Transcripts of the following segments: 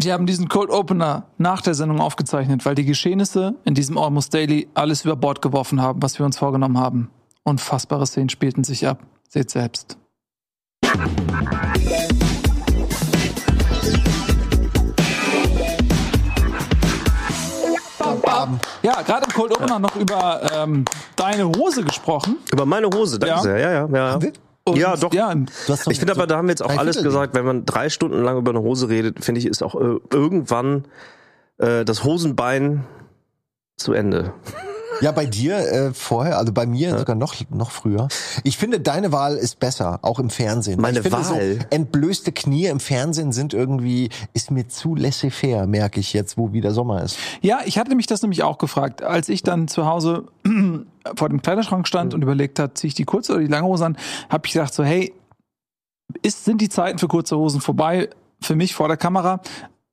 Wir haben diesen Cold Opener nach der Sendung aufgezeichnet, weil die Geschehnisse in diesem Almost Daily alles über Bord geworfen haben, was wir uns vorgenommen haben. Unfassbare Szenen spielten sich ab. Seht selbst. Ja, gerade im Cold Opener noch über ähm, deine Hose gesprochen. Über meine Hose, danke Ja. sehr. Ja, ja, ja. Und, Ja, doch. Ja, doch Ich finde so aber, da haben wir jetzt auch alles Viertel. gesagt. Wenn man drei Stunden lang über eine Hose redet, finde ich, ist auch äh, irgendwann äh, das Hosenbein zu Ende. Ja, bei dir äh, vorher, also bei mir sogar noch noch früher. Ich finde, deine Wahl ist besser, auch im Fernsehen. Meine ich finde, Wahl? So entblößte Knie im Fernsehen sind irgendwie, ist mir zu laissez-faire, merke ich jetzt, wo wieder Sommer ist. Ja, ich hatte mich das nämlich auch gefragt, als ich dann zu Hause vor dem Kleiderschrank stand und überlegt hat, ziehe ich die kurze oder die lange Hose an, habe ich gedacht so, hey, ist, sind die Zeiten für kurze Hosen vorbei für mich vor der Kamera?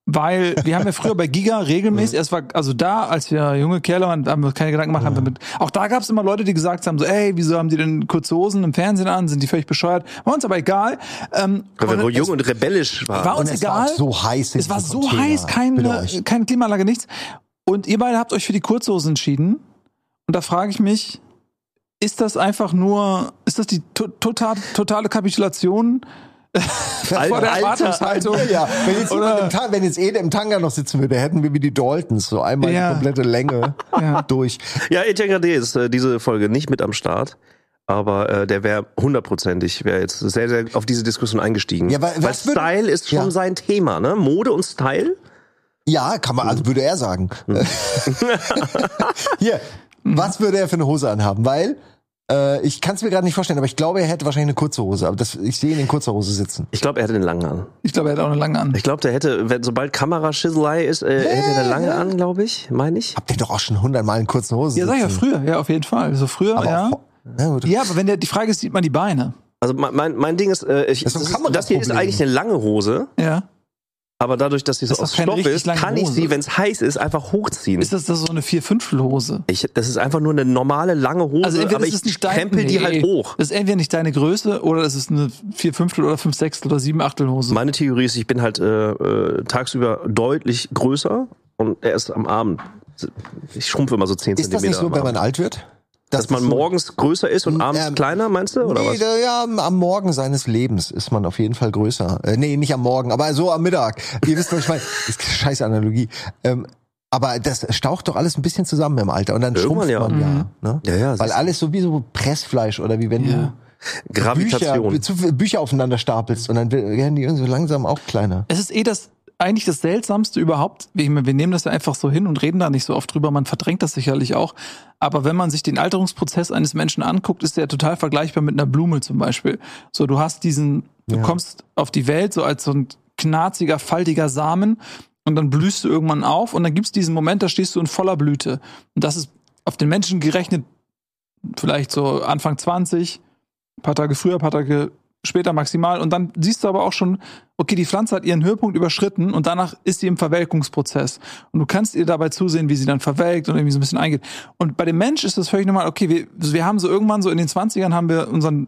Weil wir haben ja früher bei Giga regelmäßig, es war also da, als wir junge Kerle waren, haben wir uns keine Gedanken gemacht, haben wir mit, auch da gab es immer Leute, die gesagt haben so, ey, wieso haben die denn kurze Hosen im Fernsehen an, sind die völlig bescheuert? War uns aber egal. Ähm, Weil wir und jung und rebellisch waren. war uns es egal. war so heiß. Es war so Container. heiß, keine, keine Klimaanlage, nichts. Und ihr beide habt euch für die Kurzhose entschieden. Und da frage ich mich, ist das einfach nur, ist das die to total, totale Kapitulation vor der Erwartungshaltung? Ja, wenn jetzt, Oder- im wenn jetzt Ede im Tanga noch sitzen würde, hätten wir wie die Daltons so einmal Ja. die komplette Länge Ja. durch. Ja, Etienne Gade ist äh, diese Folge nicht mit am Start. Aber äh, der wäre hundertprozentig, wäre jetzt sehr, sehr auf diese Diskussion eingestiegen. Ja, weil- Weil was würde- Style ist schon Ja. sein Thema, ne? Mode und Style. Ja, kann man, also würde er sagen. Hm. Hier, was würde er für eine Hose anhaben? Weil äh, ich kann es mir gerade nicht vorstellen, aber ich glaube, er hätte wahrscheinlich eine kurze Hose. Aber das, ich sehe ihn in kurzer Hose sitzen. Ich glaube, er hätte den langen an. Ich glaube, er hat auch eine lange an. Ich glaube, der hätte, wenn, sobald Kameraschisselei ist, äh, hätte er eine lange an, glaube ich, meine ich. Habt ihr doch auch schon hundertmal in kurzen Hosen Ja, sag ich ja, früher, ja, auf jeden Fall. So früher, Aber ja. auch, gut. Ja, aber wenn der, die Frage ist, sieht man die Beine. Also mein, mein, mein Ding ist, äh, ich, Das das, ist das hier ist eigentlich eine lange Hose, Ja. Aber dadurch, dass sie so Das ist aus Stoff ist, kann ich Hose. sie, wenn es heiß ist, einfach hochziehen. Ist das, das so eine Vier-Fünftel-Hose? ich, das ist einfach nur eine normale lange Hose, Also entweder aber ist ich krempel die nee. halt hoch. Das ist entweder nicht deine Größe oder es ist eine Vier-Fünftel oder Fünf-Sechstel oder Sieben-Achtel-Hose. Meine Theorie ist, ich bin halt äh, äh, tagsüber deutlich größer und erst am Abend. Ich schrumpfe immer so 10 Ist das nicht so, wenn man alt wird? Dass man ist so- morgens größer ist und abends ähm, kleiner, meinst du? Oder nee, was? ja, am- Morgen seines Lebens ist man auf jeden Fall größer. Äh, nee, nicht am Morgen, aber so am Mittag. Ihr wisst, was ich meine. Ist eine scheiß Analogie. Ähm, aber das staucht doch alles ein bisschen zusammen im Alter und dann Irgendwann schrumpft ja. man ja. Mhm. Ne? Ja, ja, Weil alles so wie so Pressfleisch oder wie wenn Ja. du Gravitation. Bücher, zu viele Bücher aufeinander stapelst und dann werden die irgendwie so langsam auch kleiner. Es ist eh das eigentlich das seltsamste überhaupt. Wir, wir nehmen das ja einfach so hin und reden da nicht so oft drüber. Man verdrängt das sicherlich auch. Aber wenn man sich den Alterungsprozess eines Menschen anguckt, ist der total vergleichbar mit einer Blume zum Beispiel. So, du hast diesen, du Ja. kommst auf die Welt so als so ein knarziger, faltiger Samen und dann blühst du irgendwann auf und dann gibt's diesen Moment, da stehst du in voller Blüte. Und das ist auf den Menschen gerechnet vielleicht so Anfang 20, ein paar Tage früher, ein paar Tage später maximal. Und dann siehst du aber auch schon, okay, die Pflanze hat ihren Höhepunkt überschritten und danach ist sie im Verwelkungsprozess. Und du kannst ihr dabei zusehen, wie sie dann verwelkt und irgendwie so ein bisschen eingeht. Und bei dem Mensch ist das völlig normal, okay, wir, wir haben so irgendwann so in den 20ern haben wir unseren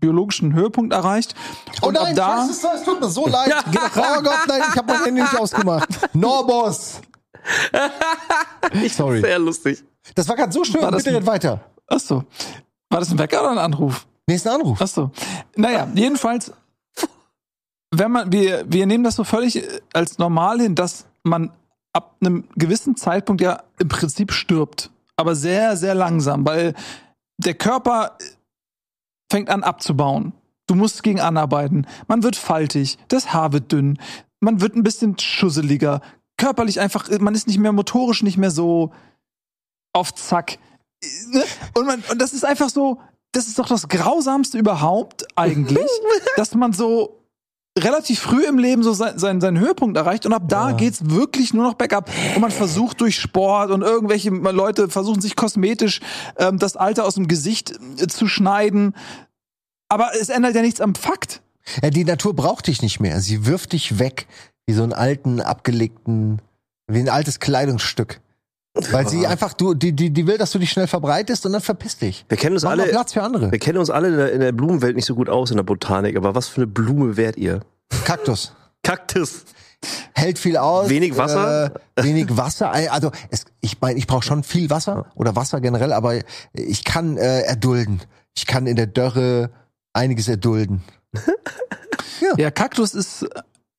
biologischen Höhepunkt erreicht. Und ab da, Oh es, es tut mir so leid. oh Gott, nein, ich habe mein Handy nicht ausgemacht. Norbos. Sorry. Sehr lustig. Das war gerade so War das Bitte ein- red weiter. ach so, war das ein Wecker oder ein Anruf? Nächsten Anruf. Ach so. Naja, jedenfalls, wenn man, wir, wir nehmen das so völlig äh, als normal hin, dass man ab einem gewissen Zeitpunkt ja im Prinzip stirbt. Aber sehr, sehr langsam, weil der Körper äh, fängt an abzubauen. Du musst gegen anarbeiten. Man wird faltig, das Haar wird dünn, man wird ein bisschen schusseliger. Körperlich einfach, äh, man ist nicht mehr motorisch nicht mehr so auf Zack. Ne? Und, man, und das ist einfach so, das ist doch das Grausamste überhaupt eigentlich, dass man so relativ früh im Leben so sein, sein, seinen Höhepunkt erreicht und ab da geht's wirklich nur noch bergab. Und man versucht durch Sport und irgendwelche Leute versuchen sich kosmetisch ähm, das Alter aus dem Gesicht äh, zu schneiden. Aber es ändert ja nichts am Fakt. Ja, die Natur braucht dich nicht mehr. Sie wirft dich weg wie so einen alten, abgelegten, wie ein altes Kleidungsstück. Weil sie einfach, du, die, die, die will, dass du dich schnell verbreitest und dann verpiss dich. Wir kennen uns Mach alle. Platz für andere. Wir kennen uns alle in der, in der Blumenwelt nicht so gut aus in der Botanik, aber was für eine Blume wärt ihr? Kaktus. Kaktus. hält viel aus. Wenig Wasser? Äh, wenig Wasser. Also es, ich meine, ich brauche schon viel Wasser oder Wasser generell, aber ich kann äh, erdulden. Ich kann in der Dörre einiges erdulden. Ja, Kaktus ist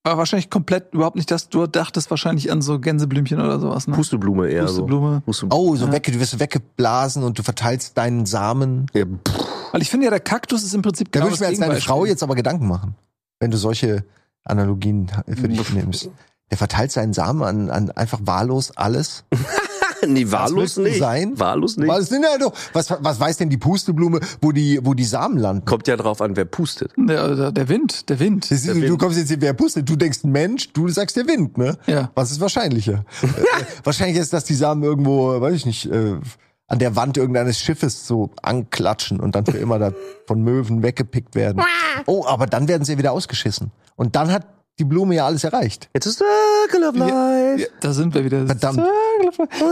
aber wahrscheinlich komplett überhaupt nicht das. Du dachtest wahrscheinlich an so Gänseblümchen oder sowas. Ne? Pusteblume eher Pusteblume. so. Pusteblume. Oh, so weg, du wirst weggeblasen und du verteilst deinen Samen. Ja, Weil ich finde ja, der Kaktus ist im Prinzip Da genau würde ich mir als deine. Frau jetzt aber Gedanken machen, wenn du solche Analogien für dich nimmst. Der verteilt seinen Samen an, an einfach wahllos alles. nee, wahllos nicht. sein? Wahllos nicht. Was, was, was weiß denn die Pusteblume, wo die, wo die Samen landen? Kommt ja drauf an, wer pustet. Der, der, der Wind, der Wind. Das ist, du Wind. kommst jetzt hier, wer pustet? Du denkst ein Mensch, du sagst der Wind, ne? Ja. Was ist wahrscheinlicher? äh, wahrscheinlich ist, dass die Samen irgendwo, weiß ich nicht, äh, an der Wand irgendeines Schiffes so anklatschen und dann für immer da von Möwen weggepickt werden. Oh, aber dann werden sie ja wieder ausgeschissen. Und dann hat die Blume ja alles erreicht. It's a circle of life. Ja, da sind wir wieder. Verdammt.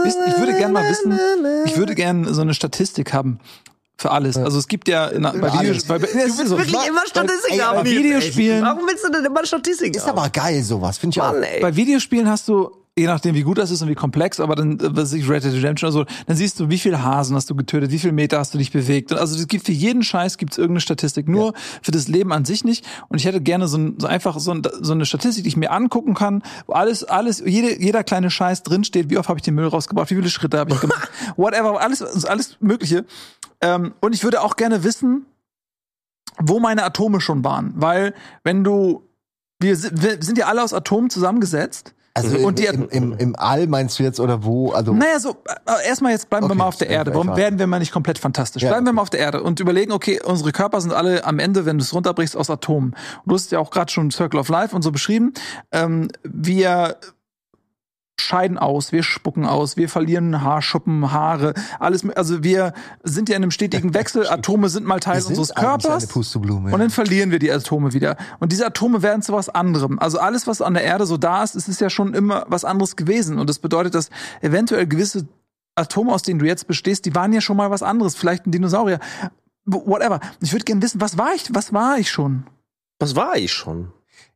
Wisst, Ich würde gerne mal wissen, ich würde gerne so eine Statistik haben für alles. Also es gibt ja na, bei alles. Videos, bei, du willst so, Ey, aber bei Videospielen, Warum willst du denn immer Statistik Ist aber geil, sowas, finde ich auch. Mann, ey. bei Videospielen hast du je nachdem, wie gut das ist und wie komplex, aber dann, äh, was ich, Red Dead Redemption oder so, dann siehst du, wie viel Hasen hast du getötet, wie viel Meter hast du dich bewegt. Und also es gibt für jeden Scheiß gibt's irgendeine Statistik, nur für das Leben an sich nicht. Und ich hätte gerne so, ein, so einfach so, ein, so eine Statistik, die ich mir angucken kann, wo alles, alles, jede, jeder kleine Scheiß drinsteht, wie oft habe ich den Müll rausgebracht, wie viele Schritte habe ich gemacht, whatever, alles, alles Mögliche. Ähm, und ich würde auch gerne wissen, wo meine Atome schon waren, weil wenn du wir sind ja alle aus Atomen zusammengesetzt. Also Und die- im, im, im All meinst du jetzt oder wo? Also Naja, so, äh, erstmal jetzt bleiben wir Okay, mal auf der Erde. Warum werden wir mal nicht komplett fantastisch? Ja, bleiben wir okay. mal auf der Erde und überlegen, okay, unsere Körper sind alle am Ende, wenn du es runterbrichst, aus Atomen. Und du hast ja auch gerade schon Circle of Life und so beschrieben. Ähm, wir scheiden aus, wir spucken aus, wir verlieren Haarschuppen, Haare, alles, also wir sind ja in einem stetigen Wechsel. Atome sind mal Teil unseres Körpers. Pusteblume. Und dann verlieren wir die Atome wieder. Und diese Atome werden zu was anderem. Also alles, was an der Erde so da ist, es ist ja schon immer was anderes gewesen. Und das bedeutet, dass eventuell gewisse Atome, aus denen du jetzt bestehst, die waren ja schon mal was anderes. Vielleicht ein Dinosaurier. Whatever. Ich würde gerne wissen, was war ich, was war ich schon? Was war ich schon?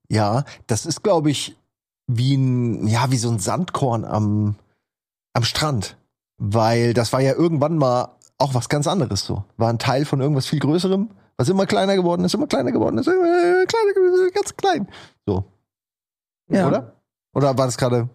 Ja, das ist, glaube ich, wie ein, ja, wie so ein Sandkorn am, am Strand. Weil das war ja irgendwann mal auch was ganz anderes so. War ein Teil von irgendwas viel Größerem, was immer kleiner geworden ist, immer kleiner geworden ist, immer kleiner geworden ist, ganz klein. So. Ja. Oder? Oder war das gerade.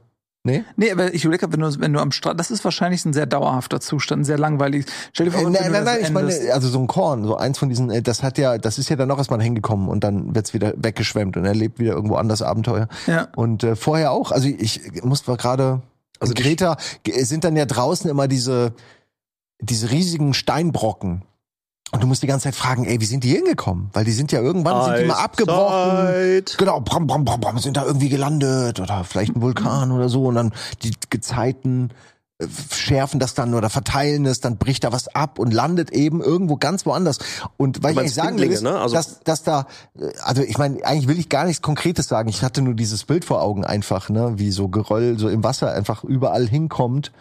Nee? Nee, aber ich überlege, wenn du, wenn du am Strand, das ist wahrscheinlich ein sehr dauerhafter Zustand, sehr langweilig. Stell dir vor, Äh, wenn nein, du nein, das nein, ich meine, also so ein Korn, so eins von diesen, äh, das hat ja, das ist ja dann noch erstmal hängen gekommen und dann wird's wieder weggeschwemmt und er lebt wieder irgendwo anders Abenteuer. Ja. Und äh, vorher auch, also ich muss mal gerade, Also Greta g- sind dann ja draußen immer diese, diese riesigen Steinbrocken. Und du musst die ganze Zeit fragen, ey, wie sind die hingekommen? Weil die sind ja irgendwann, sind die mal abgebrochen. Genau, bram, bram, bram, bram, sind da irgendwie gelandet oder vielleicht ein Vulkan oder so und dann die Gezeiten äh, schärfen das dann oder verteilen es, dann bricht da was ab und landet eben irgendwo ganz woanders. Und weil ich eigentlich sagen will, ist, ne? Also- dass, dass da, äh, also ich meine, eigentlich will ich gar nichts Konkretes sagen. Ich hatte nur dieses Bild vor Augen einfach, ne, wie so Geröll so im Wasser einfach überall hinkommt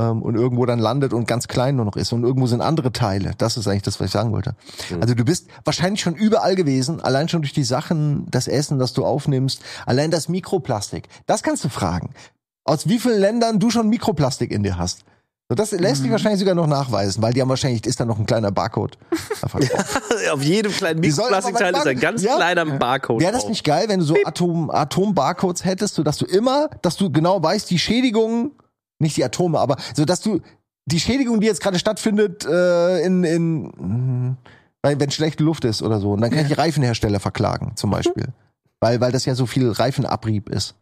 ähm, und irgendwo dann landet und ganz klein nur noch ist und irgendwo sind andere Teile. Das ist eigentlich das, was ich sagen wollte. Also du bist wahrscheinlich schon überall gewesen, allein schon durch die Sachen, das Essen, das du aufnimmst, allein das Mikroplastik. Das kannst du fragen. Aus wie vielen Ländern du schon Mikroplastik in dir hast. So, das lässt sich wahrscheinlich sogar noch nachweisen, weil die haben wahrscheinlich, ist da noch ein kleiner Barcode. Drauf. Auf jedem kleinen Mikroplastikteil ist ein ganz Ja. kleiner Barcode. Wäre das nicht geil, wenn du so Atom, Atom-Barcodes hättest, so dass du immer, dass du genau weißt, die Schädigung, nicht die Atome, aber so dass du die Schädigung, die jetzt gerade stattfindet, äh, in, in mh, weil wenn schlechte Luft ist oder so, und dann kann ich die Reifenhersteller verklagen, zum Beispiel. weil, weil das ja so viel Reifenabrieb ist.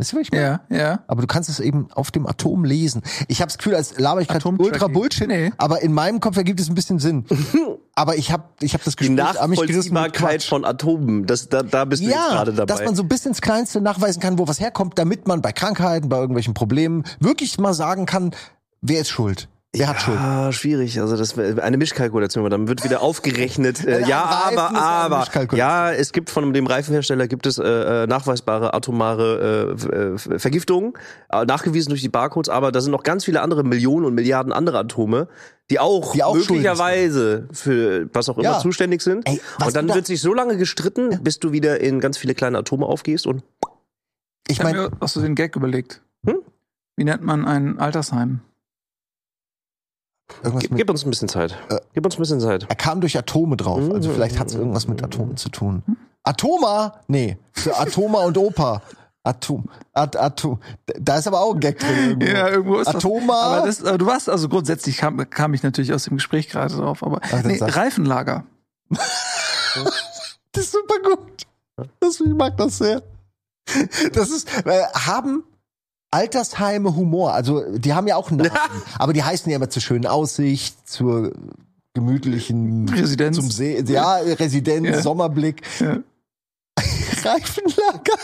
Weißt du, was ich meine? Ja, ja. Aber du kannst es eben auf dem Atom lesen. Ich habe das Gefühl, als laber ich gerade ultra Bullshit, Nee. aber in meinem Kopf ergibt es ein bisschen Sinn. aber ich habe ich hab das Die Gefühl, mit Nachvollziehbarkeit von Atomen, das, da, da bist du Ja, gerade dabei. dass man so bis ins Kleinste nachweisen kann, wo was herkommt, damit man bei Krankheiten, bei irgendwelchen Problemen wirklich mal sagen kann, wer ist schuld? Wer hat Schuld? Ah, schwierig. Also das wäre eine Mischkalkulation, aber dann wird wieder aufgerechnet. Äh, ja, aber, aber. Ja, es gibt von dem Reifenhersteller gibt es äh, äh, nachweisbare atomare äh, äh, Vergiftungen, äh, nachgewiesen durch die Barcodes, aber da sind noch ganz viele andere Millionen und Milliarden andere Atome, die auch, Die auch möglicherweise für was auch immer Ja. zuständig sind. Ey, und dann wird sich so lange gestritten, bis du wieder in ganz viele kleine Atome aufgehst und Ich meine, hast du den Gag überlegt? Hm? Wie nennt man ein Altersheim? Irgendwas Gib, mit, gib uns ein bisschen Zeit. Äh. Gib uns ein bisschen Zeit. er kam durch Atome drauf. Also Mhm. vielleicht hat es irgendwas mit Atomen zu tun. Atoma? Nee, für Atoma und Opa. Atom. At, Atom. Da ist aber auch ein Gag drin. Irgendwo. irgendwo ist Atoma. Aber das, aber du warst, also grundsätzlich kam, kam ich natürlich aus dem Gespräch gerade drauf, aber dann nee. Reifenlager. Das ist super gut. Das, ich mag das sehr. Das ist, äh, haben Altersheime Humor. Also, die haben ja auch Namen. aber die heißen ja immer zur schönen Aussicht, zur gemütlichen Residenz. Zum See, ja, Residenz, Ja. Sommerblick. Ja. Reifenlager.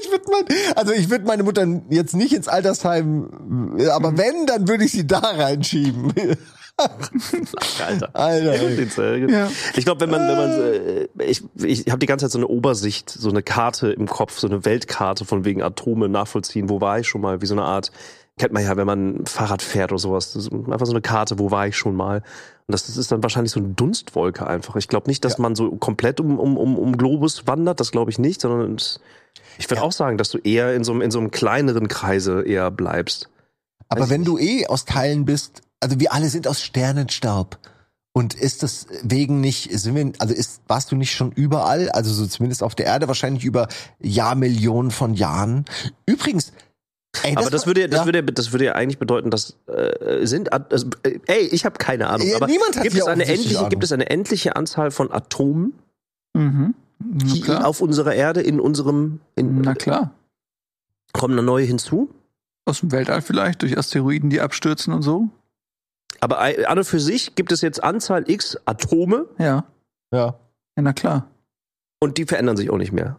Ich würde mein, also ich würde meine Mutter jetzt nicht ins Altersheim, aber Mhm. wenn, dann würde ich sie da reinschieben. Alter. Alter. ey. Ja. Ich glaube, wenn man, wenn man, äh, ich, ich habe die ganze Zeit so eine Obersicht, so eine Karte im Kopf, so eine Weltkarte von wegen Atome nachvollziehen. Wo war ich schon mal? Wie so eine Art, kennt man ja, wenn man Fahrrad fährt oder sowas. Das ist einfach so eine Karte, wo war ich schon mal? Und das, das ist dann wahrscheinlich so eine Dunstwolke einfach. Ich glaube nicht, dass man so komplett um, um, um, um Globus wandert, das glaube ich nicht, sondern ich würde auch sagen, dass du eher in so, einem- in so einem kleineren Kreise eher bleibst. Aber Weiß wenn du eh aus Teilen bist, also wir alle sind aus Sternenstaub. Und ist das wegen nicht, sind wir, also ist, warst du nicht schon überall, also so zumindest auf der Erde wahrscheinlich über Jahrmillionen von Jahren? Übrigens, ey, aber das würde, ja- das ja. würde, ja- das würde ja eigentlich bedeuten, dass äh, sind, At- also, äh, ey, ich habe keine Ahnung. Ja, aber niemand hat gibt es eine endliche, Ahnung. gibt es eine endliche Anzahl von Atomen Mhm. Auf unserer Erde in unserem, in, Na klar. kommen da neue hinzu? Aus dem Weltall vielleicht, durch Asteroiden, die abstürzen und so. Aber an und für sich gibt es jetzt Anzahl X Atome Ja. Ja. Ja, na klar. und die verändern sich auch nicht mehr.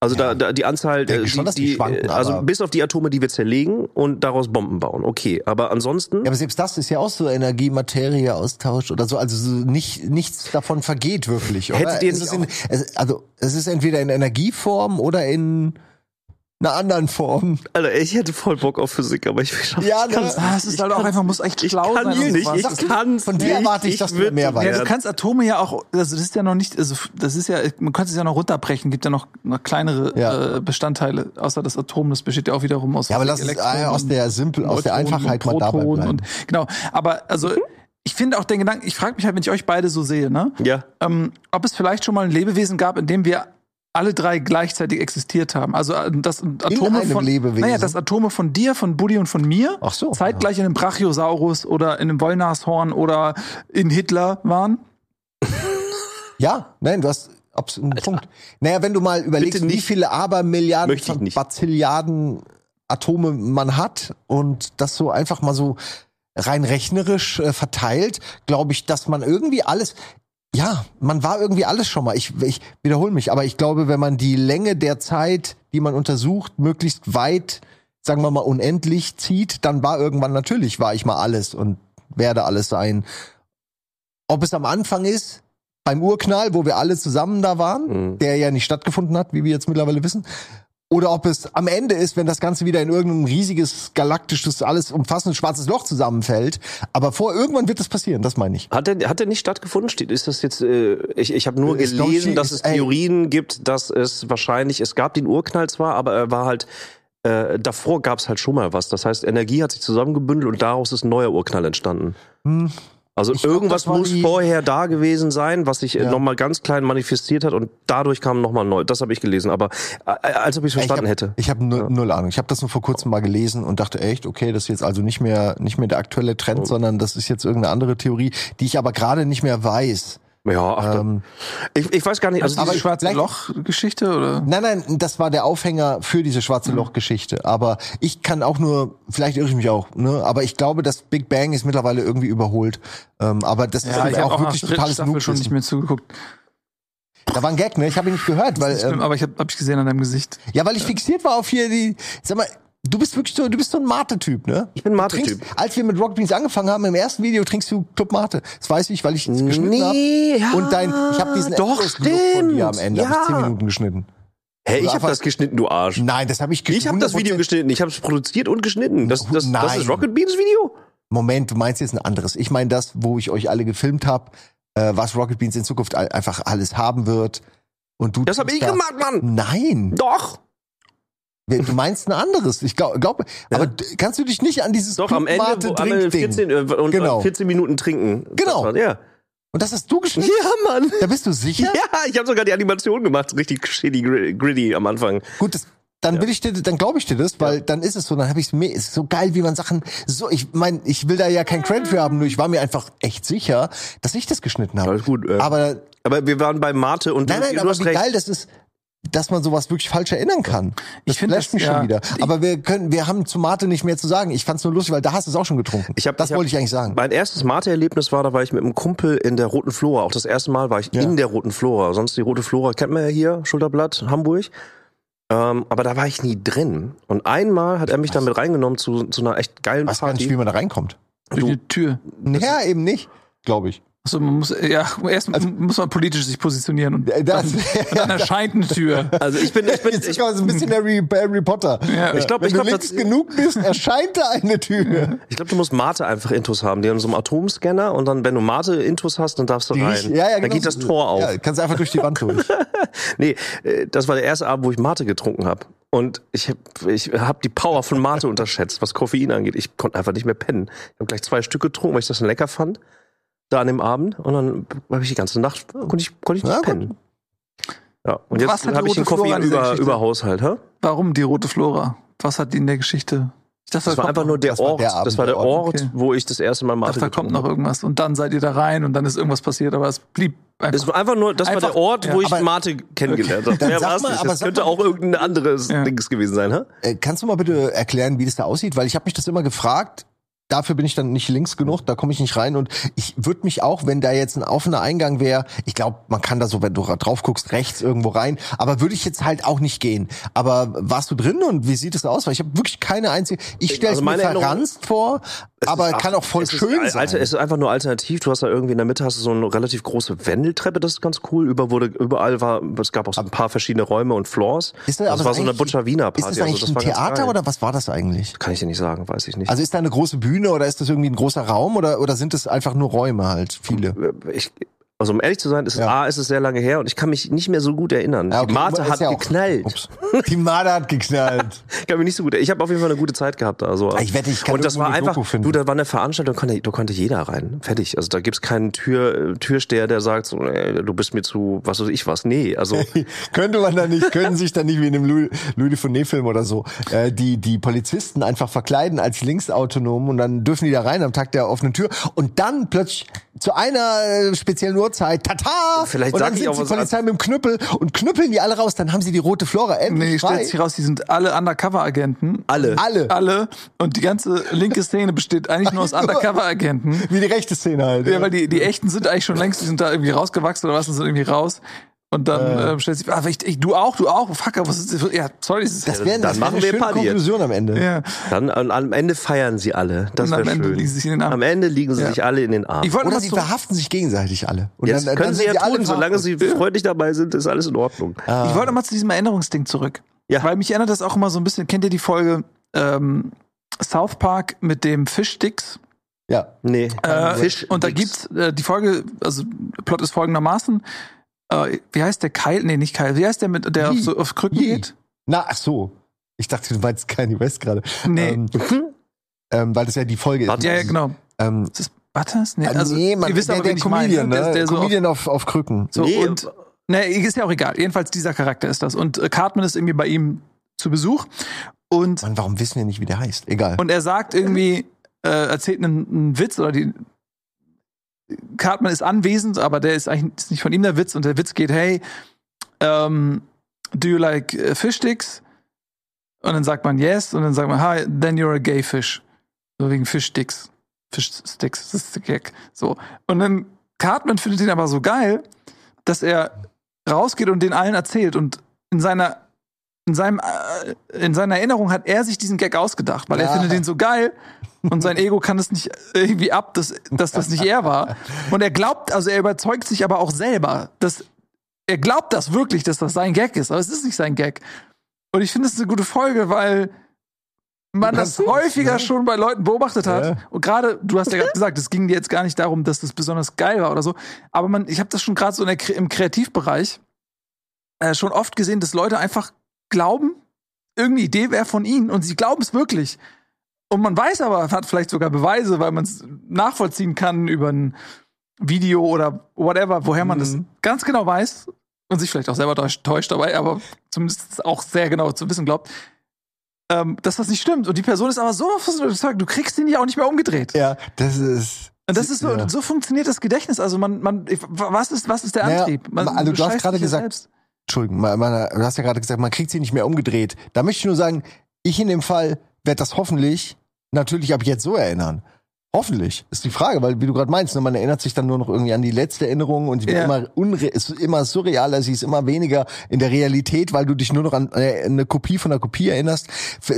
Also Ja. da, da die Anzahl, Denke äh, schon, dass die schwanken, also bis auf die Atome, die wir zerlegen und daraus Bomben bauen. Okay, aber ansonsten Ja, aber selbst das ist ja auch so Energie-Materie-Austausch oder so. Also so nicht, nichts davon vergeht wirklich. Oder? Hättet ihr es in, also es ist entweder in Energieform oder in einer anderen Form. Alter, ich hätte voll Bock auf Physik, aber ich schaffe Ja, ich kann's ne? Ah, es ist ich halt auch einfach, muss echt Ich schlau kann sein. nicht, ich kann's von dir nicht. erwarte ich, dass du mehr weißt. Ja, du kannst Atome ja auch, also das ist ja noch nicht, also das ist ja, man könnte es ja noch runterbrechen, gibt ja noch, noch kleinere Ja. äh, Bestandteile, außer das Atom, das besteht ja auch wiederum aus Ja, aber lass es Elektronen äh, aus der Simpel, aus der Einfachheit und mal dabei bleiben. Und, genau, aber also ich finde auch den Gedanken, ich frage mich halt, wenn ich euch beide so sehe, ne, Ja. ähm, ob es vielleicht schon mal ein Lebewesen gab, in dem wir alle drei gleichzeitig existiert haben. Also äh, das Atome einem von Lebewesen? naja, das Atome von dir, von Buddy und von mir Ach so. zeitgleich in einem Brachiosaurus oder in einem Wollnashorn oder in Hitler waren. Ja, nein, du hast absolut einen Punkt. Naja, wenn du mal überlegst, wie viele Abermilliarden von. Bazilliarden Atome man hat und das so einfach mal so rein rechnerisch äh, verteilt, glaube ich, dass man irgendwie alles ja, man war irgendwie alles schon mal. Ich, ich wiederhole mich, aber ich glaube, wenn man die Länge der Zeit, die man untersucht, möglichst weit, sagen wir mal, unendlich zieht, dann war irgendwann natürlich, war ich mal alles und werde alles sein. Ob es am Anfang ist, beim Urknall, wo wir alle zusammen da waren, Mhm. der ja nicht stattgefunden hat, wie wir jetzt mittlerweile wissen, oder ob es am Ende ist, wenn das Ganze wieder in irgendein riesiges, galaktisches, alles umfassendes schwarzes Loch zusammenfällt. Aber vor irgendwann wird das passieren, das meine ich. Hat der, hat der nicht stattgefunden? Steht, ist das jetzt, äh, ich, ich habe nur Ist doch gelesen, dass ist- es ey. Theorien gibt, dass es wahrscheinlich, es gab den Urknall zwar, aber er war halt, äh, davor gab es halt schon mal was. Das heißt, Energie hat sich zusammengebündelt und daraus ist ein neuer Urknall entstanden. Hm. Also Ich glaub, irgendwas war muss vorher da gewesen sein, was sich Ja. ja. nochmal ganz klein manifestiert hat und dadurch kam nochmal neu. Das habe ich gelesen, aber äh, als ob ich es verstanden ich hab, hätte. Ich habe null, null Ahnung. Ich habe das nur vor kurzem mal gelesen und dachte echt, okay, das ist jetzt also nicht mehr nicht mehr der aktuelle Trend, Oh. sondern das ist jetzt irgendeine andere Theorie, die ich aber gerade nicht mehr weiß. Ja, ach, Ähm, ich, ich weiß gar nicht. Also Aber Aber die ich- schwarze Loch-Geschichte oder? Nein, nein, das war der Aufhänger für diese Mhm. schwarze Loch-Geschichte. Aber ich kann auch nur, vielleicht irre ich mich auch, ne? Aber ich glaube, das Big Bang ist mittlerweile irgendwie überholt. Ähm, aber das ist ich auch auch wirklich totales Staffel schon nicht mehr zugeguckt. Da war ein Gag, ne? Ich habe ihn nicht gehört, weil Nicht schlimm, ähm, aber ich habe hab ich gesehen an deinem Gesicht. ja, weil ich fixiert war auf hier die. Sag mal, du bist wirklich so, du bist so ein Mate-Typ, ne? Ich bin Mate-Typ. Als wir mit Rock Beans angefangen haben, im ersten Video trinkst du Club Mate. Das weiß ich, weil ich es geschnitten habe. ja, Und dein, ich habe diesen doch, von dir am. Ende, hab ich Ja. zehn Minuten geschnitten. Hey, ich habe das geschnitten, du Arsch. Nein, das habe ich geschnitten. Ich habe das Video 100%. geschnitten. Ich habe es produziert und geschnitten. Das, das, das ist Rocket Beans Video? Moment, du meinst jetzt ein anderes. Ich meine das, wo ich euch alle gefilmt habe, äh, was Rocket Beans in Zukunft einfach alles haben wird. Und du Das habe ich trinkst da- gemacht, Mann. Nein. Doch. Du meinst ein anderes. Ich glaube, glaub, aber kannst du dich nicht an dieses Doch, am Ende, wo, am Ende Trinkding- 14, äh, und Genau. 14 Minuten trinken. Genau. Ja. Und das hast du geschnitten? Ja, Mann. Da bist du sicher? Ja, ich habe sogar die Animation gemacht, richtig shitty, gri- gritty am Anfang. Gut, das, dann will ich dir, dann glaube ich dir das, weil dann ist es so, dann habe ich es so geil, wie man Sachen so, ich meine, ich will da ja kein Credit für haben, nur ich war mir einfach echt sicher, dass ich das geschnitten habe. Alles gut. Äh. Aber Aber wir waren bei Mate und nein, du, nein, du aber hast wie recht. geil das ist, dass man sowas wirklich falsch erinnern kann. Das Ich flasht das, mich ja, schon wieder. Aber wir können, wir haben zu Mate nicht mehr zu sagen. Ich fand's nur lustig, weil da hast du es auch schon getrunken. Ich hab, das ich hab, wollte ich eigentlich sagen. Mein erstes Mate-Erlebnis war, da war ich mit einem Kumpel in der Roten Flora. Auch das erste Mal war ich Ja. in der Roten Flora. Sonst die Rote Flora kennt man ja hier, Schulterblatt, Hamburg. Ähm, aber da war ich nie drin. Und einmal hat er mich damit reingenommen zu, zu einer echt geilen weiß gar nicht, wie Party. man da reinkommt. Durch eine Tür. Ja, eben nicht, glaube ich. Also man muss, ja, erst muss man politisch sich positionieren und, Äh, Das, und dann erscheint eine Tür. Also ich bin, ich bin, ich, ist so ein bisschen Harry, Harry Potter. Ja. Ich glaub, Wenn ich du glaub, links das- genug bist, erscheint da eine Tür. ich glaube, du musst Mate einfach Intus haben. Die haben so einen Atomscanner und dann, wenn du Mate Intus hast, dann darfst du Die rein. ja, ja, dann genau geht das. Tor auf. Ja, kannst einfach durch die Wand durch. Nee, äh, das war der erste Abend, wo ich Mate getrunken habe. Und ich habe ich hab die Power von Mate unterschätzt, was Koffein angeht. Ich konnte einfach nicht mehr pennen. Ich habe gleich zwei Stück getrunken, weil ich das lecker fand. Da an dem Abend. Und dann habe ich die ganze Nacht, konnte ich, konnte ich nicht Ja, pennen. Ja, und Was jetzt habe ich den rote Flora Koffein über, über Haushalt. Hä? Warum die rote Flora? Was hat die in der Geschichte? Ich dachte, Das da war einfach nur der das war Ort. der Abend, das war der der Ort, okay. wo ich das erste Mal Mate dachte, da kommt noch habe. irgendwas. Und dann seid ihr da rein und dann ist irgendwas passiert, aber es blieb Das einfach. war einfach nur, das Einfach- war der Ort, ja. wo ich Mate kennengelernt habe. Dann Mehr nicht. aber Das könnte mal- auch irgendein anderes Ja. Dings gewesen sein, hä? Äh, kannst du mal bitte erklären, wie das da aussieht? Weil ich habe mich das immer gefragt. Dafür bin ich dann nicht links genug, da komme ich nicht rein. Und ich würde mich auch, wenn da jetzt ein offener Eingang wäre, ich glaube, man kann da so, wenn du drauf guckst, rechts irgendwo rein. Aber würde ich jetzt halt auch nicht gehen. Aber warst du drin und wie sieht es aus? Weil ich habe wirklich keine einzige. Ich stelle es Also mir verranzt vor, Es aber ist- kann auch voll ist schön al- sein. Alter, es ist einfach nur alternativ. Du hast da irgendwie in der Mitte hast du so eine relativ große Wendeltreppe, das ist ganz cool. Über wurde, überall war, es gab auch so ein paar verschiedene Räume und Floors. Ist das, das aber war ist so eine eigentlich- Butcher Wiener Party. Ist das eigentlich also das ein Theater oder was war das eigentlich? Kann ich dir nicht sagen, weiß ich nicht. Also ist da eine große Bühne oder ist das irgendwie ein großer Raum oder, oder sind es einfach nur Räume halt, viele? ich, also um ehrlich zu sein, ist Ja. A, ist es sehr lange her und ich kann mich nicht mehr so gut erinnern. Ja, okay, Die Mate hat ja geknallt. Ups. Die Mate hat geknallt. Ich kann mich nicht so gut. Ich habe auf jeden Fall eine gute Zeit gehabt. Also. Ich wette, ich kann und das war einfach, du, da war eine Veranstaltung, da konnte, da konnte jeder rein. Fertig. Also da gibt's keinen Tür, Türsteher, der sagt, so, äh, du bist mir zu, was weiß ich was. Nee, also Könnte man da nicht, können sich dann nicht wie in einem Louis, Louis Dufournet-Film oder so, äh, die, die Polizisten einfach verkleiden als linksautonom und dann dürfen die da rein am Tag der offenen Tür und dann plötzlich zu einer äh, speziellen Uhrzeit, tata! Vielleicht und dann sind die Polizei mit dem Knüppel und knüppeln die alle raus, dann haben sie die rote Flora endlich Nee, stellt sich raus, die sind alle Undercover-Agenten. alle. Alle. Alle. Und die ganze linke Szene besteht eigentlich nur aus Undercover-Agenten. Wie die rechte Szene halt. Ja, weil die, die echten sind eigentlich schon längst, die sind da irgendwie rausgewachsen oder was, und sind irgendwie raus. Und dann ähm, stellt sich, ah, ich, ich, du auch, du auch, fuck, was ist das? Ja, sorry, das ist das wäre Dann das wär machen eine wir schöne Party. Konklusion am Ende. ja. Dann an, am Ende feiern sie alle. Das Und am wäre schön. liegen sie sich in den Arm. Am Ende liegen sie Ja. sich alle in den Armen. Ich wollte Oder mal sie so, verhaften sich gegenseitig alle. Und Jetzt dann, können dann sie ja alle tun, solange sie freundlich dabei sind, ist alles in Ordnung. ich wollte mal zu diesem Erinnerungsding zurück. Ja. Weil mich erinnert das auch immer so ein bisschen, kennt ihr die Folge ähm, South Park mit dem Fischsticks? Ja. Nee. Äh, Fisch. und da gibt's äh, die Folge, also Plot ist folgendermaßen. Äh, wie heißt der Kyle? Nee, nicht Kyle. Wie heißt der mit, der auf, so, auf Krücken Yee. geht? Na, ach so. Ich dachte, du meinst Kanye West gerade. Nee. Ähm, ähm, weil das ja die Folge ist. Warte, Ja, ja, genau. Ähm, Ist das Butters? Nee, äh, nee, man, ihr wisst der, aber, der ich meine, Comedian, Der, ne? der so auf, Comedian auf, auf Krücken. so Nee, und ne, ist ja auch egal. Jedenfalls dieser Charakter ist das. Und äh, Cartman ist irgendwie bei ihm zu Besuch und Mann, warum wissen wir nicht, wie der heißt? Egal. und er sagt irgendwie, äh, erzählt einen, einen Witz oder die Cartman ist anwesend, aber der ist eigentlich ist nicht von ihm der Witz und der Witz geht, hey, ähm, do you like äh, fish sticks? Und dann sagt man yes und dann sagt man, hi, then you're a gay fish. So wegen Fish sticks. Fish sticks, das ist der Gag. So. Und dann Cartman findet ihn aber so geil, dass er rausgeht und den allen erzählt und in seiner in seinem äh, in seiner Erinnerung hat er sich diesen Gag ausgedacht, weil er Ja. findet ihn so geil und sein Ego kann es nicht irgendwie ab, dass, dass das nicht er war. Und er glaubt, also er überzeugt sich aber auch selber, dass er glaubt das wirklich, dass das sein Gag ist, aber es ist nicht sein Gag. Und ich finde es eine gute Folge, weil man das häufiger ne? schon bei Leuten beobachtet hat. Ja. Und gerade, du hast ja gerade gesagt, es ging dir jetzt gar nicht darum, dass das besonders geil war oder so. Aber man, ich habe das schon gerade so der, im Kreativbereich äh, schon oft gesehen, dass Leute einfach glauben, irgendeine Idee wäre von ihnen und sie glauben es wirklich. Und man weiß aber, hat vielleicht sogar Beweise, weil man es nachvollziehen kann über ein Video oder whatever, woher man das ganz genau weiß und sich vielleicht auch selber täuscht, dabei, aber zumindest auch sehr genau zu wissen glaubt, ähm, dass das nicht stimmt. Und die Person ist aber so überzeugt, du kriegst ihn ja auch nicht mehr umgedreht. Ja, das ist. Und das ist so, Ja. so funktioniert das Gedächtnis. Also man, man, was ist, was ist der Antrieb? Man also du hast gerade gesagt, selbst. Entschuldigung, man, man, du hast ja gerade gesagt, man kriegt sie nicht mehr umgedreht. Da möchte ich nur sagen, ich in dem Fall werde das hoffentlich natürlich ab jetzt so erinnern. Hoffentlich. Ist die Frage, weil wie du gerade meinst, ne, man erinnert sich dann nur noch irgendwie an die letzte Erinnerung und die wird Ja. immer unre ist immer surrealer, sie ist immer weniger in der Realität, weil du dich nur noch an äh, eine Kopie von einer Kopie erinnerst,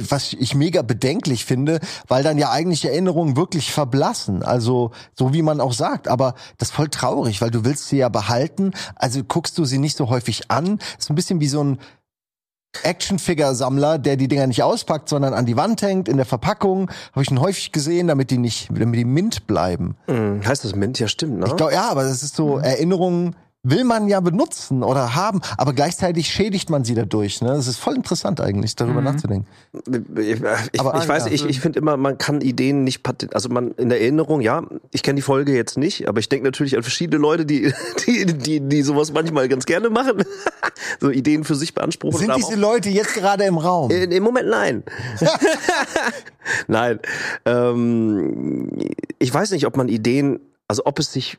was ich mega bedenklich finde, weil dann ja eigentlich Erinnerungen wirklich verblassen, also so wie man auch sagt, aber das ist voll traurig, weil du willst sie ja behalten, also guckst du sie nicht so häufig an, ist ein bisschen wie so ein Actionfigure-Sammler, der die Dinger nicht auspackt, sondern an die Wand hängt, in der Verpackung. Habe ich ihn häufig gesehen, damit die nicht, damit die mint bleiben. Hm, heißt das Mint? Ja, stimmt, ne? Ich glaub, ja, aber das ist so, Erinnerungen will man ja benutzen oder haben, aber gleichzeitig schädigt man sie dadurch. Ne? Das ist voll interessant eigentlich, darüber nachzudenken. Ich, ich, Aber, ich weiß, ja. ich, ich finde immer, man kann Ideen nicht patent, also man in der Erinnerung, ja, ich kenne die Folge jetzt nicht, aber ich denke natürlich an verschiedene Leute, die, die, die, die sowas manchmal ganz gerne machen, so Ideen für sich beanspruchen. Sind diese Leute jetzt gerade im Raum? Äh, Im Moment nein. nein. Ähm, ich weiß nicht, ob man Ideen, also ob es sich,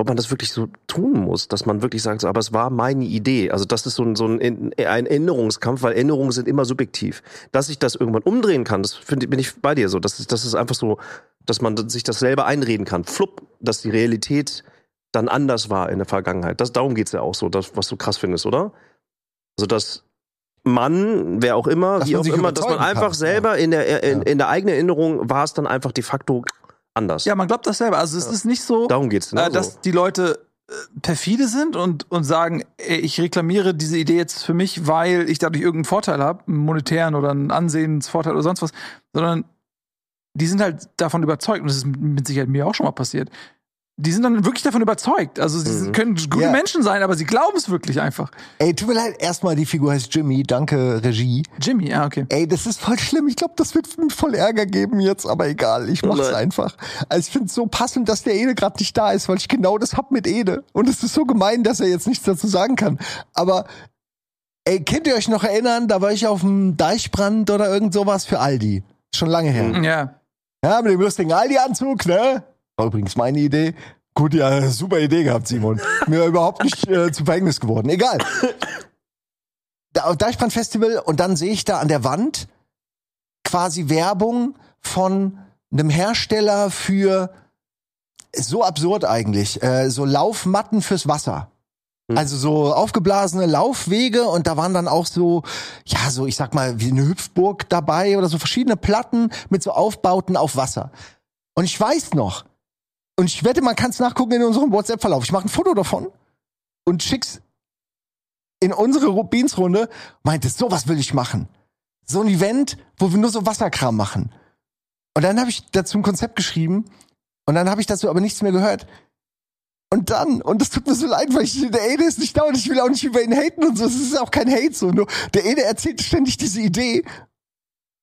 ob man das wirklich so tun muss, dass man wirklich sagt, so, aber es war meine Idee. Also das ist so ein, so ein, ein Erinnerungskampf, weil Erinnerungen sind immer subjektiv. Dass ich das irgendwann umdrehen kann, das finde bin ich bei dir so. Das ist, das ist einfach so, dass man sich das selber einreden kann. Flupp, dass die Realität dann anders war in der Vergangenheit. Das, darum geht's ja auch so, das, was du krass findest, oder? Also dass man, wer auch immer, Dass wie auch sich immer, dass man einfach kann, selber in der in, Ja. in der eigenen Erinnerung war es dann einfach de facto anders. Ja, man glaubt das selber. Also es ist nicht so, Darum geht's. Ne? äh, dass so. die Leute äh, perfide sind und, und sagen, ey, ich reklamiere diese Idee jetzt für mich, weil ich dadurch irgendeinen Vorteil habe, einen monetären oder einen Ansehensvorteil oder sonst was, sondern die sind halt davon überzeugt, und das ist mit Sicherheit mir auch schon mal passiert. Die sind dann wirklich davon überzeugt. Also sie Mhm. können gute Ja. Menschen sein, aber sie glauben es wirklich einfach. Ey, tut mir leid, erstmal die Figur heißt Jimmy, danke Regie. Jimmy, ja, okay. Ey, das ist voll schlimm. Ich glaube, das wird mir voll Ärger geben jetzt, aber egal, ich mach's Nein. einfach. Also ich finde es so passend, dass der Ede gerade nicht da ist, weil ich genau das hab mit Ede. Und es ist so gemein, dass er jetzt nichts dazu sagen kann. Aber ey, könnt ihr euch noch erinnern, da war ich auf dem Deichbrand oder irgend sowas für Aldi. Schon lange her. Ja. Ja, mit dem lustigen Aldi-Anzug, ne? War übrigens meine Idee. Gut, ja, super Idee gehabt, Simon. Mir überhaupt nicht äh, zu Verhängnis geworden. Egal. Da, Deichbrand-Festival und dann sehe ich da an der Wand quasi Werbung von einem Hersteller für so absurd eigentlich, äh, so Laufmatten fürs Wasser. Hm. Also so aufgeblasene Laufwege und da waren dann auch so, ja, so ich sag mal, wie eine Hüpfburg dabei oder so verschiedene Platten mit so Aufbauten auf Wasser. Und ich weiß noch, und ich wette, man kann es nachgucken in unserem WhatsApp-Verlauf. Ich mache ein Foto davon und schick's in unsere Rubinsrunde. Meinte, sowas will ich machen. So ein Event, wo wir nur so Wasserkram machen. Und dann habe ich dazu ein Konzept geschrieben und dann habe ich dazu aber nichts mehr gehört. Und dann, und das tut mir so leid, weil ich, der Ede ist nicht da und ich will auch nicht über ihn haten und so. Es ist auch kein Hate so. Nur der Ede erzählt ständig diese Idee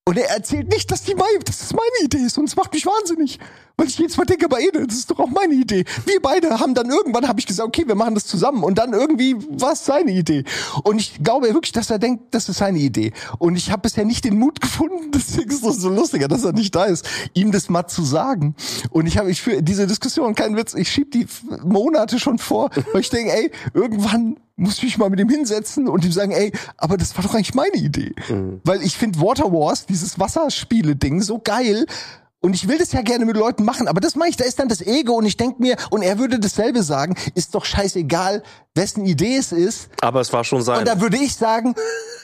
und er erzählt nicht, dass die meine, dass das meine Idee ist. Und es macht mich wahnsinnig. Weil ich jedes Mal denke, aber Ede, das ist doch auch meine Idee. Wir beide haben dann irgendwann, habe ich gesagt, okay, wir machen das zusammen. Und dann irgendwie war es seine Idee. Und ich glaube wirklich, dass er denkt, das ist seine Idee. Und ich habe bisher nicht den Mut gefunden, deswegen ist es so lustiger, dass er nicht da ist, ihm das mal zu sagen. Und ich habe, ich für diese Diskussion, kein Witz, ich schieb die Monate schon vor, weil ich denke, ey, irgendwann muss ich mich mal mit ihm hinsetzen und ihm sagen, ey, aber das war doch eigentlich meine Idee. Weil ich finde Water Wars, dieses Wasserspiele-Ding, so geil. Und ich will das ja gerne mit Leuten machen, aber das meine ich, da ist dann das Ego und ich denke mir, und er würde dasselbe sagen, ist doch scheißegal, wessen Idee es ist. Aber es war schon sein. Und da würde ich sagen,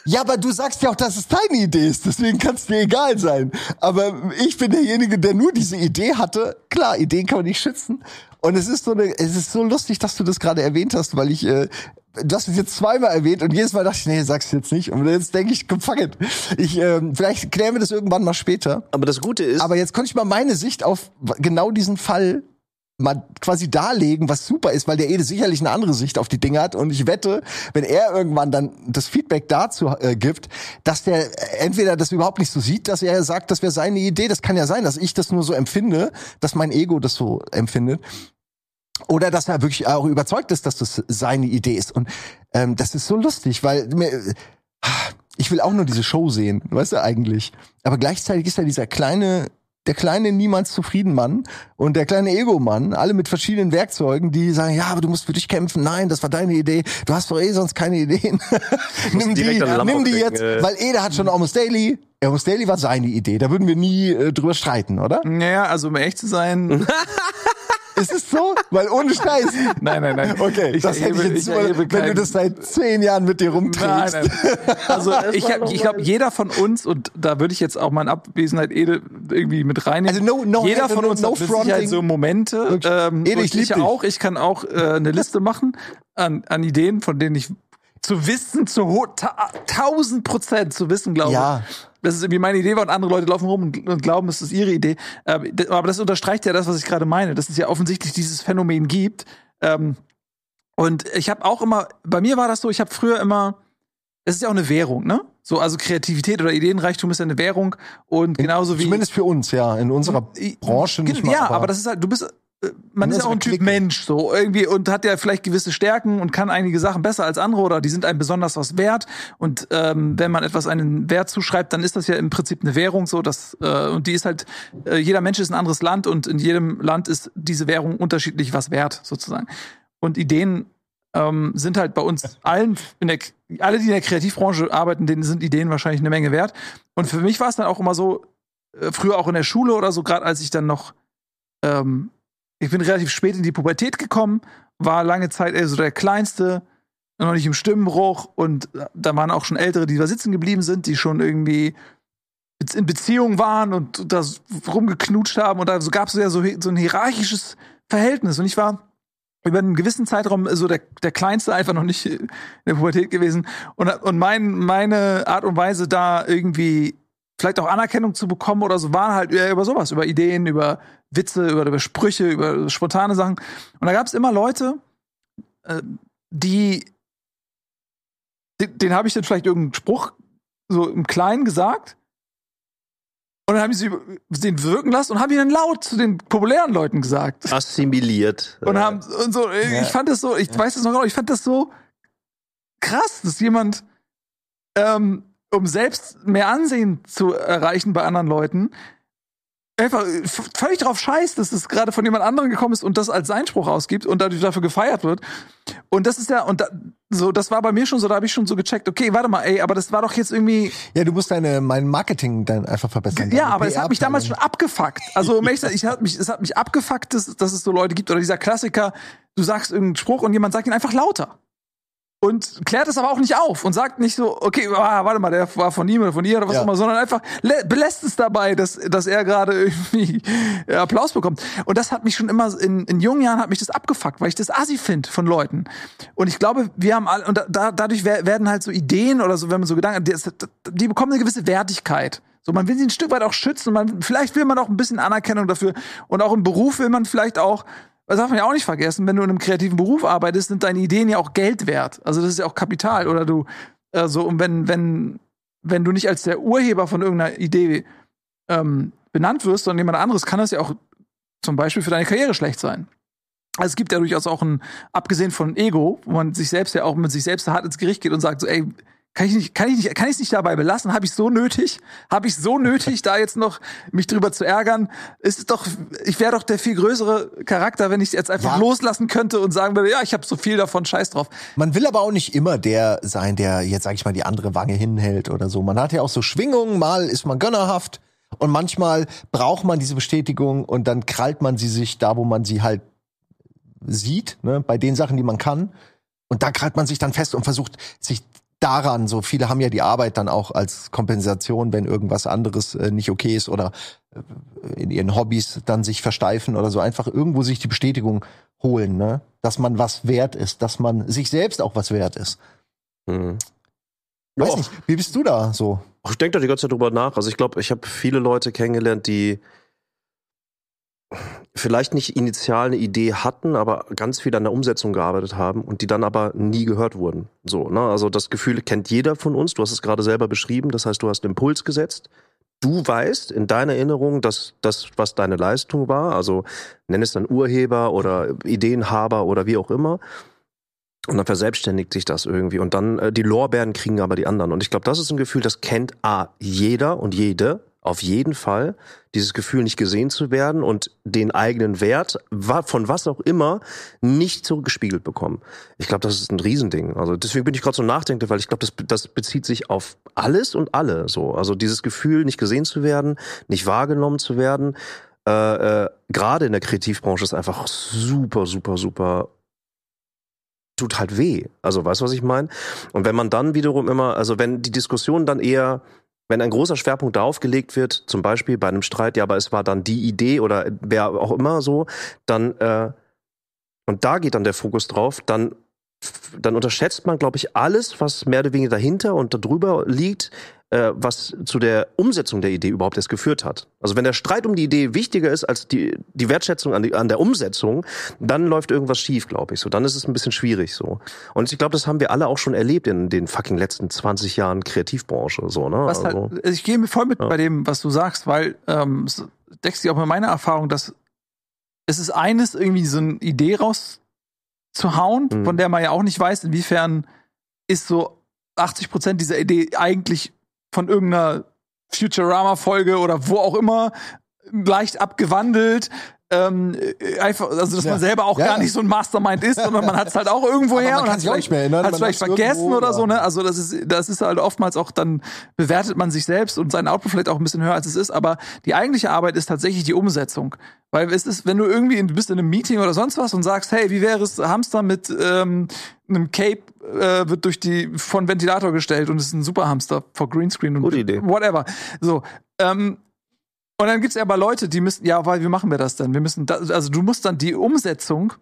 ja, aber du sagst ja auch, dass es deine Idee ist, deswegen kann es dir egal sein. Aber ich bin derjenige, der nur diese Idee hatte. Klar, Ideen kann man nicht schützen. Und es ist so eine, es ist so lustig, dass du das gerade erwähnt hast, weil ich, äh, du hast es jetzt zweimal erwähnt und jedes Mal dachte ich, nee, sag's jetzt nicht. Und jetzt denke ich, komm, fuck it. Ich, ähm, vielleicht klären wir das irgendwann mal später. aber das Gute ist, Aber jetzt konnte ich mal meine Sicht auf genau diesen Fall mal quasi darlegen, was super ist, weil der Ede sicherlich eine andere Sicht auf die Dinge hat. Und ich wette, wenn er irgendwann dann das Feedback dazu äh, gibt, dass der entweder das überhaupt nicht so sieht, dass er sagt, das wäre seine Idee. Das kann ja sein, dass ich das nur so empfinde, dass mein Ego das so empfindet. Oder dass er wirklich auch überzeugt ist, dass das seine Idee ist. Und ähm, das ist so lustig, weil mir, ich will auch nur diese Show sehen, weißt du eigentlich. Aber gleichzeitig ist da dieser kleine, der kleine niemals zufrieden Mann und der kleine Ego-Mann, alle mit verschiedenen Werkzeugen, die sagen, ja, aber du musst für dich kämpfen. Nein, das war deine Idee. Du hast doch eh sonst keine Ideen. nimm die, nimm die jetzt, äh. weil Ede hat schon Almost Daily. Almost Daily war seine Idee. Da würden wir nie äh, drüber streiten, oder? Naja, also um echt zu sein, Ist es so? Weil ohne Scheiß. nein, nein, nein. Okay, ich das hätte ich erhebe- jetzt ich erhebe wenn du keinen- das seit zehn Jahren mit dir Nein, rumträgst. nein. Also ich, hab- ich glaube, jeder von uns, und da würde ich jetzt auch mal in Abwesenheit Ede irgendwie mit reinnehmen. Also no- no- jeder von no- uns no hat mit Sicherheit fronting. so Momente. Ähm, Ede, ich dich. auch. Ich kann auch äh, eine Liste machen an, an Ideen, von denen ich zu wissen, zu ta tausend Prozent zu wissen, glaube Ja. dass es irgendwie meine Idee war und andere Leute laufen rum und, und glauben, es ist ihre Idee. Ähm, aber das unterstreicht ja das, was ich gerade meine, dass es ja offensichtlich dieses Phänomen gibt. Ähm, und ich habe auch immer, bei mir war das so, ich habe früher immer, es ist ja auch eine Währung, ne? So, also Kreativität oder Ideenreichtum ist ja eine Währung und genauso wie. Zumindest für uns, ja. In unserer Branche nicht mal. Ja, aber, das ist halt, du bist, man ist ja auch ein Typ. Mensch, so irgendwie und hat ja vielleicht gewisse Stärken und kann einige Sachen besser als andere oder die sind einem besonders was wert. Und ähm, wenn man etwas einen Wert zuschreibt, dann ist das ja im Prinzip eine Währung, so dass äh, und die ist halt, äh, jeder Mensch ist ein anderes Land und in jedem Land ist diese Währung unterschiedlich was wert, sozusagen. Und Ideen ähm, sind halt bei uns allen, in der, alle, die in der Kreativbranche arbeiten, denen sind Ideen wahrscheinlich eine Menge wert. Und für mich war es dann auch immer so, äh, früher auch in der Schule oder so, gerade als ich dann noch, ähm, ich bin relativ spät in die Pubertät gekommen, war lange Zeit eher so der Kleinste, noch nicht im Stimmenbruch und da waren auch schon Ältere, die da sitzen geblieben sind, die schon irgendwie in Beziehung waren und da rumgeknutscht haben und da gab es ja so, so ein hierarchisches Verhältnis und ich war über einen gewissen Zeitraum so der, der Kleinste einfach noch nicht in der Pubertät gewesen. Und, und mein, meine Art und Weise da irgendwie vielleicht auch Anerkennung zu bekommen oder so, war halt eher über sowas, über Ideen, über Witze, über, über Sprüche, über spontane Sachen. Und da gab es immer Leute, äh, die, den, den habe ich dann vielleicht irgendeinen Spruch so im Kleinen gesagt. Und dann habe ich sie den wirken lassen und habe ihn dann laut zu den populären Leuten gesagt. Assimiliert. Und Äh, haben und so, Ja. ich fand das so, ich weiß das noch genau, ich fand das so krass, dass jemand, ähm, um selbst mehr Ansehen zu erreichen bei anderen Leuten, einfach völlig drauf scheißt, dass es gerade von jemand anderem gekommen ist und das als Einspruch ausgibt und dadurch dafür gefeiert wird. Und das ist ja, und da, so, das war bei mir schon so, da habe ich schon so gecheckt, okay, warte mal, ey, aber das war doch jetzt irgendwie, Ja, du musst deine, mein Marketing dann einfach verbessern. ja, aber es hat mich damals schon abgefuckt. Also um ehrlich sein, ich hat mich, es hat mich abgefuckt, dass, dass es so Leute gibt oder dieser Klassiker, du sagst irgendeinen Spruch und jemand sagt ihn einfach lauter. Und klärt es aber auch nicht auf und sagt nicht so, okay, ah, warte mal, der war von ihm oder von ihr oder was Ja. auch immer, sondern einfach lä- belässt es dabei, dass, dass er gerade irgendwie äh, Applaus bekommt. Und das hat mich schon immer, in, in jungen Jahren hat mich das abgefuckt, weil ich das assi finde von Leuten. Und ich glaube, wir haben alle, und da, da, dadurch wer- werden halt so Ideen oder so, wenn man so Gedanken, die, die bekommen eine gewisse Wertigkeit. So, man will sie ein Stück weit auch schützen und man, vielleicht will man auch ein bisschen Anerkennung dafür. Und auch im Beruf will man vielleicht auch, das darf man ja auch nicht vergessen, wenn du in einem kreativen Beruf arbeitest, sind deine Ideen ja auch Geld wert. Also das ist ja auch Kapital. Oder du, äh, so, und wenn, wenn, wenn du nicht als der Urheber von irgendeiner Idee ähm, benannt wirst, sondern jemand anderes, kann das ja auch zum Beispiel für deine Karriere schlecht sein. Also es gibt ja durchaus auch ein, abgesehen von Ego, wo man sich selbst ja auch mit sich selbst hart ins Gericht geht und sagt so, ey, kann ich nicht, kann ich nicht, kann ich es nicht dabei belassen? Habe ich so nötig? Habe ich so nötig, da jetzt noch mich drüber zu ärgern? Ist es doch, ich wäre doch der viel größere Charakter, wenn ich jetzt einfach Ja. loslassen könnte und sagen würde, ja, ich habe so viel davon, scheiß drauf. Man will aber auch nicht immer der sein, der jetzt, sag ich mal, die andere Wange hinhält oder so. Man hat ja auch so Schwingungen, mal ist man gönnerhaft und manchmal braucht man diese Bestätigung und dann krallt man sie sich da, wo man sie halt sieht, ne, bei den Sachen, die man kann. Und da krallt man sich dann fest und versucht, sich daran, so viele haben ja die Arbeit dann auch als Kompensation, wenn irgendwas anderes äh, nicht okay ist oder äh, in ihren Hobbys dann sich versteifen oder so, einfach irgendwo sich die Bestätigung holen, ne? dass man was wert ist, dass man sich selbst auch was wert ist. hm. Weiß Ja. nicht, wie bist du da so? Ich denke da die ganze Zeit drüber nach. Also ich glaube, ich habe viele Leute kennengelernt, die vielleicht nicht initial eine Idee hatten, aber ganz viel an der Umsetzung gearbeitet haben und die dann aber nie gehört wurden. So, ne? Also das Gefühl kennt jeder von uns. Du hast es gerade selber beschrieben. Das heißt, du hast einen Impuls gesetzt. Du weißt in deiner Erinnerung, dass das, was deine Leistung war, also nenn es dann Urheber oder Ideenhaber oder wie auch immer. Und dann verselbstständigt sich das irgendwie. Und dann äh, die Lorbeeren kriegen aber die anderen. Und ich glaube, das ist ein Gefühl, das kennt A, jeder und jede auf jeden Fall dieses Gefühl, nicht gesehen zu werden und den eigenen Wert, von was auch immer, nicht zurückgespiegelt bekommen. Ich glaube, das ist ein Riesending. Also deswegen bin ich gerade so nachdenklich, weil ich glaube, das, das bezieht sich auf alles und alle so. Also dieses Gefühl, nicht gesehen zu werden, nicht wahrgenommen zu werden, äh, äh, gerade in der Kreativbranche ist einfach super, super, super tut halt weh. Also weißt du, was ich meine? Und wenn man dann wiederum immer, also wenn die Diskussion dann eher wenn ein großer Schwerpunkt darauf gelegt wird, zum Beispiel bei einem Streit, ja, aber es war dann die Idee oder wer auch immer so, dann äh, und da geht dann der Fokus drauf, dann dann unterschätzt man, glaube ich, alles, was mehr oder weniger dahinter und darüber liegt, äh, was zu der Umsetzung der Idee überhaupt erst geführt hat. Also wenn der Streit um die Idee wichtiger ist als die, die Wertschätzung an, die, an der Umsetzung, dann läuft irgendwas schief, glaube ich. So, dann ist es ein bisschen schwierig so. Und ich glaube, das haben wir alle auch schon erlebt in den fucking letzten 20 Jahren Kreativbranche. So, ne? Was also, halt, ich gehe voll mit ja. bei dem, was du sagst, weil ähm, deckst sich auch mit meiner Erfahrung, dass es ist eines, irgendwie so eine Idee rauszuhauen, mhm. von der man ja auch nicht weiß, inwiefern ist so 80 Prozent dieser Idee eigentlich von irgendeiner Futurama-Folge oder wo auch immer leicht abgewandelt. Ähm, einfach, also dass ja. man selber auch ja, gar nicht so ein Mastermind ist, sondern man hat es halt auch irgendwo her und hat es vielleicht, erinnern, vielleicht vergessen oder so, ne? Also das ist, das ist halt oftmals auch dann bewertet man sich selbst und seinen Output vielleicht auch ein bisschen höher als es ist, aber die eigentliche Arbeit ist tatsächlich die Umsetzung. Weil es ist, wenn du irgendwie, du bist in einem Meeting oder sonst was und sagst, hey, wie wäre es, Hamster mit ähm, einem Cape äh, wird durch die von Ventilator gestellt und es ist ein Superhamster vor Greenscreen und Gute Idee. whatever. So, ähm, und dann gibt's aber Leute, die müssen, ja, weil wie machen wir das denn? Wir müssen, da, also du musst dann die Umsetzung,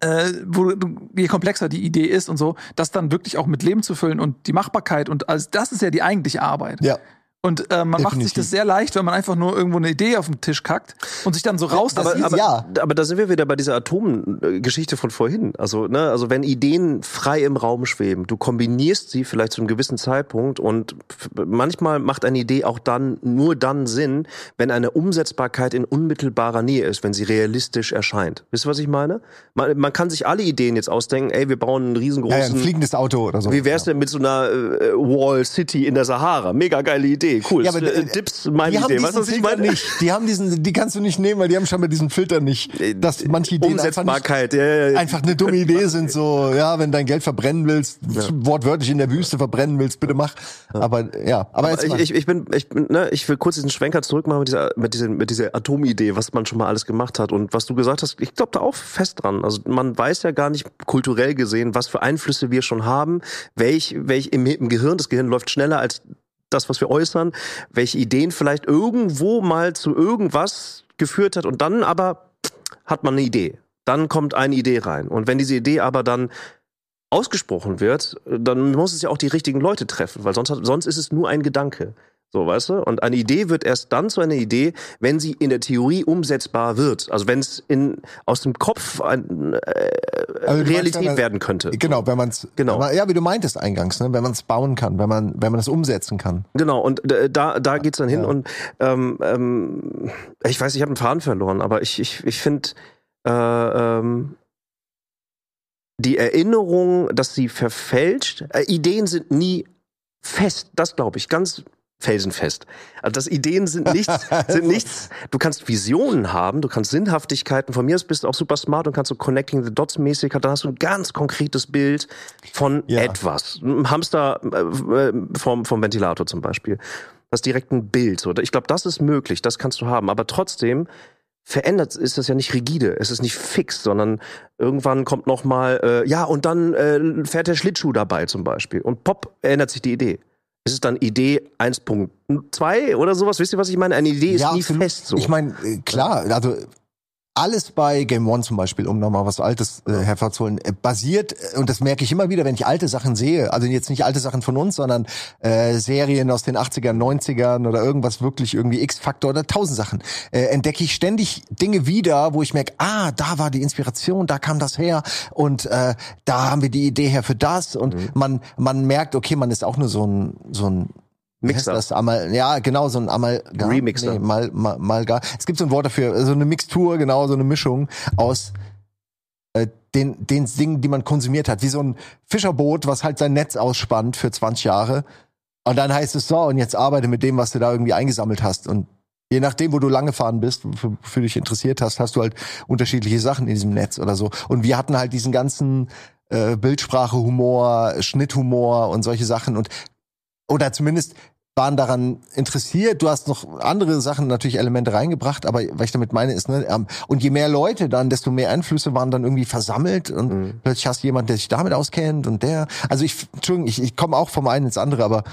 äh, wo je komplexer die Idee ist und so, das dann wirklich auch mit Leben zu füllen und die Machbarkeit und also das ist ja die eigentliche Arbeit. Ja. Und äh, man Definitiv. macht sich das sehr leicht, wenn man einfach nur irgendwo eine Idee auf den Tisch kackt und sich dann so raus. Aber, aber, ja. aber da sind wir wieder bei dieser Atomgeschichte von vorhin. Also, ne, also wenn Ideen frei im Raum schweben, du kombinierst sie vielleicht zu einem gewissen Zeitpunkt und manchmal macht eine Idee auch dann nur dann Sinn, wenn eine Umsetzbarkeit in unmittelbarer Nähe ist, wenn sie realistisch erscheint. Wisst ihr, was ich meine? Man, man kann sich alle Ideen jetzt ausdenken, ey, wir bauen einen riesengroßen. Ja, ein fliegendes Auto oder so. Wie wär's denn mit so einer äh, Wall City in der Sahara? Mega geile Idee. Idee, cool. Ja, aber äh, Dips meine die Idee. Weißt du, was ich meine? Nicht. Die haben diesen, die kannst du nicht nehmen, weil die haben schon mal diesen Filter nicht. Äh, dass manche Ideen einfach, nicht, ja, ja. einfach eine dumme Idee sind. So, ja, wenn dein Geld verbrennen willst, wortwörtlich in der Wüste verbrennen willst, bitte mach. Aber ja, aber, aber ich, ich, ich bin, ich bin, ne, ich will kurz diesen Schwenker zurückmachen mit dieser, mit dieser, mit dieser Atomidee, was man schon mal alles gemacht hat und was du gesagt hast. Ich glaube da auch fest dran. Also man weiß ja gar nicht kulturell gesehen, was für Einflüsse wir schon haben, welch, welch im, im Gehirn, das Gehirn läuft schneller als das, was wir äußern, welche Ideen vielleicht irgendwo mal zu irgendwas geführt hat und dann aber hat man eine Idee. Dann kommt eine Idee rein. Und wenn diese Idee aber dann ausgesprochen wird, dann muss es ja auch die richtigen Leute treffen, weil sonst, sonst ist es nur ein Gedanke. So, weißt du? Und eine Idee wird erst dann zu einer Idee, wenn sie in der Theorie umsetzbar wird. Also wenn es in aus dem Kopf ein, äh, also Realität meinst, werden könnte. Genau, wenn man es genau. Man, ja, wie du meintest eingangs, ne? wenn man es bauen kann, wenn man wenn man es umsetzen kann. Genau, und äh, da da geht's dann hin ja. und ähm, ähm, ich weiß, ich habe einen Faden verloren, aber ich ich ich finde äh, ähm, die Erinnerung, dass sie verfälscht, äh, Ideen sind nie fest, das glaube ich, ganz felsenfest. Also das Ideen sind nichts, sind nichts. Du kannst Visionen haben, du kannst Sinnhaftigkeiten. Von mir aus bist du auch super smart und kannst so Connecting the Dots mäßig, dann hast du ein ganz konkretes Bild von ja. etwas. Ein Hamster äh, vom, vom Ventilator zum Beispiel. Das direkt ein Bild. Ich glaube, das ist möglich, das kannst du haben. Aber trotzdem verändert ist das ja nicht rigide, es ist nicht fix, sondern irgendwann kommt noch mal äh, ja und dann äh, fährt der Schlittschuh dabei zum Beispiel und pop ändert sich die Idee ist es dann Idee 1.2 oder sowas? Wisst ihr, was ich meine? Eine Idee ist ja, nie absolut. fest. So. Ich meine, äh, klar, also alles bei Game One zum Beispiel, um nochmal was Altes äh, hervorzuholen, äh, basiert, äh, und das merke ich immer wieder, wenn ich alte Sachen sehe, also jetzt nicht alte Sachen von uns, sondern äh, Serien aus den 80ern, 90ern oder irgendwas wirklich irgendwie X-Faktor oder tausend Sachen, äh, entdecke ich ständig Dinge wieder, wo ich merke, ah, da war die Inspiration, da kam das her und äh, da haben wir die Idee her für das. Und Mhm. man, man merkt, okay, man ist auch nur so ein, so ein Mixer. Das Amal, ja, genau, so ein Amalgam. Remixer. Nee, mal, mal, mal gar. Es gibt so ein Wort dafür, so eine Mixtur, genau, so eine Mischung aus äh, den, den Dingen, die man konsumiert hat. Wie so ein Fischerboot, was halt sein Netz ausspannt für 20 Jahre. Und dann heißt es so, und jetzt arbeite mit dem, was du da irgendwie eingesammelt hast. Und je nachdem, wo du lang gefahren bist, wofür wofür du dich interessiert hast, hast du halt unterschiedliche Sachen in diesem Netz oder so. Und wir hatten halt diesen ganzen äh, Bildsprache, Humor, Schnitthumor und solche Sachen. Und oder zumindest waren daran interessiert. Du hast noch andere Sachen, natürlich Elemente reingebracht, aber was ich damit meine ist, ne, ähm, und je mehr Leute dann, desto mehr Einflüsse waren dann irgendwie versammelt und Mhm. plötzlich hast du jemanden, der sich damit auskennt und der, also ich, Entschuldigung, ich, ich komme auch vom einen ins andere, aber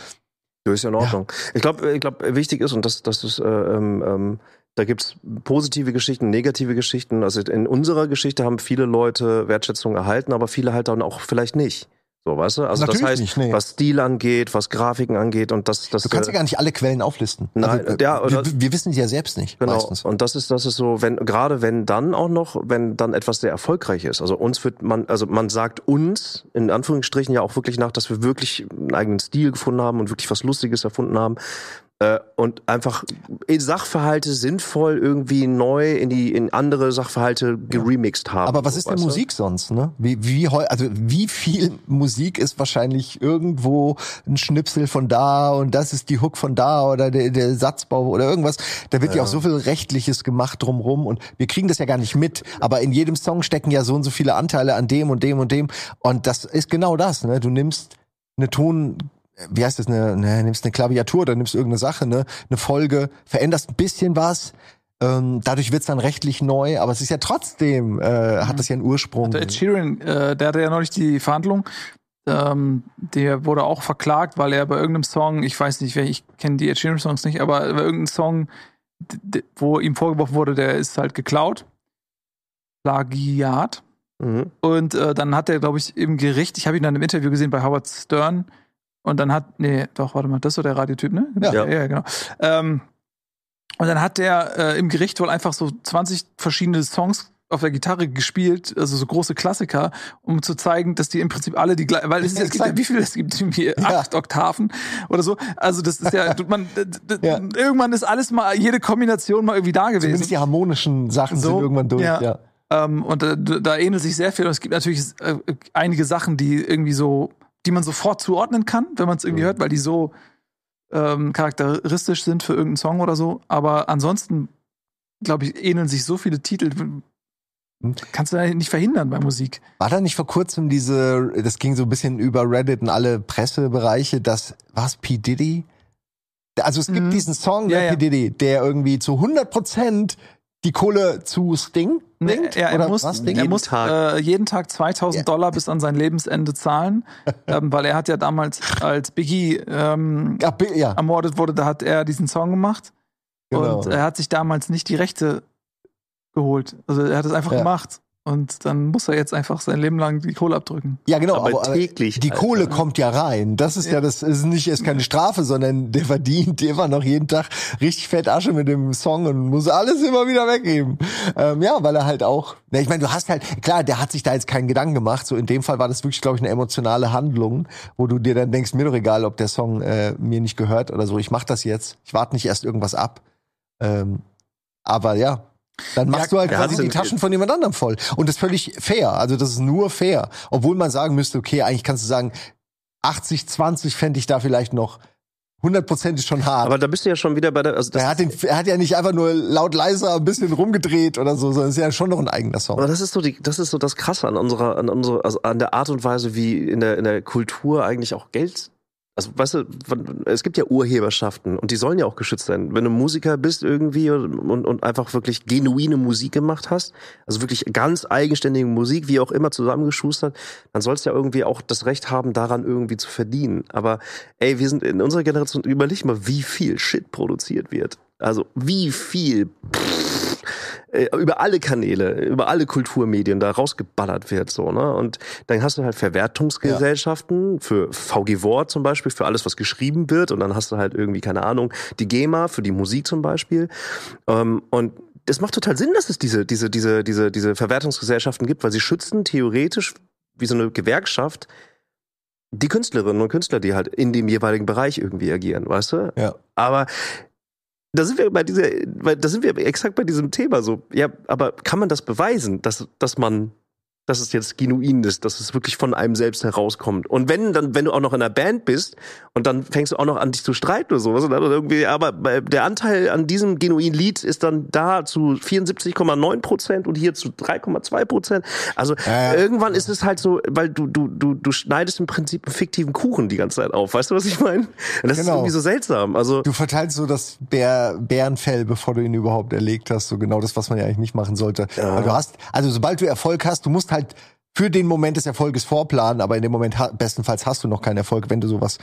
Ja, ist ja in Ordnung. Ich glaube, ich glaub, wichtig ist, und das, das ist, äh, ähm, ähm, da gibt's positive Geschichten, negative Geschichten. Also in unserer Geschichte haben viele Leute Wertschätzung erhalten, aber viele halt dann auch vielleicht nicht. So, weißt du? Also Natürlich das heißt, nicht, nee. was Stil angeht, was Grafiken angeht und das, das du kannst äh, ja gar nicht alle Quellen auflisten. Nein, also, äh, ja, oder- wir, wir wissen sie ja selbst nicht, Genau. meistens. Und das ist, das ist so, wenn, gerade wenn dann auch noch, wenn dann etwas sehr erfolgreich ist. Also uns wird man, also man sagt uns, in Anführungsstrichen ja auch wirklich nach, dass wir wirklich einen eigenen Stil gefunden haben und wirklich was Lustiges erfunden haben. Äh, und einfach Sachverhalte sinnvoll irgendwie neu in die, in andere Sachverhalte geremixed haben. Aber was so, ist denn weißt du? Musik sonst, ne? Wie, wie, also wie viel Musik ist wahrscheinlich irgendwo ein Schnipsel von da und das ist die Hook von da oder der, der Satzbau oder irgendwas. Da wird ja. auch so viel Rechtliches gemacht drumrum und wir kriegen das ja gar nicht mit. Aber in jedem Song stecken ja so und so viele Anteile an dem und dem und dem. Und das ist genau das, ne? Du nimmst eine Ton, wie heißt das, eine, ne, nimmst eine Klaviatur, dann nimmst du irgendeine Sache, ne, eine Folge, veränderst ein bisschen was, ähm, dadurch wird's dann rechtlich neu, aber es ist ja trotzdem, äh, hat das ja einen Ursprung. Der Ed Sheeran, äh, der hatte ja neulich die Verhandlung. Ähm, der wurde auch verklagt, weil er bei irgendeinem Song, ich weiß nicht, ich kenne die Ed Sheeran Songs nicht, aber bei irgendeinem Song, wo ihm vorgeworfen wurde, der ist halt geklaut. Plagiat. Mhm. Und äh, dann hat er, glaube ich, im Gericht, ich habe ihn dann im Interview gesehen bei Howard Stern. Und dann hat, nee, doch, warte mal, das ist so der Radiotyp, ne? Ja. ja, ja genau. Ähm, und dann hat der äh, im Gericht wohl einfach so 20 verschiedene Songs auf der Gitarre gespielt, also so große Klassiker, um zu zeigen, dass die im Prinzip alle die gleichen, weil es, ist, es gibt ja, wie viele es gibt, irgendwie Ja. acht Oktaven oder so. Also das ist ja, man, Ja. irgendwann ist alles mal, jede Kombination mal irgendwie da gewesen. Zumindest die harmonischen Sachen So, sind irgendwann durch, ja. ja. Ähm, und da, da ähnelt sich sehr viel. Und es gibt natürlich äh, einige Sachen, die irgendwie so, die man sofort zuordnen kann, wenn man es irgendwie Mhm. hört, weil die so ähm, charakteristisch sind für irgendeinen Song oder so. Aber ansonsten, glaube ich, ähneln sich so viele Titel. Kannst du ja nicht verhindern bei Musik. War da nicht vor kurzem diese, das ging so ein bisschen über Reddit und alle Pressebereiche, das, was, P. Diddy? Also es gibt Mhm. diesen Song, Ja, der ja. P. Diddy, der irgendwie zu 100 Prozent die Kohle zu Sting bringt? ja, er Oder muss, was, er Ding? Jeden muss Tag. Äh, jeden Tag 2000 Ja. Dollar bis an sein Lebensende zahlen, ähm, weil er hat ja damals, als Biggie ähm, Ja, bi- ja, ermordet wurde, da hat er diesen Song gemacht. genau. Und er hat sich damals nicht die Rechte geholt. Also er hat es einfach Ja. gemacht. Und dann muss er jetzt einfach sein Leben lang die Kohle abdrücken. ja, genau. Aber aber, täglich, Die Alter. Kohle kommt ja rein. Das ist ja, Ja. das ist nicht erst keine Strafe, sondern der verdient immer noch jeden Tag richtig fett Asche mit dem Song und muss alles immer wieder weggeben. Ähm, ja, weil er halt auch, ja, ich meine, du hast halt, klar, der hat sich da jetzt keinen Gedanken gemacht. So in dem Fall war das wirklich, glaube ich, eine emotionale Handlung, wo du dir dann denkst, mir doch egal, ob der Song äh, mir nicht gehört oder so. Ich mach das jetzt. Ich warte nicht erst irgendwas ab. Ähm, aber ja. Dann machst Ja, du halt quasi die Taschen von jemand anderem voll. Und das ist völlig fair. Also das ist nur fair. Obwohl man sagen müsste, okay, eigentlich kannst du sagen, 80, 20 fände ich da vielleicht noch. 100 Prozent ist schon hart. Aber da bist du ja schon wieder bei der, also das er, hat den, er hat ja nicht einfach nur laut leiser ein bisschen rumgedreht oder so, sondern es ist ja schon noch ein eigener Song. Aber das ist so die, das ist so das Krasse an unserer, an unserer, also an der Art und Weise, wie in der, in der Kultur eigentlich auch Geld. Also, weißt du, es gibt ja Urheberschaften und die sollen ja auch geschützt sein. Wenn du Musiker bist irgendwie und, und einfach wirklich genuine Musik gemacht hast, also wirklich ganz eigenständige Musik, wie auch immer zusammengeschustert, dann sollst du ja irgendwie auch das Recht haben, daran irgendwie zu verdienen. Aber ey, wir sind in unserer Generation, überleg mal, wie viel Shit produziert wird. Also, wie viel äh, über alle Kanäle, über alle Kulturmedien da rausgeballert wird, so, ne? Und dann hast du halt Verwertungsgesellschaften für VG Wort zum Beispiel, für alles, was geschrieben wird. Und dann hast du halt irgendwie, keine Ahnung, die GEMA für die Musik zum Beispiel. Ähm, und es macht total Sinn, dass es diese, diese, diese, diese, diese Verwertungsgesellschaften gibt, weil sie schützen theoretisch wie so eine Gewerkschaft die Künstlerinnen und Künstler, die halt in dem jeweiligen Bereich irgendwie agieren, weißt du? Ja. Aber da sind wir bei dieser, da sind wir exakt bei diesem Thema so. Ja, aber kann man das beweisen, dass, dass man dass es jetzt genuin ist, dass es wirklich von einem selbst herauskommt. Und wenn dann, wenn du auch noch in einer Band bist und dann fängst du auch noch an, dich zu streiten oder sowas, dann irgendwie, aber der Anteil an diesem genuinen Lied ist dann da zu 74,9 Prozent und hier zu 3,2 Prozent. Also Ja, ja. irgendwann ist es halt so, weil du, du, du, du schneidest im Prinzip einen fiktiven Kuchen die ganze Zeit auf. Weißt du, was ich meine? Das ist Genau. irgendwie so seltsam. Also, Du verteilst so das Bär, Bärenfell, bevor du ihn überhaupt erlegt hast. So genau das, was man ja eigentlich nicht machen sollte. Weil du hast, also sobald du Erfolg hast, du musst halt für den Moment des Erfolges vorplanen, aber in dem Moment bestenfalls hast du noch keinen Erfolg, wenn du sowas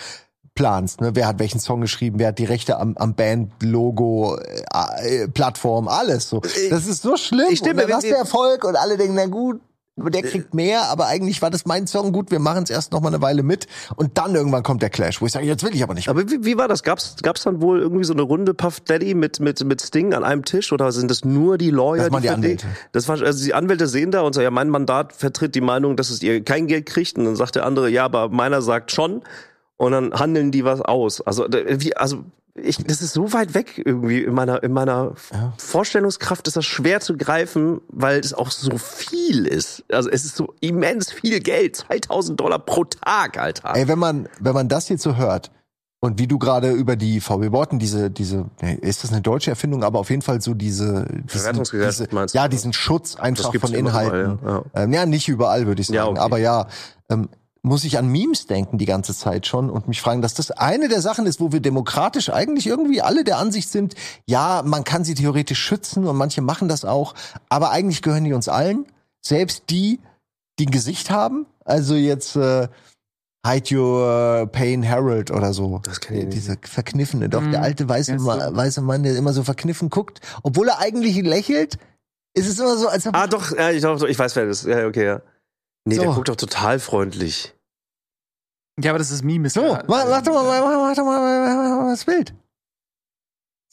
planst. Ne? Wer hat welchen Song geschrieben, wer hat die Rechte am, am Band-Logo, äh, äh, Plattform, alles so. Das ist so schlimm. Ich stell und dann hast du Erfolg und alle denken, na gut, der kriegt mehr, aber eigentlich war das mein Song gut, wir machen es erst noch mal eine Weile mit und dann irgendwann kommt der Clash, wo ich sage, jetzt will ich aber nicht. mehr. aber wie, wie war das? Gab's, gab's dann wohl irgendwie so eine Runde Puff Daddy mit, mit, mit Sting an einem Tisch oder sind das nur die Lawyer? Das waren die für Anwälte. Das war, also die Anwälte sehen da und sagen, ja, mein Mandat vertritt die Meinung, dass es ihr kein Geld kriegt und dann sagt der andere, ja, aber meiner sagt schon und dann handeln die was aus. Also, wie, also, ich, das ist so weit weg irgendwie in meiner, in meiner Vorstellungskraft ist das schwer zu greifen, weil es auch so viel ist. Also es ist so immens viel Geld. 2000 Dollar pro Tag, Alter. Ey, wenn man, wenn man das jetzt so hört und wie du gerade über die VW Worten, diese, diese, ist das eine deutsche Erfindung, aber auf jeden Fall so diese, diesen, diese meinst du, ja, diesen Schutz einfach von Inhalten. überall, ja. Ähm, ja, nicht überall, würde ich sagen, Ja, aber ja, ähm, muss ich an Memes denken die ganze Zeit schon und mich fragen, dass das eine der Sachen ist, wo wir demokratisch eigentlich irgendwie alle der Ansicht sind, ja, man kann sie theoretisch schützen und manche machen das auch, aber eigentlich gehören die uns allen, selbst die, die ein Gesicht haben. Also jetzt äh, Hide Your Pain Harold oder so. Das kenn ich nicht. Diese verkniffene, doch Mhm. der alte weiße, du? weiße Mann, der immer so verkniffen guckt, obwohl er eigentlich lächelt. Ist es immer so, als ob Ah, doch, ja, ich, doch, ich weiß, wer das ist. Ja, okay, ja. Nee, der So. guckt doch total freundlich. Ja, aber das ist Meme. So, ja, mach, doch mal, mach, doch mal, das Bild.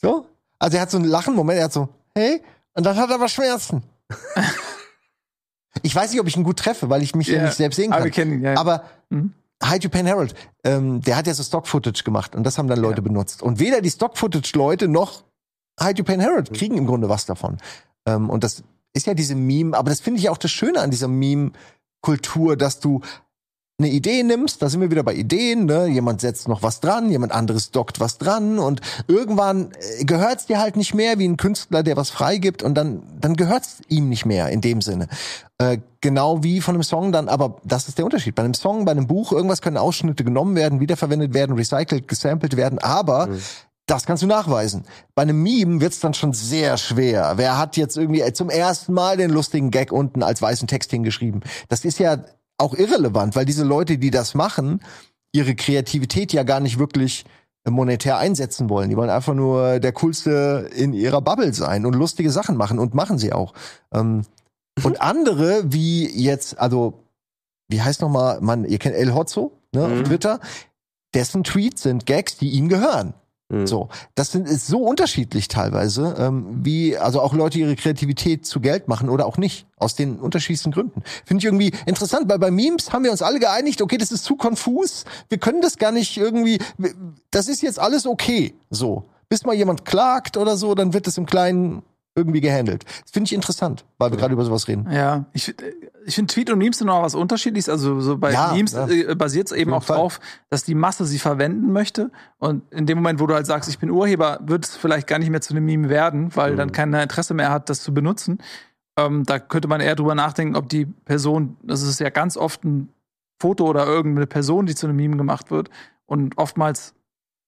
So? Also er hat so einen Lachen-Moment, er hat so, hey, und dann hat er aber Schmerzen. ich weiß nicht, ob ich ihn gut treffe, weil ich mich ja, Ja, nicht selbst sehen aber kann. wir kennen ihn, ja. Aber Mhm. Hide You Pain Harold, ähm, der hat ja so Stock-Footage gemacht und das haben dann Leute Ja. benutzt. Und weder die Stock-Footage-Leute noch Hide You Pain Mhm. Kriegen im Grunde was davon. Ähm, und das ist ja diese Meme, aber das finde ich auch das Schöne an dieser Meme-Kultur, dass du eine Idee nimmst, da sind wir wieder bei Ideen, ne? Jemand setzt noch was dran, jemand anderes dockt was dran und irgendwann äh, gehört's dir halt nicht mehr wie ein Künstler, der was freigibt und dann dann gehört's ihm nicht mehr in dem Sinne. Äh, genau wie von einem Song dann, aber das ist der Unterschied. Bei einem Song, bei einem Buch, irgendwas können Ausschnitte genommen werden, wiederverwendet werden, recycelt, gesampelt werden, aber das kannst du nachweisen. Bei einem Meme wird's dann schon sehr schwer. Wer hat jetzt irgendwie zum ersten Mal den lustigen Gag unten als weißen Text hingeschrieben? Das ist ja auch irrelevant, weil diese Leute, die das machen, ihre Kreativität ja gar nicht wirklich monetär einsetzen wollen. Die wollen einfach nur der coolste in ihrer Bubble sein und lustige Sachen machen und machen sie auch. Ähm, und andere, wie jetzt, also, wie heißt nochmal, man, ihr kennt El Hotzo, ne, auf Mhm. Twitter, dessen Tweets sind Gags, die ihm gehören. Mhm. So, das sind, ist so unterschiedlich teilweise, ähm, wie also auch Leute ihre Kreativität zu Geld machen oder auch nicht, aus den unterschiedlichsten Gründen. Finde ich irgendwie interessant, weil bei Memes haben wir uns alle geeinigt, okay, das ist zu konfus, wir können das gar nicht irgendwie, das ist jetzt alles okay, so. Bis mal jemand klagt oder so, dann wird das im Kleinen irgendwie gehandelt. Das finde ich interessant, weil wir gerade über sowas reden. Ja, ich, ich finde Tweet und Memes sind noch was unterschiedliches. Also so bei Ja, Memes ja. äh, basiert es eben auch Fall. drauf, dass die Masse sie verwenden möchte. Und in dem Moment, wo du halt sagst, ich bin Urheber, wird es vielleicht gar nicht mehr zu einem Meme werden, weil dann keiner Interesse mehr hat, das zu benutzen. Ähm, da könnte man eher drüber nachdenken, ob die Person, das ist ja ganz oft ein Foto oder irgendeine Person, die zu einem Meme gemacht wird und oftmals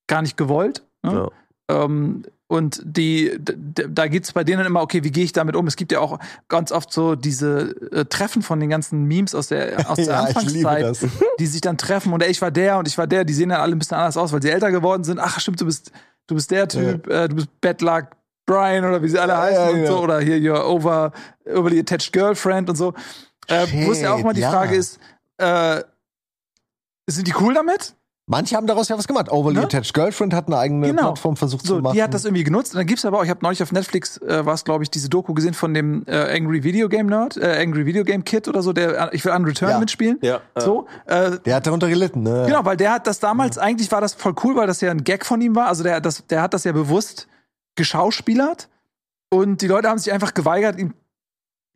gar nicht gewollt. Ne? Ja. Ähm, und die, da geht's bei denen immer, okay, wie gehe ich damit um? Es gibt ja auch ganz oft so diese äh, Treffen von den ganzen Memes aus der, aus der Ja, Anfangszeit, die sich dann treffen und ey, ich war der und ich war der, die sehen dann alle ein bisschen anders aus, weil sie älter geworden sind. Ach, stimmt, du bist, du bist der Typ, äh, du bist Bettler, Brian oder wie sie alle heißen ja, und ja. so oder hier your over overly attached girlfriend und so. Äh, wo es ja auch Shit, mal die ja. Frage ist, äh, sind die cool damit? Manche haben daraus ja was gemacht. Overly Ne? Attached Girlfriend hat eine eigene Genau. Plattform versucht So, zu machen. die hat das irgendwie genutzt. Und dann gibt's aber auch, ich habe neulich auf Netflix, äh, war es glaube ich, diese Doku gesehen von dem äh, Angry Video Game Nerd, äh, Angry Video Game Kid oder so, der äh, ich will an Return Ja. mitspielen. Ja, äh. So, äh, Der hat darunter gelitten, ne? Genau, weil der hat das damals, eigentlich war das voll cool, weil das ja ein Gag von ihm war. Also der, das, der hat das ja bewusst geschauspielert. Und die Leute haben sich einfach geweigert, ihm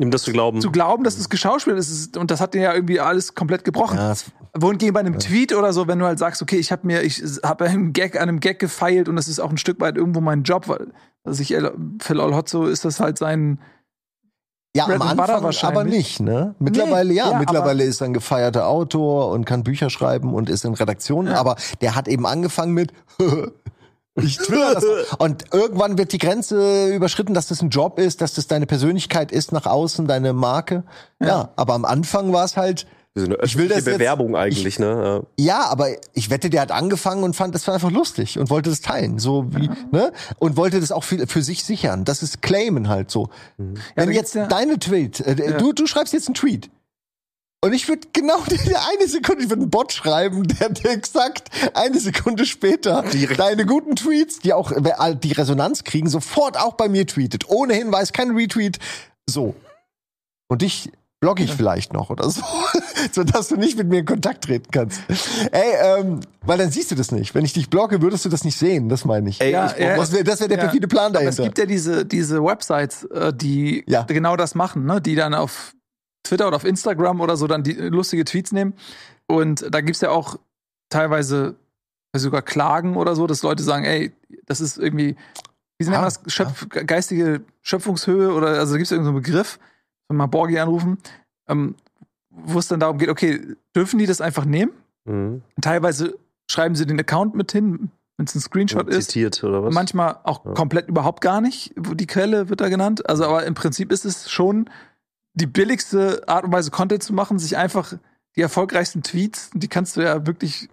Ihm das zu glauben. zu glauben, dass es geschauspielert ist. Und das hat den ja irgendwie alles komplett gebrochen. Ja, Wohingegen bei einem Tweet oder so, wenn du halt sagst, okay, ich habe mir, ich habe einen Gag an einem Gag gefeilt und das ist auch ein Stück weit irgendwo mein Job, weil also ich, für Lol Hotzo ist das halt sein, ja Bread am Anfang wahrscheinlich. aber nicht, ne? Mittlerweile, ja, ja, mittlerweile ist er ein gefeierter Autor und kann Bücher schreiben und ist in Redaktionen, aber der hat eben angefangen mit ich twitter das. Und irgendwann wird die Grenze überschritten, dass das ein Job ist, dass das deine Persönlichkeit ist nach außen, deine Marke. Ja, aber am Anfang war es halt, So eine Ich will das jetzt- Bewerbung eigentlich, ne? Ja, aber ich wette, der hat angefangen und fand, das war einfach lustig und wollte das teilen, so wie, ne? Und wollte das auch für, für sich sichern. Das ist claimen halt so. Wenn da jetzt ja- deine Tweet, äh, du, du schreibst jetzt einen Tweet. Und ich würde genau die eine Sekunde, ich würde einen Bot schreiben, der dir exakt eine Sekunde später Direkt. deine guten Tweets, die auch äh, die Resonanz kriegen, sofort auch bei mir tweetet. Ohne Hinweis, kein Retweet. So. Und dich blogge ich vielleicht noch oder so, sodass du nicht mit mir in Kontakt treten kannst. Ey, ähm, weil dann siehst du das nicht. Wenn ich dich blogge, würdest du das nicht sehen. Das meine ich. Ey, Ja, ich, ja. das wäre wär der Ja. perfide Plan Aber es dahinter. gibt ja diese, diese Websites, äh, die Ja. genau das machen, ne? die dann auf Twitter oder auf Instagram oder so dann die äh, lustige Tweets nehmen. Und da gibt's ja auch teilweise sogar Klagen oder so, dass Leute sagen, ey, das ist irgendwie, wie nennt man das, Schöpf geistige Schöpfungshöhe oder also da gibt's irgendeinen so Begriff, wenn mal Borgi anrufen, ähm, wo es dann darum geht, okay, dürfen die das einfach nehmen? Mhm. Teilweise schreiben sie den Account mit hin, wenn es ein Screenshot ist. Zitiert oder was? Manchmal auch Ja. komplett überhaupt gar nicht. wo Die Quelle wird da genannt. Also, aber im Prinzip ist es schon die billigste Art und Weise, Content zu machen, sich einfach die erfolgreichsten Tweets, die kannst du ja wirklich,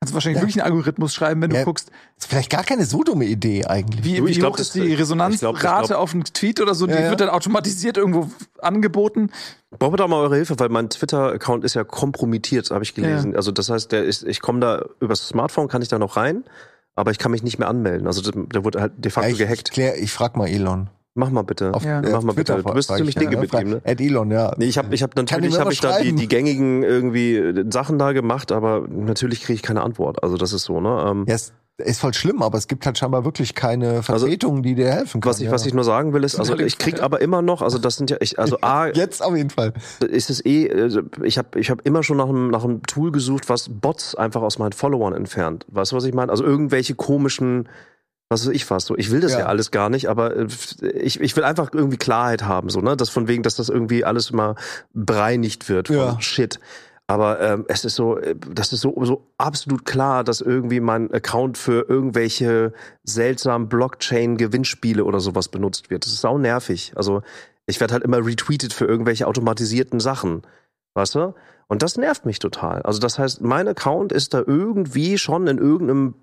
kannst du wahrscheinlich Ja. wirklich einen Algorithmus schreiben, wenn Ja. du guckst, Das ist vielleicht gar keine so dumme Idee eigentlich. wie, Du, ich wie glaub, hoch das- ist die ich glaub, Resonanzrate ich glaub- auf einen Tweet oder so, die Ja, ja. wird dann automatisiert irgendwo angeboten. Brauchen wir da mal eure Hilfe, weil mein Twitter-Account ist ja kompromittiert, habe ich gelesen. Also das heißt, der ist, ich komme da übers Smartphone, kann ich da noch rein, aber ich kann mich nicht mehr anmelden. Also der, der wurde halt de facto ich, ich, gehackt. klär, ich frag mal Elon. Mach mal bitte. Auf, Ja. äh, Mach mal Twitter bitte. Du bist ziemlich ich, dicke ja, mit ihm, ne? Ed Elon, ja. Nee, ich habe ich hab natürlich hab ich da die, die gängigen irgendwie äh, Sachen da gemacht, aber natürlich kriege ich keine Antwort. Also das ist so, ne? Ähm, Ja, es ist voll schlimm, aber es gibt halt scheinbar wirklich keine Vertretung, die dir helfen kann. was ich, ja. was ich nur sagen will, ist, also ich krieg aber immer noch, also das sind ja, ich, also A, Jetzt auf jeden Fall. ist es eh, also ich habe ich hab immer schon nach einem, nach einem Tool gesucht, was Bots einfach aus meinen Followern entfernt. Weißt du, was ich meine? Also irgendwelche komischen, was weiß ich was, so. Ich will das ja, Ja. alles gar nicht, aber äh, ich, ich will einfach irgendwie Klarheit haben, so, ne? Das von wegen, dass das irgendwie alles mal bereinigt wird von Ja. Shit. Aber ähm, es ist so, äh, das ist so, so absolut klar, dass irgendwie mein Account für irgendwelche seltsamen Blockchain-Gewinnspiele oder sowas benutzt wird. Das ist sau nervig. Also ich werde halt immer retweetet für irgendwelche automatisierten Sachen. Weißt du? Und das nervt mich total. Also das heißt, mein Account ist da irgendwie schon in irgendeinem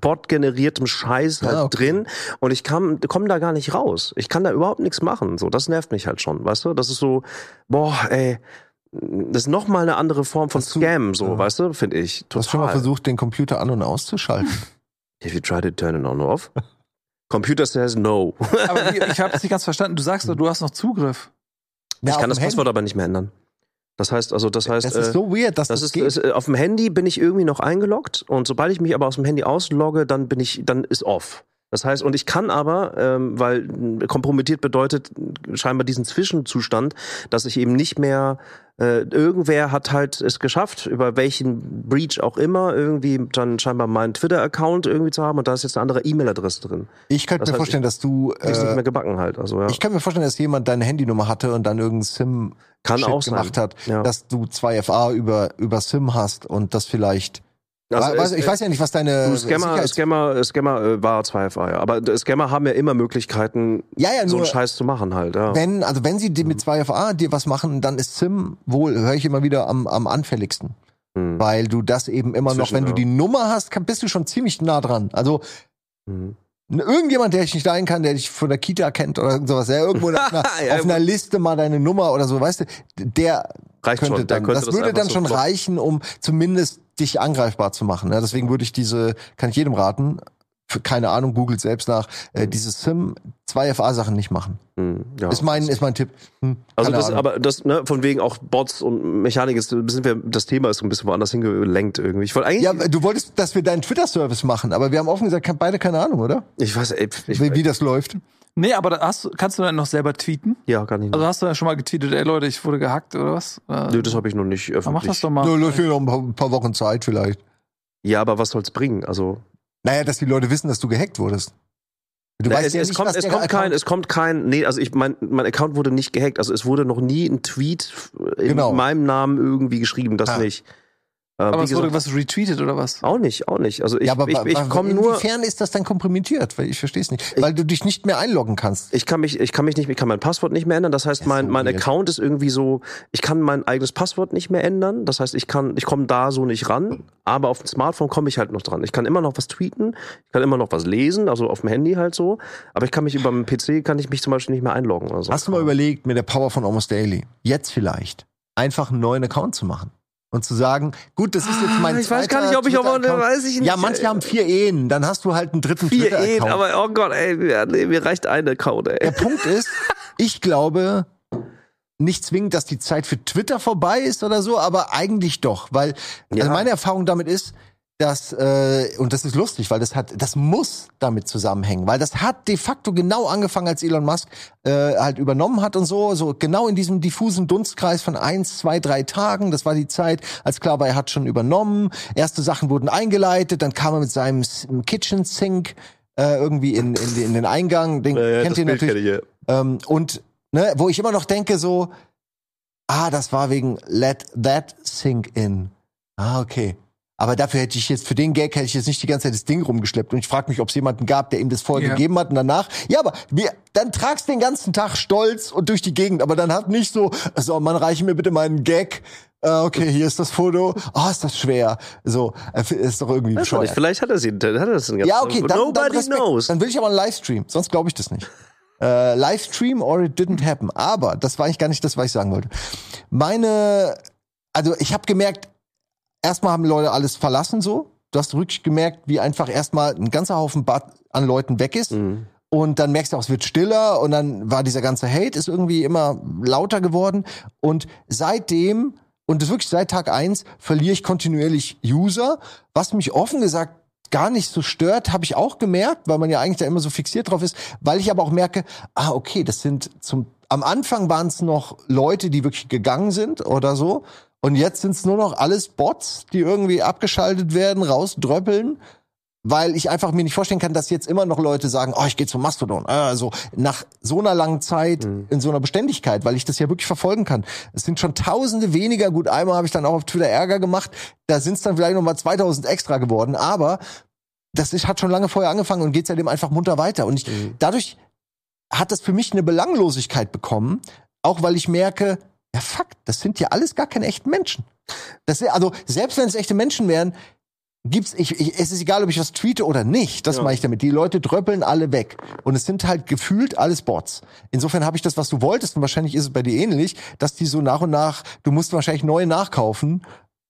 Bot-generiertem Scheiß halt Ah, okay. drin und ich komme komm da gar nicht raus. Ich kann da überhaupt nichts machen. So, das nervt mich halt schon, weißt du? Das ist so, boah, ey, das ist noch mal eine andere Form von Hast du- Scam, so, ja. weißt du, finde ich. Du hast schon mal Total. versucht, den Computer an- und auszuschalten. If you try to turn it on or off. Computer says no. Aber ich habe es nicht ganz verstanden. Du sagst doch, du hast noch Zugriff. Ja, ich kann das Passwort aber nicht mehr ändern. Das heißt, also, das heißt, Das ist äh, so weird, dass Das das, ist, ist äh, auf dem Handy bin ich irgendwie noch eingeloggt und sobald ich mich aber aus dem Handy auslogge, dann bin ich, dann ist off. Das heißt, und ich kann aber, ähm, weil kompromittiert bedeutet scheinbar diesen Zwischenzustand, dass ich eben nicht mehr, äh, irgendwer hat halt es geschafft, über welchen Breach auch immer, irgendwie dann scheinbar meinen Twitter-Account irgendwie zu haben und da ist jetzt eine andere E-Mail-Adresse drin. ich könnte das mir heißt, vorstellen, dass du. Ist nicht Äh, mehr gebacken halt. Also ja. ich kann mir vorstellen, dass jemand deine Handynummer hatte und dann irgendein SIM kann Shit auch sein. gemacht hat, Ja. dass du 2FA über, über SIM hast und das vielleicht. Also weiß, ich weiß ja nicht, was deine Du, Scammer, Scammer, Scammer äh, war 2FA, ja. Aber Scammer haben ja immer Möglichkeiten, Ja, ja, so einen Scheiß zu machen halt, ja. wenn, also wenn sie mit 2FA dir was machen, dann ist SIM wohl, höre ich immer wieder, am, am anfälligsten. Hm. Weil du das eben immer noch, Zwischen, wenn du ja. die Nummer hast, bist du schon ziemlich nah dran. Also Hm. irgendjemand, der dich nicht leiden kann, der dich von der Kita kennt oder sowas, der irgendwo auf einer, auf einer Liste mal deine Nummer oder so, weißt du, der Reicht könnte schon, dann, könnte das das würde dann so schon kloppen. reichen, um zumindest dich angreifbar zu machen. Ja, deswegen würde ich diese, kann ich jedem raten, für, keine Ahnung, googelt selbst nach, äh, diese Sim 2FA-Sachen nicht machen. Hm, ja. Ist mein, ist mein Tipp. Hm, Also das, Ahnung. aber das, ne, von wegen auch Bots und Mechanik ist, sind wir, das Thema ist so ein bisschen woanders hingelenkt irgendwie. Ich wollte eigentlich, ja, du wolltest, dass wir deinen Twitter-Service machen, aber wir haben offen gesagt, beide keine Ahnung, oder? ich weiß, ey, ich, wie, wie das läuft. Nee, aber da hast, du- kannst du dann noch selber tweeten? ja, gar nicht. Also hast du ja schon mal getweetet, ey Leute, ich wurde gehackt oder was? Äh, Nö, das habe ich noch nicht öffentlich. dann mach das doch mal. So, läuft noch ein paar, ein paar Wochen Zeit vielleicht. Ja, aber was soll's bringen? Also Naja, dass die Leute wissen, dass du gehackt wurdest. Du Na, weißt es, ja es, nicht, kommt, es kommt kein, Account- es kommt kein, nee, also ich, mein, mein Account wurde nicht gehackt, also es wurde noch nie ein Tweet in Genau. meinem Namen irgendwie geschrieben, das Ah. nicht. Äh, aber wie es wurde was retweetet oder was? auch nicht, auch nicht. Also ich, ja, aber ich, ich komme nur, Inwiefern ist das dann komprimiert? Weil ich verstehe es nicht. Weil du dich nicht mehr einloggen kannst. ich kann mich, ich kann mich nicht, ich kann mein Passwort nicht mehr ändern. Das heißt, mein, mein. Account ist irgendwie so, ich kann mein eigenes Passwort nicht mehr ändern. Das heißt, ich kann, ich komme da so nicht ran. Aber auf dem Smartphone komme ich halt noch dran. Ich kann immer noch was tweeten, ich kann immer noch was lesen, also auf dem Handy halt so. Aber ich kann mich über den PC kann ich mich zum Beispiel nicht mehr einloggen oder so. Hast du mal überlegt, mit der Power von Almost Daily, jetzt vielleicht, einfach einen neuen Account zu machen? Und zu sagen, gut, das ist jetzt mein Ah, ich weiß gar zweiter nicht, ob ich aber, weiß ich nicht. Ja, manche haben vier Ehen, dann hast du halt einen dritten vier Ehen, aber oh Gott, ey, nee, mir reicht ein Account, ey. Der Punkt ist, ich glaube nicht zwingend, dass die Zeit für Twitter vorbei ist oder so, aber eigentlich doch, weil Ja. also meine Erfahrung damit ist, dass äh, und das ist lustig, weil das hat, das muss damit zusammenhängen, weil das hat de facto genau angefangen, als Elon Musk äh, halt übernommen hat und so, so genau in diesem diffusen Dunstkreis von eins, zwei, drei Tagen. Das war die Zeit, als klar war, er hat schon übernommen. Erste Sachen wurden eingeleitet, dann kam er mit seinem Kitchen Sink äh, irgendwie in, in, in den Eingang. Den kennt ihr natürlich. Ähm, und ne, wo ich immer noch denke, so, ah, das war wegen Let That Sink In. Ah, okay. Aber dafür hätte ich jetzt, für den Gag hätte ich jetzt nicht die ganze Zeit das Ding rumgeschleppt. Und ich frage mich, ob es jemanden gab, der ihm das vorher Ja. gegeben hat und danach. Ja, aber wir, dann tragst den ganzen Tag stolz und durch die Gegend. Aber dann hat nicht so, so, man reiche mir bitte meinen Gag. Äh, okay, hier ist das Foto. Ah, ist das schwer. So, äh, ist doch irgendwie bescheuert. vielleicht hat er sie, dann hat er das den ganzen Ja, okay, dann, dann, Nobody Respekt. knows. dann will ich aber einen Livestream, sonst glaube ich das nicht. Äh, Livestream or it didn't happen. Aber das war eigentlich gar nicht das, was ich sagen wollte. Meine, also ich habe gemerkt, erstmal haben Leute alles verlassen so. Du hast wirklich gemerkt, wie einfach erstmal ein ganzer Haufen Bad an Leuten weg ist. Mhm. Und dann merkst du auch, es wird stiller und dann war dieser ganze Hate ist irgendwie immer lauter geworden. Und seitdem, und das wirklich seit Tag eins verliere ich kontinuierlich User, was mich offen gesagt gar nicht so stört, habe ich auch gemerkt, weil man ja eigentlich da immer so fixiert drauf ist, weil ich aber auch merke, ah, okay, das sind zum, am Anfang waren es noch Leute, die wirklich gegangen sind oder so. Und jetzt sind es nur noch alles Bots, die irgendwie abgeschaltet werden, rausdröppeln weil ich einfach mir nicht vorstellen kann, dass jetzt immer noch Leute sagen, oh, ich gehe zum Mastodon. Also nach so einer langen Zeit in so einer Beständigkeit, weil ich das ja wirklich verfolgen kann. Es sind schon Tausende weniger. Gut, einmal habe ich dann auch auf Twitter Ärger gemacht. Da sind es dann vielleicht noch mal 2000 extra geworden. Aber das ist, hat schon lange vorher angefangen und geht seitdem einfach munter weiter. Und ich, dadurch hat das für mich eine Belanglosigkeit bekommen, auch weil ich merke, ja fuck, das sind ja alles gar keine echten Menschen. Das, also selbst wenn es echte Menschen wären, gibt's ich, ich es ist egal, ob ich was tweete oder nicht. Das Ja. meine ich damit. Die Leute dröppeln alle weg und es sind halt gefühlt alles Bots. Insofern habe ich das, was du wolltest und wahrscheinlich ist es bei dir ähnlich, dass die so nach und nach, du musst wahrscheinlich neue nachkaufen,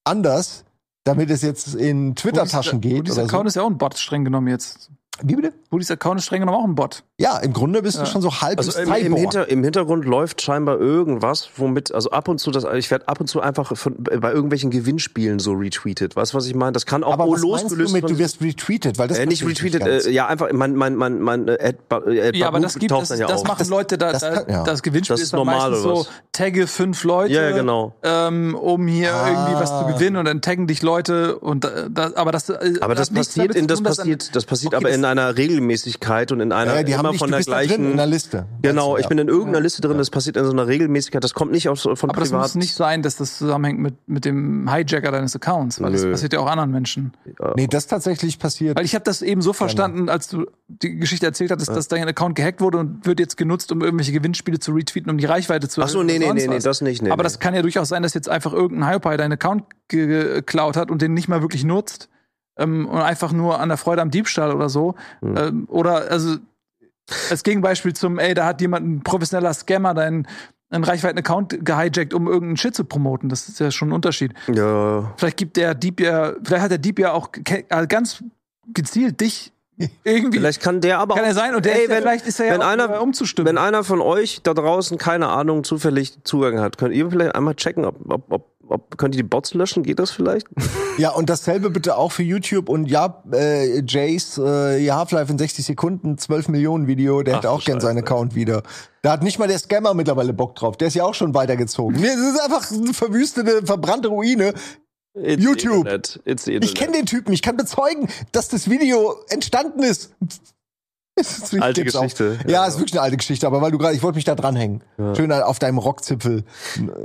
anders, damit es jetzt in Twitter-Taschen geht Woody's oder Account so. ist ja auch ein Bot, streng genommen jetzt. Wie bitte? Woody's Account ist streng genommen auch ein Bot. Ja, im Grunde bist du schon so halb Also im, im. Hinter, im Hintergrund läuft scheinbar irgendwas, womit, also ab und zu, das, ich werde ab und zu einfach von, bei irgendwelchen Gewinnspielen so retweetet. Weißt du, was ich meine? Das kann auch Aber was meinst du losgelöst mit, von- du wirst retweetet? Weil das äh, nicht retweetet, ganz. äh, ja, einfach mein, mein, mein, mein äh, Ad, äh, Ad Ja, aber das gibt taucht das, ja das auf. machen Das- Leute, da, das da, kann- ja. das Gewinnspiel Das ist ist normal, meistens oder so, tagge fünf Leute, Ja, ja, genau. ähm, um hier Ah. irgendwie was zu gewinnen und dann taggen dich Leute und das, aber das äh, aber das passiert, in, das passiert, das passiert aber in einer Regelmäßigkeit und in einer ja, die haben immer nicht, von du der bist da drin in gleichen. der Liste. Genau, ich bin in irgendeiner Ja. Liste drin, das passiert in so einer Regelmäßigkeit, das kommt nicht aus, von Aber das privat. muss nicht sein, dass das zusammenhängt mit, mit dem Hijacker deines Accounts, weil das Nö. passiert ja auch anderen Menschen. Nee, das tatsächlich passiert. Weil ich habe das eben so verstanden, als du die Geschichte erzählt hattest, dass dein Account gehackt wurde und wird jetzt genutzt, um irgendwelche Gewinnspiele zu retweeten, um die Reichweite zu Ach so, erhöhen nee, nee, nee, nee, das nicht, nee, Aber nee. das kann ja durchaus sein, dass jetzt einfach irgendein Hypie deinen Account ge- geklaut hat und den nicht mal wirklich nutzt. Ähm, und einfach nur an der Freude am Diebstahl oder so. Mhm. Ähm, oder also als Gegenbeispiel zum, ey, da hat jemand ein professioneller Scammer deinen einen Reichweiten-Account gehijackt, um irgendeinen Shit zu promoten. Das ist ja schon ein Unterschied. Ja. Vielleicht gibt der Dieb ja, vielleicht hat der Dieb ja auch äh, ganz gezielt dich irgendwie. Vielleicht kann der aber kann auch, er sein und der Ey, ist ja, wenn, vielleicht ist er ja wenn einer- umzustimmen. wenn einer von euch da draußen keine Ahnung zufällig Zugang hat, könnt ihr vielleicht einmal checken, ob, ob, ob, ob könnt ihr die Bots löschen? Geht das vielleicht? Ja, und dasselbe bitte auch für YouTube und ja, äh, Jace, äh, ja, Half-Life in 60 Sekunden, 12 Millionen Video, der Ach hätte auch gern seinen. Account wieder. Da hat nicht mal der Scammer mittlerweile Bock drauf. Der ist ja auch schon weitergezogen. Es ist einfach eine verwüstete, verbrannte Ruine. It's YouTube. Ich kenne den Typen, ich kann bezeugen, dass das Video entstanden ist. Wirklich Alte gibt's auch. Geschichte. Ja, Ja. ist wirklich eine alte Geschichte, aber weil du gerade, ich wollte mich da dranhängen. Schön auf deinem Rockzipfel.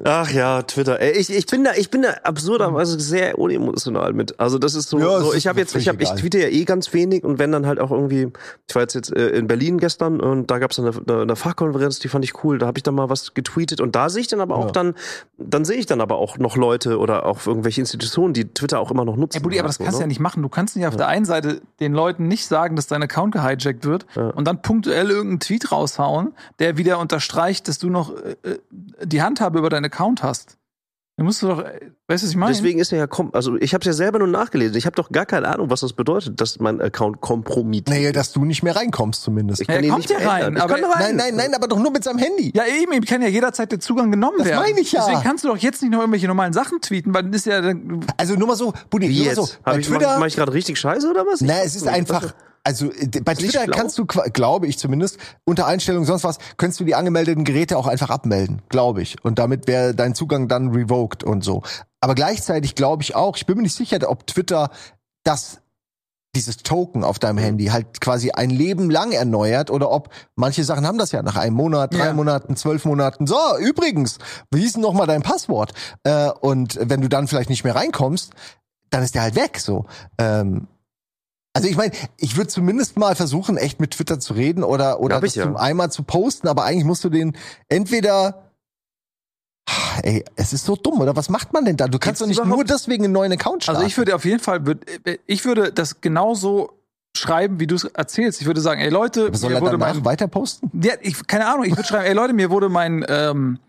Ach ja, Twitter. Ey, ich, ich bin da, ich bin da absurderweise sehr unemotional mit. Also das ist so. Ja, so ich habe jetzt, ich habe, ich tweete ja eh ganz wenig und wenn dann halt auch irgendwie. Ich war jetzt jetzt äh, in Berlin gestern und da gab es eine, eine, eine Fachkonferenz, die fand ich cool. Da habe ich dann mal was getweetet und da sehe ich dann aber auch Ja. dann, dann sehe ich dann aber auch noch Leute oder auch irgendwelche Institutionen, die Twitter auch immer noch nutzen. Ey, Buddy, aber das So, kannst du ne? ja nicht machen. Du kannst nicht auf der einen Seite den Leuten nicht sagen, dass dein Account gehijackt wird und dann punktuell irgendeinen Tweet raushauen, der wieder unterstreicht, dass du noch äh, äh, die Handhabe über deinen Account hast. Da musst du doch, äh, weißt du, was ich meine? Deswegen ist er ja, kom also ich habe es ja selber nur nachgelesen. Ich habe doch gar keine Ahnung, was das bedeutet, dass mein Account kompromittiert. Naja, dass du nicht mehr reinkommst zumindest. ich Ja, kann er kommt ja rein, aber- rein. Nein, nein, nein, aber doch nur mit seinem Handy. ja, eben, ihm kann ja jederzeit der Zugang genommen Das werden. meine ich ja. Deswegen kannst du doch jetzt nicht noch irgendwelche normalen Sachen tweeten, weil dann ist ja dann- Also nur mal so, Buddy, Wie nur mal so. Hab Bei ich, mach, Twitter, mach ich gerade richtig scheiße oder was? Na, es ist einfach, also äh, bei Ist Twitter kannst du, glaube ich zumindest, unter Einstellungen sonst was, könntest du die angemeldeten Geräte auch einfach abmelden, glaube ich. Und damit wäre dein Zugang dann revoked und so. Aber gleichzeitig glaube ich auch, ich bin mir nicht sicher, ob Twitter das dieses Token auf deinem Handy halt quasi ein Leben lang erneuert oder ob manche Sachen haben das ja nach einem Monat, drei Ja. Monaten, zwölf Monaten. So, übrigens, wie hieß denn noch mal dein Passwort? Äh, und wenn du dann vielleicht nicht mehr reinkommst, dann ist der halt weg. So. Ähm, also ich meine, ich würde zumindest mal versuchen, echt mit Twitter zu reden oder oder das ja. zum einmal zu posten, aber eigentlich musst du den entweder Ey, es ist so dumm, oder was macht man denn da? Du kannst Gibt's doch nicht überhaupt- nur deswegen einen neuen Account starten. Also ich würde auf jeden Fall, äh, ich würde das genauso schreiben, wie du es erzählst. Ich würde sagen, ey Leute, aber soll mir er wurde mein, weiter posten? ja, ich, keine Ahnung, ich würde schreiben, ey Leute, mir wurde mein ähm,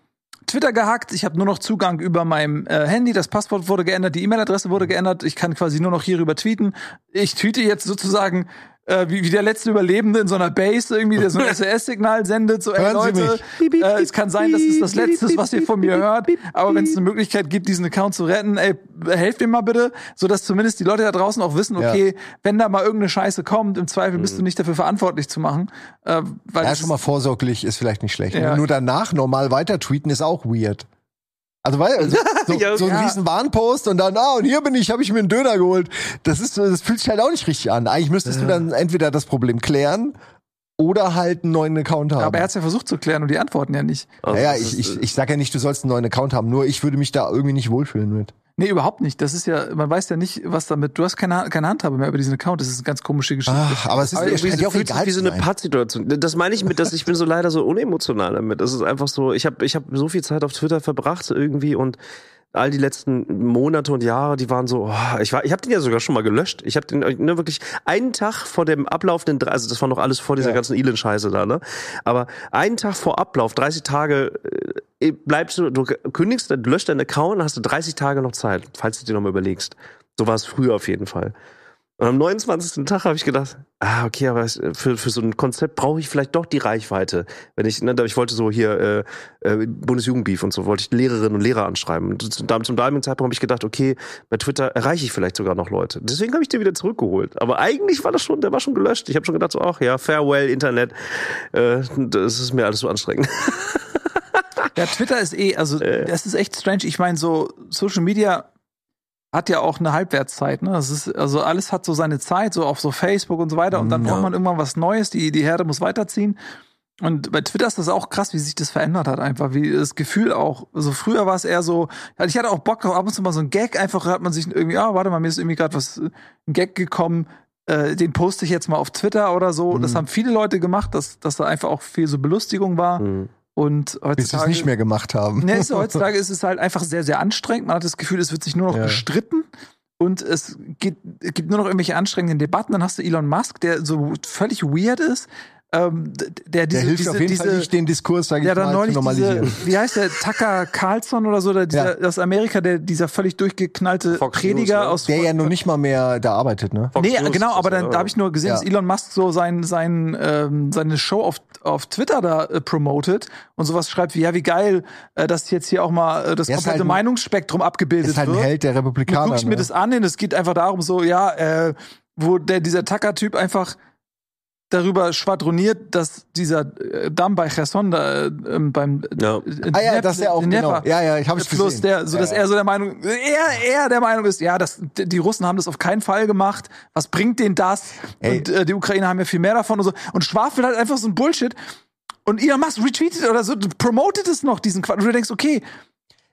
Twitter gehackt, ich habe nur noch Zugang über mein äh, Handy, das Passwort wurde geändert, die E-Mail-Adresse wurde geändert, ich kann quasi nur noch hierüber tweeten. Ich tweete jetzt sozusagen äh, wie, wie der letzte Überlebende in so einer Base irgendwie, der so ein SOS-Signal sendet, so, ey Leute, äh, es kann sein, dass es das Letzte ist, was ihr von mir hört, aber wenn es eine Möglichkeit gibt, diesen Account zu retten, ey, helft mir mal bitte, so dass zumindest die Leute da draußen auch wissen, Ja. okay, wenn da mal irgendeine Scheiße kommt, im Zweifel bist du nicht dafür verantwortlich zu machen, äh, weil Ja, das schon mal vorsorglich ist vielleicht nicht schlecht. Ja. Ne? Nur danach normal weiter tweeten ist auch weird. Also weil also, so, Ja, so ein ja. riesen Warnpost und dann ah und hier bin ich, habe ich mir einen Döner geholt. Das ist so, das fühlt sich halt auch nicht richtig an. Eigentlich müsstest du dann entweder das Problem klären oder halt einen neuen Account haben. aber er hat es ja versucht zu klären und die antworten ja nicht. Also, ja, ja, das ich, ist, ich, ich sag ja nicht, du sollst einen neuen Account haben, nur ich würde mich da irgendwie nicht wohlfühlen mit. Nee, überhaupt nicht. Das ist ja, man weiß ja nicht, was damit, du hast keine, keine Handhabe mehr über diesen Account. Das ist eine ganz komische Geschichte. Ach, aber es ist Aber irgendwie auch fühlt sich egal wie so eine. Pattsituation. Das meine ich mit, dass ich bin so leider so unemotional damit. Das ist einfach so, ich habe ich hab so viel Zeit auf Twitter verbracht irgendwie und all die letzten Monate und Jahre, die waren so, oh, ich war, ich habe den ja sogar schon mal gelöscht. Ich habe den ne, wirklich einen Tag vor dem ablaufenden, also das war noch alles vor dieser Ja. ganzen Elend-Scheiße da, ne? Aber einen Tag vor Ablauf, 30 Tage, äh, bleibst du, du kündigst, du löscht deinen Account, hast du 30 Tage noch Zeit, falls du dir nochmal überlegst. So war es früher auf jeden Fall. Und am 29. Tag habe ich gedacht, ah, okay, aber es- für, für so ein Konzept brauche ich vielleicht doch die Reichweite. Wenn ich, ne, ich wollte so hier äh, äh, Bundesjugendbeef und so, wollte ich Lehrerinnen und Lehrer anschreiben. Und zum, zum damaligen Zeitpunkt habe ich gedacht, okay, bei Twitter erreiche ich vielleicht sogar noch Leute. Deswegen habe ich den wieder zurückgeholt. Aber eigentlich war das schon, der war schon gelöscht. Ich habe schon gedacht, so, ach ja, farewell, Internet, äh, das ist mir alles so anstrengend. Ja, Twitter ist eh, also das ist echt strange. Ich meine, so Social Media hat ja auch eine Halbwertszeit, ne? Das ist, also alles hat so seine Zeit, so auf so Facebook und so weiter. Und dann Mhm, braucht ja. man irgendwann was Neues, die, die Herde muss weiterziehen. Und bei Twitter ist das auch krass, wie sich das verändert hat, einfach, wie das Gefühl auch. Also früher war es eher so, ich hatte auch Bock auf ab und zu mal so ein Gag, einfach hat man sich irgendwie, ah, warte mal, mir ist irgendwie gerade was, ein Gag gekommen, äh, den poste ich jetzt mal auf Twitter oder so. Das Mhm. haben viele Leute gemacht, dass, dass da einfach auch viel so Belustigung war. Hm. Und Bis heutzutage. sie es nicht mehr gemacht haben. Nee, ist, heutzutage ist es halt einfach sehr, sehr anstrengend. Man hat das Gefühl, es wird sich nur noch Ja. gestritten. und es gibt, es gibt nur noch irgendwelche anstrengenden Debatten. Dann hast du Elon Musk, der so völlig weird ist. Ähm, der diese, Der hilft diese, auf jeden diese, Fall nicht, den Diskurs, sag ich mal, zu neulich normalisieren. diese, wie heißt der, Tucker Carlson oder so, der, dieser, Ja. aus Amerika, der, dieser völlig durchgeknallte Fox Prediger News, ne? aus der ja noch nicht mal mehr da arbeitet, ne? Fox Nee, News genau, aber dann, da habe ich nur gesehen, Ja. dass Elon Musk so sein, sein, ähm, seine Show auf, auf Twitter da äh, promotet und sowas schreibt wie, ja, wie geil, äh, dass jetzt hier auch mal äh, das Er komplette halt ein- Meinungsspektrum abgebildet Ist halt ein wird. Held der Republikaner. gucke ich mir ne? das an und es geht einfach darum, so, ja, äh, wo der, dieser Tucker-Typ einfach darüber schwadroniert, dass dieser äh, Damm bei Cherson da äh, ähm, beim Ja. äh, Ah ja, dass er auch, genau. Ja, ja, ich habe es Fluss, gesehen. der, so ja, dass ja. er so der Meinung, er, er der Meinung ist, ja, das, die Russen haben das auf keinen Fall gemacht. Was bringt denen das? Ey. Und äh, die Ukrainer haben ja viel mehr davon und so. Und schwafelt halt einfach so ein Bullshit. Und Elon Musk retweetet oder so, promotet es noch, diesen Quatsch. Und du denkst, okay,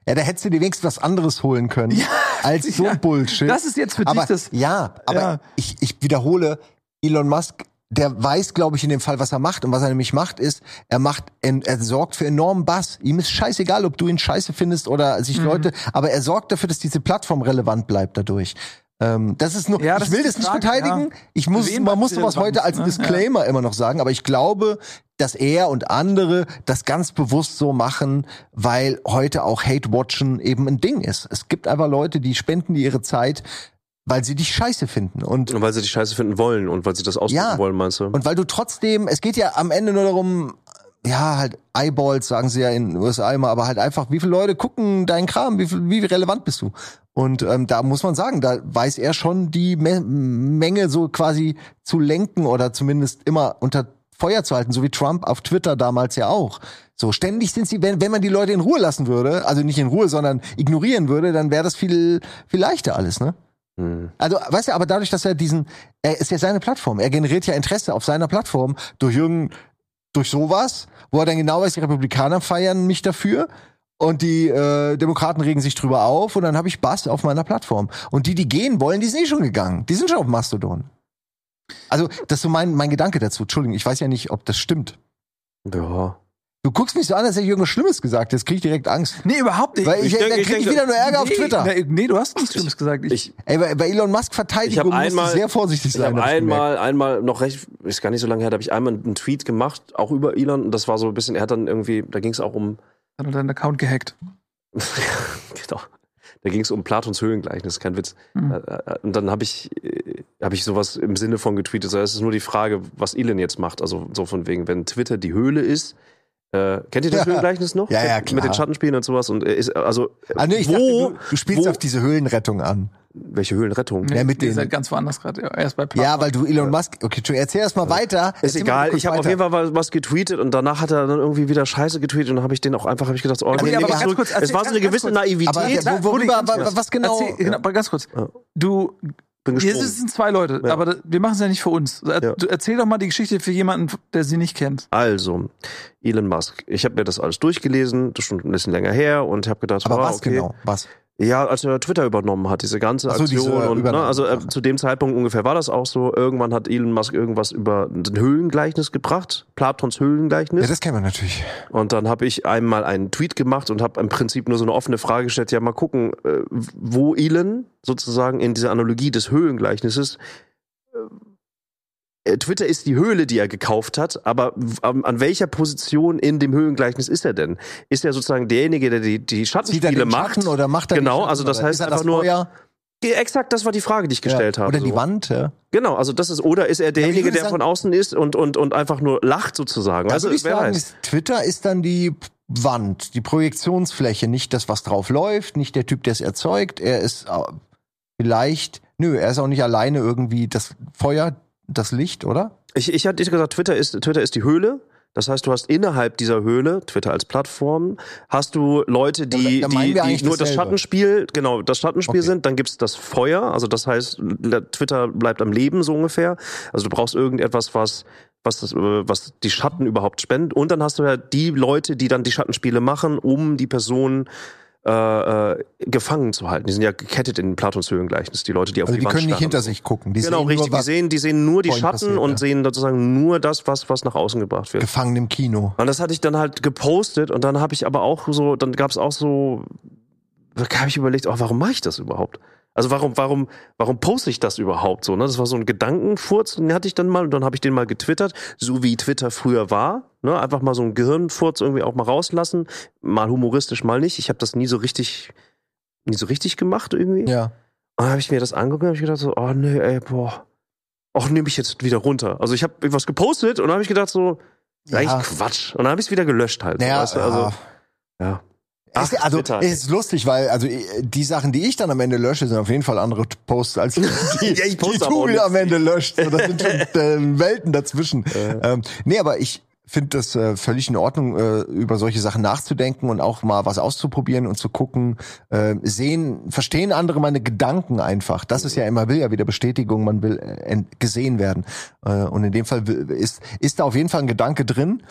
Ja, da hättest du dir wenigstens was anderes holen können als so ja. Bullshit. das ist jetzt für aber, dich das. Ja, aber Ja. Ich, ich wiederhole, Elon Musk, der weiß, glaube ich, in dem Fall, was er macht. Und was er nämlich macht, ist, er macht, er sorgt für enormen Bass. Ihm ist scheißegal, ob du ihn scheiße findest oder sich Mhm. Leute, aber er sorgt dafür, dass diese Plattform relevant bleibt dadurch. Ähm, das ist nur, Ja, das ich will das nicht verteidigen. ja. Ich muss, Wen man muss sowas heute als ne? Disclaimer immer noch sagen, aber ich glaube, dass er und andere das ganz bewusst so machen, weil heute auch Hate-Watchen eben ein Ding ist. Es gibt einfach Leute, die spenden ihre Zeit, weil sie dich scheiße finden. Und Und weil sie dich scheiße finden wollen und weil sie das ausdrücken Ja. wollen, meinst du? und weil du trotzdem, es geht ja am Ende nur darum, ja, halt Eyeballs, sagen sie ja in den USA immer, aber halt einfach, wie viele Leute gucken deinen Kram, wie, viel, wie relevant bist du? Und ähm, da muss man sagen, da weiß er schon die Me Menge so quasi zu lenken oder zumindest immer unter Feuer zu halten, so wie Trump auf Twitter damals ja auch. So ständig sind sie, wenn, wenn man die Leute in Ruhe lassen würde, also nicht in Ruhe, sondern ignorieren würde, dann wäre das viel, viel leichter alles, ne? Hm. Also, weißt du, aber dadurch, dass er diesen, er ist ja seine Plattform, er generiert ja Interesse auf seiner Plattform durch irgendein, durch sowas, wo er dann genau weiß, die Republikaner feiern mich dafür und die äh, Demokraten regen sich drüber auf und dann habe ich Bass auf meiner Plattform. Und die, die gehen wollen, die sind eh schon gegangen. Die sind schon auf Mastodon. Also, das ist so mein, mein Gedanke dazu. Entschuldigung, ich weiß ja nicht, ob das stimmt. Ja. Du guckst mich so an, als hätte ich irgendwas Schlimmes gesagt. Jetzt krieg ich direkt Angst. Nee, überhaupt nicht. Weil ich, Ich denke- dann ich krieg ich denke- wieder nur Ärger auf nee, Twitter. Nee, nee, du hast nichts Schlimmes gesagt. Ich, Ich, Ey, bei, bei Elon Musk Ich Verteidigung hab musst du einmal- sehr vorsichtig ich sein. hab ich gemerkt. einmal, einmal noch recht, ist gar nicht so lange her, da habe ich einmal einen Tweet gemacht, auch über Elon. Und das war so ein bisschen, er hat dann irgendwie, da ging es auch um, hat er deinen Account gehackt. genau, da ging es um Platons Höhlengleichnis, kein Witz. Mhm. Äh, äh, Und dann habe ich, äh, habe ich sowas im Sinne von getweetet. So, es ist nur die Frage, was Elon jetzt macht. Also so von wegen, wenn Twitter die Höhle ist. Äh, kennt ihr das Ja. Höhlengleichnis noch? Ja, ja, Mit klar. den Schattenspielen und sowas. Und äh, ist, also, Ah, nee, ich wo, dachte, du, du spielst wo- auf diese Höhlenrettung an. welche Höhlenrettung? Ja, mit Ihr seid ganz woanders gerade. Ja, erst bei Ja, weil du Elon Musk. Okay, Entschuldigung, erzähl erst mal weiter. Ist Erzähl egal, ich habe auf jeden Fall was, getweetet und danach hat er dann irgendwie wieder Scheiße getweetet und dann habe ich den auch einfach, habe ich gedacht, oh, Rudi, nee, aber nee, ganz kurz, erzähl- es war so eine gewisse kurz. Naivität. Aber Rudi, worüber, was genau? Erzähl, genau, aber ganz kurz. Ja. Du, bin hier gesprungen. sind zwei Leute, Ja. aber wir machen es ja nicht für uns. Er, Ja. du, erzähl doch mal die Geschichte für jemanden, der sie nicht kennt. Also, Elon Musk. Ich habe mir das alles durchgelesen, das ist schon ein bisschen länger her und habe gedacht, Aber oh, was okay. genau? Was? Ja, als er Twitter übernommen hat, diese ganze so, Aktion diese und ne, also äh, zu dem Zeitpunkt ungefähr war das auch so. Irgendwann hat Elon Musk irgendwas über ein Höhlengleichnis gebracht, Platons Höhlengleichnis. Ja, das kennen wir natürlich. Und dann habe ich einmal einen Tweet gemacht und habe im Prinzip nur so eine offene Frage gestellt, ja mal gucken, äh, wo Elon sozusagen in dieser Analogie des Höhlengleichnisses Twitter ist die Höhle, die er gekauft hat, aber an, welcher Position in dem Höhlengleichnis ist er denn? Ist er sozusagen derjenige, der die, die Schattenspiele macht? Schatten oder macht er Genau, also das heißt einfach das nur- Feuer? Exakt, das war die Frage, die ich gestellt ja. habe. Oder die so. Wand, ja. Genau, also das ist, oder ist er derjenige, der sagen- von außen ist und, und, und einfach nur lacht sozusagen? Also, ich wer sagen, weiß. Twitter ist dann die Wand, die Projektionsfläche, nicht das, was drauf läuft, nicht der Typ, der es erzeugt. Er ist äh, vielleicht, nö, er ist auch nicht alleine irgendwie das Feuer, das Licht, oder? Ich, ich hatte gesagt, Twitter ist, Twitter ist die Höhle. Das heißt, du hast innerhalb dieser Höhle, Twitter als Plattform, hast du Leute, die, meinen die, die nur das. Schattenspiel, genau, das Schattenspiel Okay. sind. Dann gibt's das Feuer, also das heißt, Twitter bleibt am Leben so ungefähr. Also du brauchst irgendetwas, was was, das, äh, was die Schatten überhaupt spendet. Und dann hast du ja die Leute, die dann die Schattenspiele machen, um die Person äh, äh, gefangen zu halten. Die sind ja gekettet in Platons Höhlengleichnis, die Leute, die auf Also die, die Wand können nicht starren. hinter sich gucken. Die Genau, sehen richtig. Nur, die, sehen, die sehen nur die Schatten passiert, und ja. sehen sozusagen nur das, was, was nach außen gebracht wird. gefangen im Kino. Und das hatte ich dann halt gepostet und dann habe ich aber auch so, dann gab es auch so, da habe ich überlegt, oh, warum mache ich das überhaupt? Also warum, warum, warum poste ich das überhaupt so? Ne? Das war so ein Gedankenfurz, den hatte ich dann mal und dann habe ich den mal getwittert, so wie Twitter früher war. Ne? Einfach mal so einen Gehirnfurz irgendwie auch mal rauslassen. Mal humoristisch, mal nicht. Ich habe das nie so richtig, nie so richtig gemacht irgendwie. Ja. Und dann habe ich mir das angeguckt und habe ich gedacht so, oh nee, ey, boah. Och, nehme ich jetzt wieder runter. Also ich habe was gepostet und dann habe ich gedacht so, Ja. eigentlich Quatsch. Und dann habe ich es wieder gelöscht halt. Naja, weißt du? Also, ja. Ach, ist, also Twitter. es ist lustig, weil also die Sachen, die ich dann am Ende lösche, sind auf jeden Fall andere Posts als die, Ja, ich die nichts. am Ende löscht. So, das sind schon äh, Welten dazwischen. Ähm, nee, aber ich finde das äh, völlig in Ordnung, äh, über solche Sachen nachzudenken und auch mal was auszuprobieren und zu gucken, äh, sehen, verstehen andere meine Gedanken einfach. Das ist ja immer will ja wieder Bestätigung, man will äh, gesehen werden. Äh, und in dem Fall ist ist da auf jeden Fall ein Gedanke drin.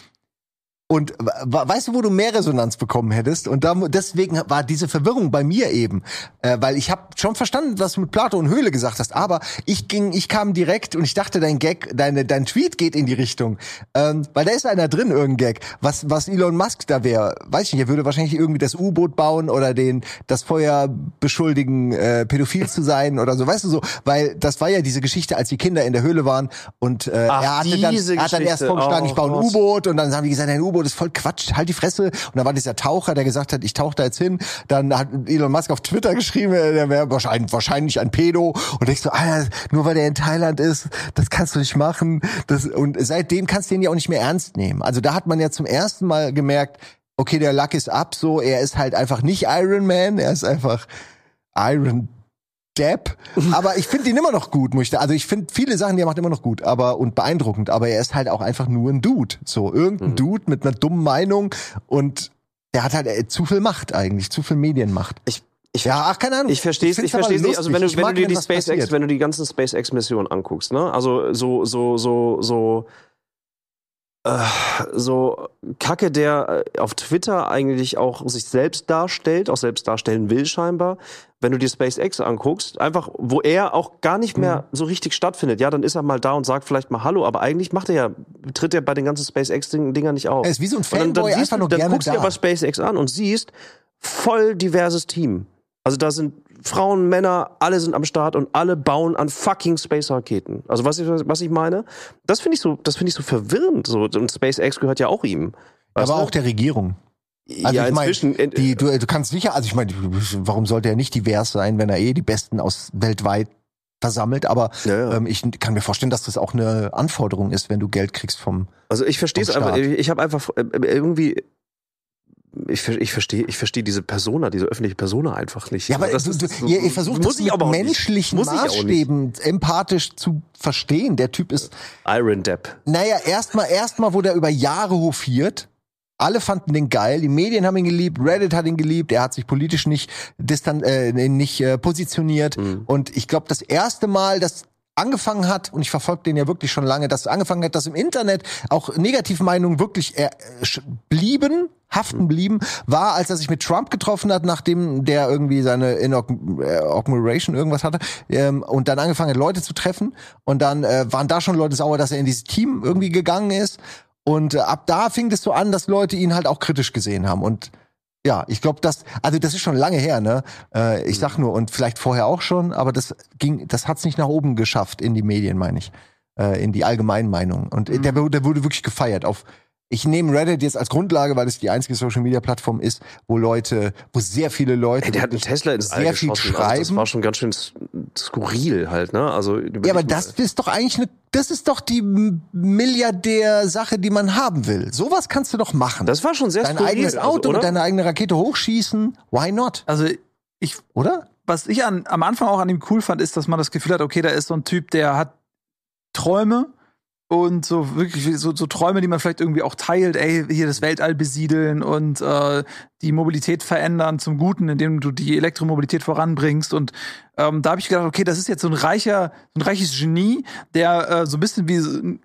Und we- weißt du, wo du mehr Resonanz bekommen hättest? Und da, deswegen war diese Verwirrung bei mir eben, äh, weil ich habe schon verstanden, was du mit Plato und Höhle gesagt hast, aber ich ging, ich kam direkt und ich dachte, dein Gag, deine, dein Tweet geht in die Richtung, ähm, weil da ist einer drin, irgendein Gag, was, was Elon Musk da wäre, weiß ich nicht, er würde wahrscheinlich irgendwie das U-Boot bauen oder den, das Feuer beschuldigen, äh, pädophil zu sein oder so, weißt du so, weil das war ja diese Geschichte, als die Kinder in der Höhle waren und äh, Ach, er hatte dann, er hat dann erst vorgeschlagen, Oh ich baue ein Gott. U-Boot und dann haben die gesagt, ein U-Boot ist voll Quatsch, halt die Fresse. Und dann war dieser Taucher, der gesagt hat, ich tauche da jetzt hin. Dann hat Elon Musk auf Twitter geschrieben, äh, der wäre wahrscheinlich, wahrscheinlich ein Pedo. Und denkst so, Alter, nur weil der in Thailand ist, das kannst du nicht machen. Das, und seitdem kannst du den ja auch nicht mehr ernst nehmen. Also da hat man ja zum ersten Mal gemerkt, okay, der Luck ist ab, so, er ist halt einfach nicht Iron Man, er ist einfach Iron Depp. Aber ich finde ihn immer noch gut, muss ich da. Also ich finde viele Sachen, die er macht, immer noch gut, aber und beeindruckend. Aber er ist halt auch einfach nur ein Dude. So, irgendein Mhm. Dude mit einer dummen Meinung und der hat halt äh, zu viel Macht eigentlich, zu viel Medienmacht. Ich, ich, Ja, ach, keine Ahnung. Ich verstehe es, ich verstehe es nicht. Also wenn du, wenn du dir die SpaceX, passiert. wenn du die ganzen SpaceX-Missionen anguckst, ne? Also so, so, so, so, so Kacke, der äh, auf Twitter eigentlich auch sich selbst darstellt, auch selbst darstellen will scheinbar. Wenn du dir SpaceX anguckst, einfach, wo er auch gar nicht mehr Mhm. so richtig stattfindet. Ja, dann ist er mal da und sagt vielleicht mal Hallo, aber eigentlich macht er ja, tritt er bei den ganzen SpaceX-Dingern nicht auf. Er ist wie so ein Und dann, dann, Fanboy, siehst einfach nur dann guckst du dir aber SpaceX an und siehst voll diverses Team. Also da sind Frauen, Männer, alle sind am Start und alle bauen an fucking Space-Raketen. Also was ich, was ich meine, das finde ich so, das finde ich so verwirrend. So und SpaceX gehört ja auch ihm. Weißt aber du? auch der Regierung. Also ja, ich mein, inzwischen. äh, Die, du, du kannst sicher, also ich meine, warum sollte er nicht divers sein, wenn er eh die Besten aus weltweit versammelt? Aber ja, ja. ähm, ich kann mir vorstellen, dass das auch eine Anforderung ist, wenn du Geld kriegst vom. Also ich verstehe es einfach. Staat. Ich habe einfach äh, irgendwie. Ich, ich verstehe, ich verstehe diese Persona, diese öffentliche Persona einfach nicht. Ja, aber das du, du, so- ihr, ihr versucht das ich mit menschlichen. Maßstäben empathisch zu verstehen. Der Typ ist, Iron Depp. naja, erstmal, erstmal wurde er über Jahre hofiert. Alle fanden den geil, die Medien haben ihn geliebt, Reddit hat ihn geliebt, er hat sich politisch nicht distan äh, nicht äh, positioniert. Mhm. Und ich glaube, das erste Mal, dass angefangen hat, und ich verfolge den ja wirklich schon lange, dass angefangen hat, dass im Internet auch Negativmeinungen wirklich äh, blieben, haften blieben, war, als er sich mit Trump getroffen hat, nachdem der irgendwie seine Inauguration irgendwas hatte, ähm, und dann angefangen hat, Leute zu treffen. Und dann äh, waren da schon Leute sauer, dass er in dieses Team irgendwie gegangen ist. Und äh, ab da fing es so an, dass Leute ihn halt auch kritisch gesehen haben. Und ja, ich glaube, das, also das ist schon lange her, ne? Äh, ich sag nur, und vielleicht vorher auch schon, aber das ging, das hat's nicht nach oben geschafft in die Medien, meine ich. Äh, in die allgemeinen Meinungen. Und äh, der, der wurde wirklich gefeiert auf. Ich nehme Reddit jetzt als Grundlage, weil es die einzige Social Media Plattform ist, wo Leute, wo sehr viele Leute Ey, der hat einen Tesla ins sehr viel geschossen. Also das schreiben. war schon ganz schön skurril halt, ne? Also Ja, aber das ist doch eigentlich eine, das ist doch die Milliardär-Sache, die man haben will. Sowas kannst du doch machen. das war schon sehr Dein skurril, eigenes also, Auto oder? mit deiner eigenen Rakete hochschießen. Why not? Also ich Oder? was ich an, am Anfang auch an ihm cool fand, ist, dass man das Gefühl hat, okay, da ist so ein Typ, der hat Träume und so wirklich so, so Träume, die man vielleicht irgendwie auch teilt, ey, hier das Weltall besiedeln und äh, die Mobilität verändern zum Guten, indem du die Elektromobilität voranbringst. Und ähm, da habe ich gedacht, okay, das ist jetzt so ein reicher, so ein reiches Genie, der äh, so ein bisschen wie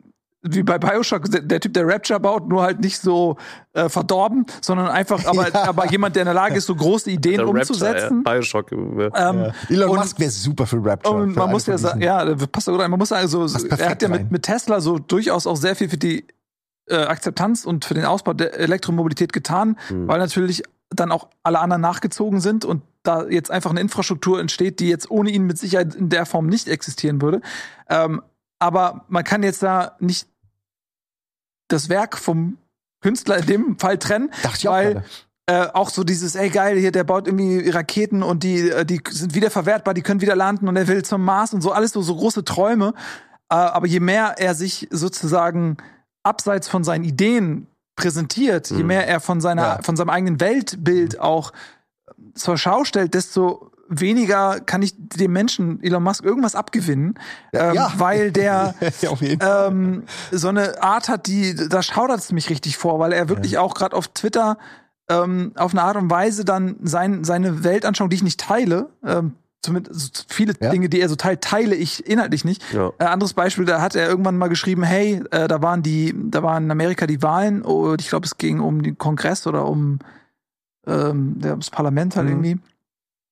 wie bei Bioshock, der, der Typ, der Rapture baut, nur halt nicht so äh, verdorben, sondern einfach, aber, Ja. aber jemand, der in der Lage ist, so große Ideen Der umzusetzen. ja. Bioshock. äh, Ähm, Elon und- Musk wäre super für Rapture. und für man muss ja sagen, ja, passt ja gut rein. Man muss sagen, so, Passt er hat ja mit, mit Tesla so durchaus auch sehr viel für die äh, Akzeptanz und für den Ausbau der Elektromobilität getan, Hm. weil natürlich dann auch alle anderen nachgezogen sind und da jetzt einfach eine Infrastruktur entsteht, die jetzt ohne ihn mit Sicherheit in der Form nicht existieren würde. Ähm, aber man kann jetzt da nicht das Werk vom Künstler in dem Fall trennen, Dachte ich auch weil gerade. äh, auch so dieses, ey geil, hier der baut irgendwie Raketen und die äh, die sind wieder verwertbar, die können wieder landen und er will zum Mars und so alles so so große Träume. Äh, aber je mehr er sich sozusagen abseits von seinen Ideen präsentiert, je Mhm. mehr er von seiner Ja. von seinem eigenen Weltbild auch zur Schau stellt, desto weniger kann ich dem Menschen Elon Musk irgendwas abgewinnen, ähm, ja. weil der ja, ähm, so eine Art hat, die da schaudert es mich richtig vor, weil er wirklich auch gerade auf Twitter ähm, auf eine Art und Weise dann sein, seine Weltanschauung, die ich nicht teile, ähm, zumindest viele Ja. Dinge, die er so teilt, teile ich inhaltlich nicht. Ja. Äh, anderes Beispiel, da hat er irgendwann mal geschrieben, hey, äh, da waren die, da waren in Amerika die Wahlen und ich glaube, es ging um den Kongress oder um ähm, das Parlament halt Mhm. irgendwie.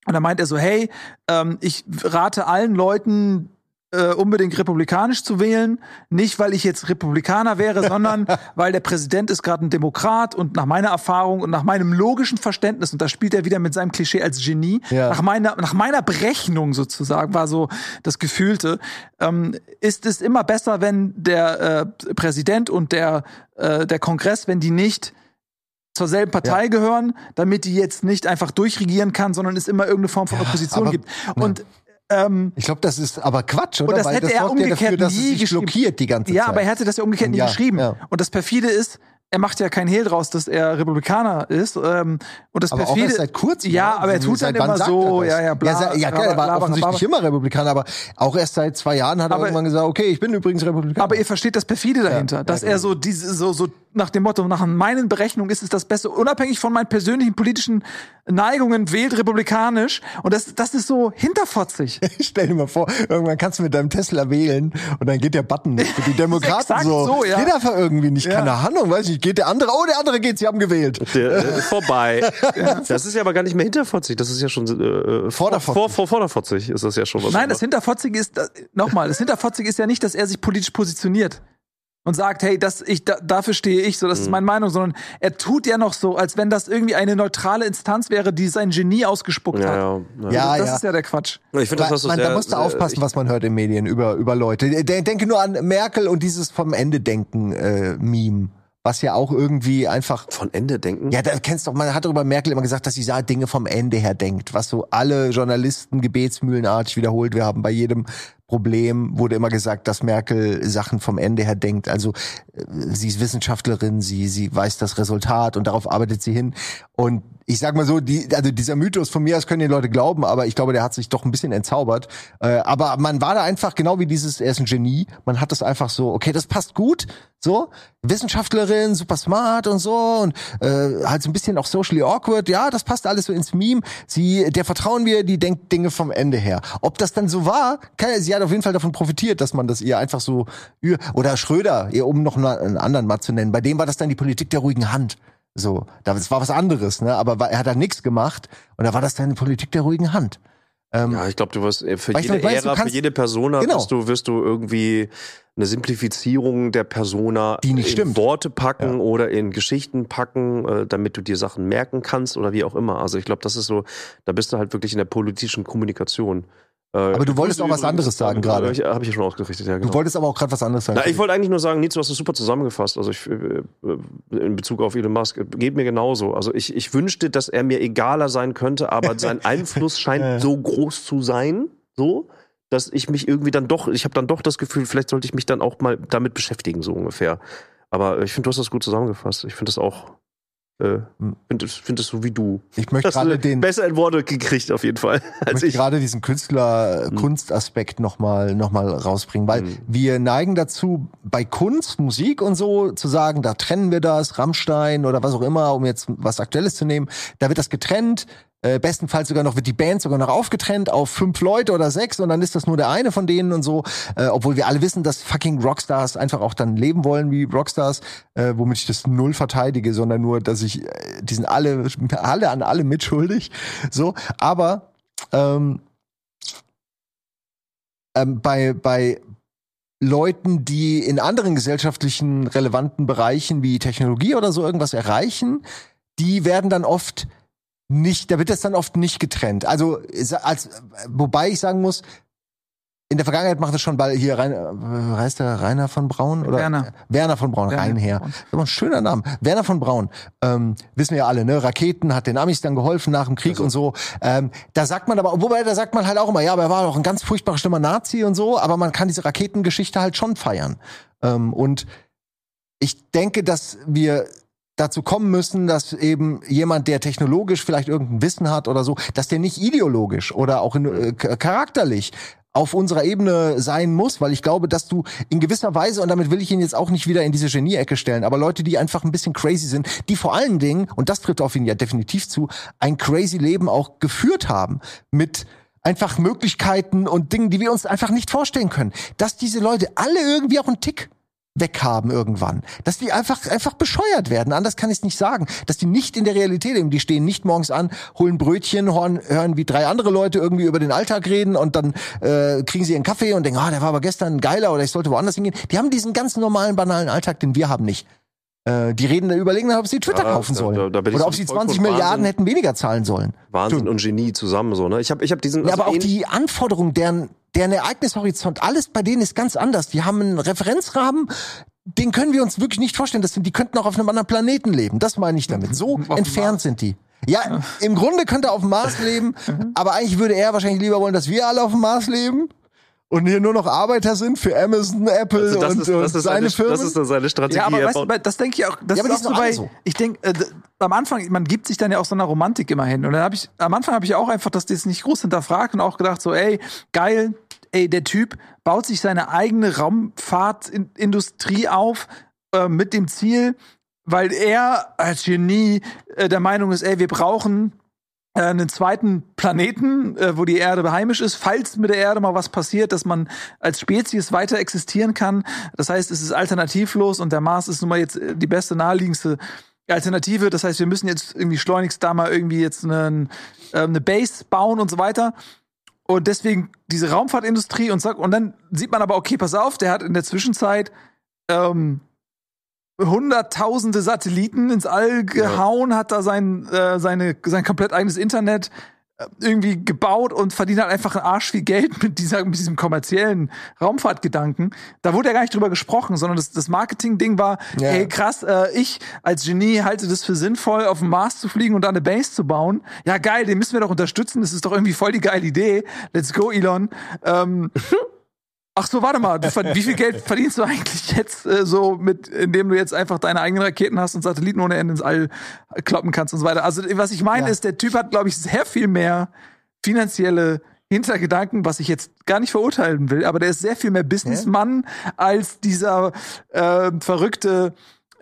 Und da meint er so, hey, ähm, ich rate allen Leuten, äh, unbedingt republikanisch zu wählen. Nicht, weil ich jetzt Republikaner wäre, sondern weil der Präsident ist gerade ein Demokrat und nach meiner Erfahrung und nach meinem logischen Verständnis, und da spielt er wieder mit seinem Klischee als Genie, Ja. nach, meiner, nach meiner Berechnung sozusagen, war so das Gefühlte, ähm, ist es immer besser, wenn der äh, Präsident und der, äh, der Kongress, wenn die nicht zur selben Partei gehören, damit die jetzt nicht einfach durchregieren kann, sondern es immer irgendeine Form von Opposition aber- gibt. Und ähm, Ich glaube, das ist aber Quatsch, oder? und das Weil hätte er sorgt ja umgekehrt dafür, dass es nie geschrieben. blockiert die ganze ja, Zeit. aber er hätte das ja umgekehrt nie Ja, geschrieben. ja. Und das perfide ist, er macht ja kein Hehl draus, dass er Republikaner ist. Ähm, und das aber auch perfide erst seit kurzem. Ja, aber er tut dann immer so, er ja, ja, bla. Ja, ja klar, er war offensichtlich immer Republikaner, aber auch erst seit zwei Jahren hat er Aber- irgendwann gesagt, okay, ich bin übrigens Republikaner. Aber ihr versteht das perfide dahinter, Ja, dass ja, er so diese so so nach dem Motto nach meinen Berechnungen ist es das Beste, unabhängig von meinen persönlichen politischen Neigungen wählt republikanisch und das das ist so hinterfotzig. Stell dir mal vor, irgendwann kannst du mit deinem Tesla wählen und dann geht der Button nicht. Für die Demokraten so. so, ja. Geht einfach irgendwie nicht. Keine Ahnung, weiß nicht. Geht der andere, oh, der andere geht, sie haben gewählt. Der, äh, vorbei. Das ist ja aber gar nicht mehr hinterfotzig, das ist ja schon äh, Vorderfotzig. Vor, vor, vorderfotzig ist das ja schon was. Nein, das Hinterfotzige ist, äh, nochmal, das Hinterfotzige ist ja nicht, dass er sich politisch positioniert und sagt, hey, das, ich, da, dafür stehe ich, so, das Mhm. ist meine Meinung, sondern er tut ja noch so, als wenn das irgendwie eine neutrale Instanz wäre, die sein Genie ausgespuckt ja, hat. ja, ja. Ja, das ja. ist ja der Quatsch. Ich finde, das du man, sehr, da musst du äh, aufpassen, was man hört in Medien über, über Leute. De- Denke nur an Merkel und dieses vom Ende denken äh, Meme, was ja auch irgendwie einfach Von Ende denken. Ja, da kennst doch, man hat doch über Merkel immer gesagt, dass sie Dinge vom Ende her denkt, was so alle Journalisten gebetsmühlenartig wiederholt. Wir haben bei jedem Problem wurde immer gesagt, dass Merkel Sachen vom Ende her denkt. Also äh, sie ist Wissenschaftlerin, sie sie weiß das Resultat und darauf arbeitet sie hin. Und ich sag mal so, die, also dieser Mythos von mir, das können die Leute glauben, aber ich glaube, der hat sich doch ein bisschen entzaubert. Äh, aber man war da einfach genau wie dieses, er ist ein Genie. Man hat das einfach so, okay, das passt gut, so Wissenschaftlerin, super smart und so und äh, halt so ein bisschen auch socially awkward. Ja, das passt alles so ins Meme. Sie, der vertrauen wir, die denkt Dinge vom Ende her. Ob das dann so war, kann, sie hat auf jeden Fall davon profitiert, dass man das ihr einfach so oder Schröder, ihr um noch einen anderen mal zu nennen. Bei dem war das dann die Politik der ruhigen Hand. So, das war was anderes, ne? Aber er hat da nichts gemacht und da war das dann die Politik der ruhigen Hand. Ähm, Ja, ich glaube, du wirst äh, für jede du Ära, für kannst- jede Persona Genau. wirst du, wirst du irgendwie eine Simplifizierung der Persona Die nicht in stimmt. Worte packen oder in Geschichten packen, äh, damit du dir Sachen merken kannst oder wie auch immer. Also ich glaube, das ist so, da bist du halt wirklich in der politischen Kommunikation. Äh, Aber du wolltest auch was anderes sagen gerade. Ich, Habe ich ja schon ausgerichtet, ja, genau. Du wolltest aber auch gerade was anderes sagen. Na, ich wollte eigentlich nur sagen, Nils, du hast es super zusammengefasst. Also ich, äh, äh, in Bezug auf Elon Musk, äh, geht mir genauso. Also ich, ich wünschte, dass er mir egaler sein könnte, aber sein Einfluss scheint so groß zu sein, so, dass ich mich irgendwie dann doch, ich habe dann doch das Gefühl, vielleicht sollte ich mich dann auch mal damit beschäftigen, so ungefähr. Aber ich finde, du hast das gut zusammengefasst. Ich finde das auch, äh, Hm. finde find das so wie du. ich möchte gerade den besser in Worte gekriegt, auf jeden Fall, ich als möchte ich. gerade diesen Künstler-Kunstaspekt noch mal noch mal rausbringen, weil Mhm. wir neigen dazu, bei Kunst, Musik und so zu sagen, da trennen wir das, Rammstein oder was auch immer, um jetzt was Aktuelles zu nehmen, da wird das getrennt. Äh, bestenfalls sogar noch wird die Band sogar noch aufgetrennt auf fünf Leute oder sechs und dann ist das nur der eine von denen und so. Äh, obwohl wir alle wissen, dass fucking Rockstars einfach auch dann leben wollen wie Rockstars, äh, womit ich das null verteidige, sondern nur, dass ich, äh, die sind alle, alle an alle mitschuldig. So, aber ähm, ähm, bei, bei Leuten, die in anderen gesellschaftlichen relevanten Bereichen wie Technologie oder so irgendwas erreichen, die werden dann oft nicht, da wird das dann oft nicht getrennt. Also als wobei ich sagen muss, in der Vergangenheit macht es schon weil hier rein, äh, heißt der Rainer von Braun oder Werner. Werner von Braun, Werner Reinher. von Braun. Das ist ein schöner Name. Werner von Braun. Ähm, wissen wir ja alle, ne? Raketen hat den Amis dann geholfen nach dem Krieg und so. Ähm, da sagt man aber, wobei da sagt man halt auch immer, ja, aber er war doch ein ganz furchtbar schlimmer Nazi und so, aber man kann diese Raketengeschichte halt schon feiern. Ähm, und ich denke, dass wir dazu kommen müssen, dass eben jemand, der technologisch vielleicht irgendein Wissen hat oder so, dass der nicht ideologisch oder auch in, äh, charakterlich auf unserer Ebene sein muss, weil ich glaube, dass du in gewisser Weise, und damit will ich ihn jetzt auch nicht wieder in diese Genie-Ecke stellen, aber Leute, die einfach ein bisschen crazy sind, die vor allen Dingen, und das trifft auf ihn ja definitiv zu, ein crazy Leben auch geführt haben mit einfach Möglichkeiten und Dingen, die wir uns einfach nicht vorstellen können. Dass diese Leute alle irgendwie auch einen Tick weghaben irgendwann. Dass die einfach, einfach bescheuert werden. Anders kann ich es nicht sagen. Dass die nicht in der Realität leben. Die stehen nicht morgens an, holen Brötchen, hören, hören wie drei andere Leute irgendwie über den Alltag reden und dann äh, kriegen sie ihren Kaffee und denken, ah, der war aber gestern geiler oder ich sollte woanders hingehen. Die haben diesen ganz normalen, banalen Alltag, den wir haben nicht. Äh, die reden, überlegen, ob sie Twitter Ja, kaufen da- sollen. da- da oder ob sie vollkommen 20 Milliarden Wahnsinn. hätten weniger zahlen sollen. Wahnsinn und Genie zusammen so, ne? Ich habe ich hab diesen Ja, also aber auch die Anforderungen, deren, deren Ereignishorizont, alles bei denen ist ganz anders. Die haben einen Referenzrahmen, den können wir uns wirklich nicht vorstellen. Das sind, die könnten auch auf einem anderen Planeten leben. Das meine ich damit. So entfernt sind die. Ja, im Grunde könnte er auf dem Mars leben, aber eigentlich würde er wahrscheinlich lieber wollen, dass wir alle auf dem Mars leben und hier nur noch Arbeiter sind für Amazon, Apple also das und, ist, und das ist seine seine, Firmen. das ist dann seine Strategie. Ja, aber Er weißt du, das denke ich auch. Das Ja, aber ist die auch so bei. so. Ich denke, äh, am Anfang, man gibt sich dann ja auch so einer Romantik immer hin. Und dann habe ich, am Anfang habe ich auch einfach das jetzt nicht groß hinterfragt und auch gedacht so, ey, geil, ey, der Typ baut sich seine eigene Raumfahrtindustrie auf äh, mit dem Ziel, weil er als Genie äh, der Meinung ist, ey, wir brauchen äh, einen zweiten Planeten, äh, wo die Erde beheimisch ist, falls mit der Erde mal was passiert, dass man als Spezies weiter existieren kann. Das heißt, es ist alternativlos und der Mars ist nun mal jetzt äh, die beste naheliegendste Alternative. Das heißt, wir müssen jetzt irgendwie schleunigst da mal irgendwie jetzt einen, äh, eine Base bauen und so weiter. Und deswegen diese Raumfahrtindustrie und sag, und dann sieht man aber, okay, pass auf, der hat in der Zwischenzeit ähm, hunderttausende Satelliten ins All gehauen, hat da sein, äh, seine, sein komplett eigenes Internet irgendwie gebaut und verdient halt einfach einen Arsch viel Geld mit, dieser, mit diesem kommerziellen Raumfahrtgedanken. Da wurde ja gar nicht drüber gesprochen, sondern das, das Marketing-Ding war, Ja. hey krass, äh, ich als Genie halte das für sinnvoll, auf den Mars zu fliegen und da eine Base zu bauen. Ja geil, den müssen wir doch unterstützen, das ist doch irgendwie voll die geile Idee. Let's go, Elon. Ähm, Ach so, warte mal, wie viel Geld verdienst du eigentlich jetzt äh, so mit, indem du jetzt einfach deine eigenen Raketen hast und Satelliten ohne Ende ins All kloppen kannst und so weiter. Also was ich meine Ja. ist, der Typ hat, glaube ich, sehr viel mehr finanzielle Hintergedanken, was ich jetzt gar nicht verurteilen will, aber der ist sehr viel mehr Businessmann als dieser ähm, verrückte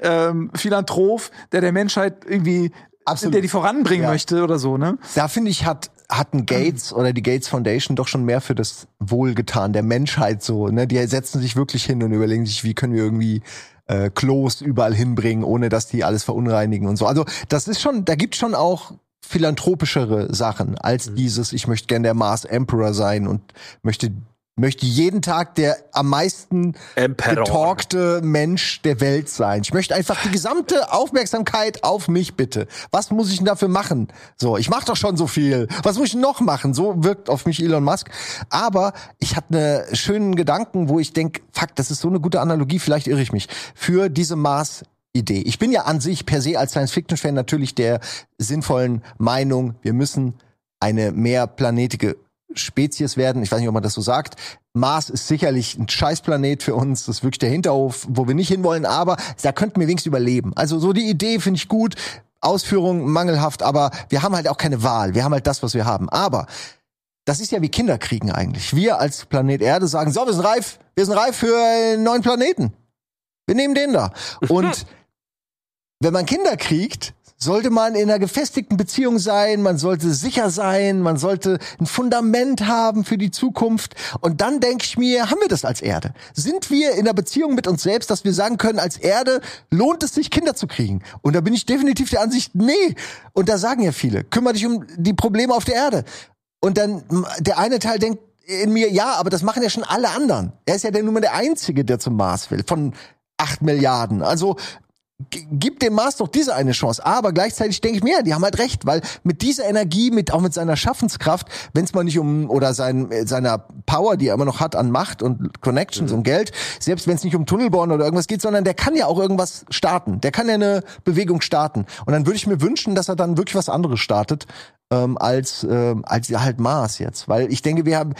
ähm, Philanthrop, der der Menschheit irgendwie, Absolut. der die voranbringen Ja. möchte oder so, ne? Da finde ich, hat, hatten Gates oder die Gates Foundation doch schon mehr für das Wohl getan, der Menschheit so. Ne? Die setzen sich wirklich hin und überlegen sich, wie können wir irgendwie äh, Klos überall hinbringen, ohne dass die alles verunreinigen und so. Also das ist schon, da gibt schon auch philanthropischere Sachen als dieses, ich möchte gern der Mars Emperor sein und möchte möchte jeden Tag der am meisten Emperor. getalkte Mensch der Welt sein. Ich möchte einfach die gesamte Aufmerksamkeit auf mich bitte. Was muss ich denn dafür machen? So, ich mache doch schon so viel. Was muss ich noch machen? So wirkt auf mich Elon Musk. Aber ich hatte einen schönen Gedanken, wo ich denk, fuck, das ist so eine gute Analogie, vielleicht irre ich mich, für diese Mars Idee. Ich bin ja an sich per se als Science-Fiction-Fan natürlich der sinnvollen Meinung, wir müssen eine mehrplanetige Spezies werden. Ich weiß nicht, ob man das so sagt. Mars ist sicherlich ein Scheißplanet für uns. Das ist wirklich der Hinterhof, wo wir nicht hinwollen. Aber da könnten wir wenigstens überleben. Also so die Idee finde ich gut. Ausführung mangelhaft, aber wir haben halt auch keine Wahl. Wir haben halt das, was wir haben. Aber das ist ja wie Kinderkriegen eigentlich. Wir als Planet Erde sagen, so, wir sind reif. Wir sind reif für einen neuen Planeten. Wir nehmen den da. Und wenn man Kinder kriegt, sollte man in einer gefestigten Beziehung sein, man sollte sicher sein, man sollte ein Fundament haben für die Zukunft. Und dann denke ich mir, haben wir das als Erde? Sind wir in einer Beziehung mit uns selbst, dass wir sagen können, als Erde lohnt es sich, Kinder zu kriegen? Und da bin ich definitiv der Ansicht, nee. Und da sagen ja viele, kümmere dich um die Probleme auf der Erde. Und dann der eine Teil denkt in mir, ja, aber das machen ja schon alle anderen. Er ist ja der, nur mal der Einzige, der zum Mars will, von acht Milliarden. Also gib dem Mars doch diese eine Chance. Aber gleichzeitig denke ich mir, ja, die haben halt recht, weil mit dieser Energie, mit auch mit seiner Schaffenskraft, wenn es mal nicht um oder sein, äh, seiner Power, die er immer noch hat an Macht und Connections und Geld, selbst wenn es nicht um Tunnelbohren oder irgendwas geht, sondern der kann ja auch irgendwas starten. Der kann ja eine Bewegung starten. Und dann würde ich mir wünschen, dass er dann wirklich was anderes startet ähm, als ähm, als halt Mars jetzt, weil ich denke, wir haben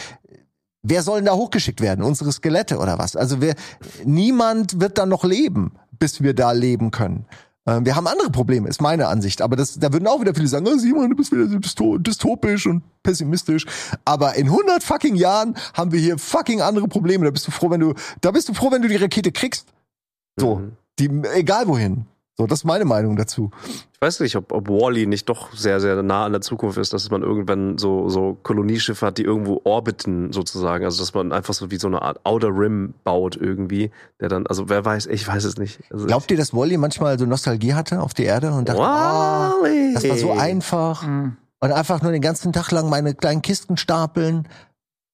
Wer soll denn da hochgeschickt werden? Unsere Skelette oder was? Also wer, niemand wird dann noch leben, bis wir da leben können. Ähm, wir haben andere Probleme, ist meine Ansicht. Aber das, da würden auch wieder viele sagen, oh, Simon, du bist wieder so dysto- dystopisch und pessimistisch. Aber in 100 fucking Jahren haben wir hier fucking andere Probleme. Da bist du froh, wenn du, da bist du froh, wenn du die Rakete kriegst. So, Mhm. die, egal wohin. So, das ist meine Meinung dazu. Ich weiß nicht, ob, ob Wally nicht doch sehr, sehr nah an der Zukunft ist, dass man irgendwann so, so Kolonieschiffe hat, die irgendwo orbiten sozusagen. Also dass man einfach so wie so eine Art Outer Rim baut irgendwie, der dann, also wer weiß, ich weiß es nicht. Also Glaubt ihr, dass Wally manchmal so Nostalgie hatte auf die Erde und dachte, oh, das war so einfach. Mhm. und einfach nur den ganzen Tag lang meine kleinen Kisten stapeln.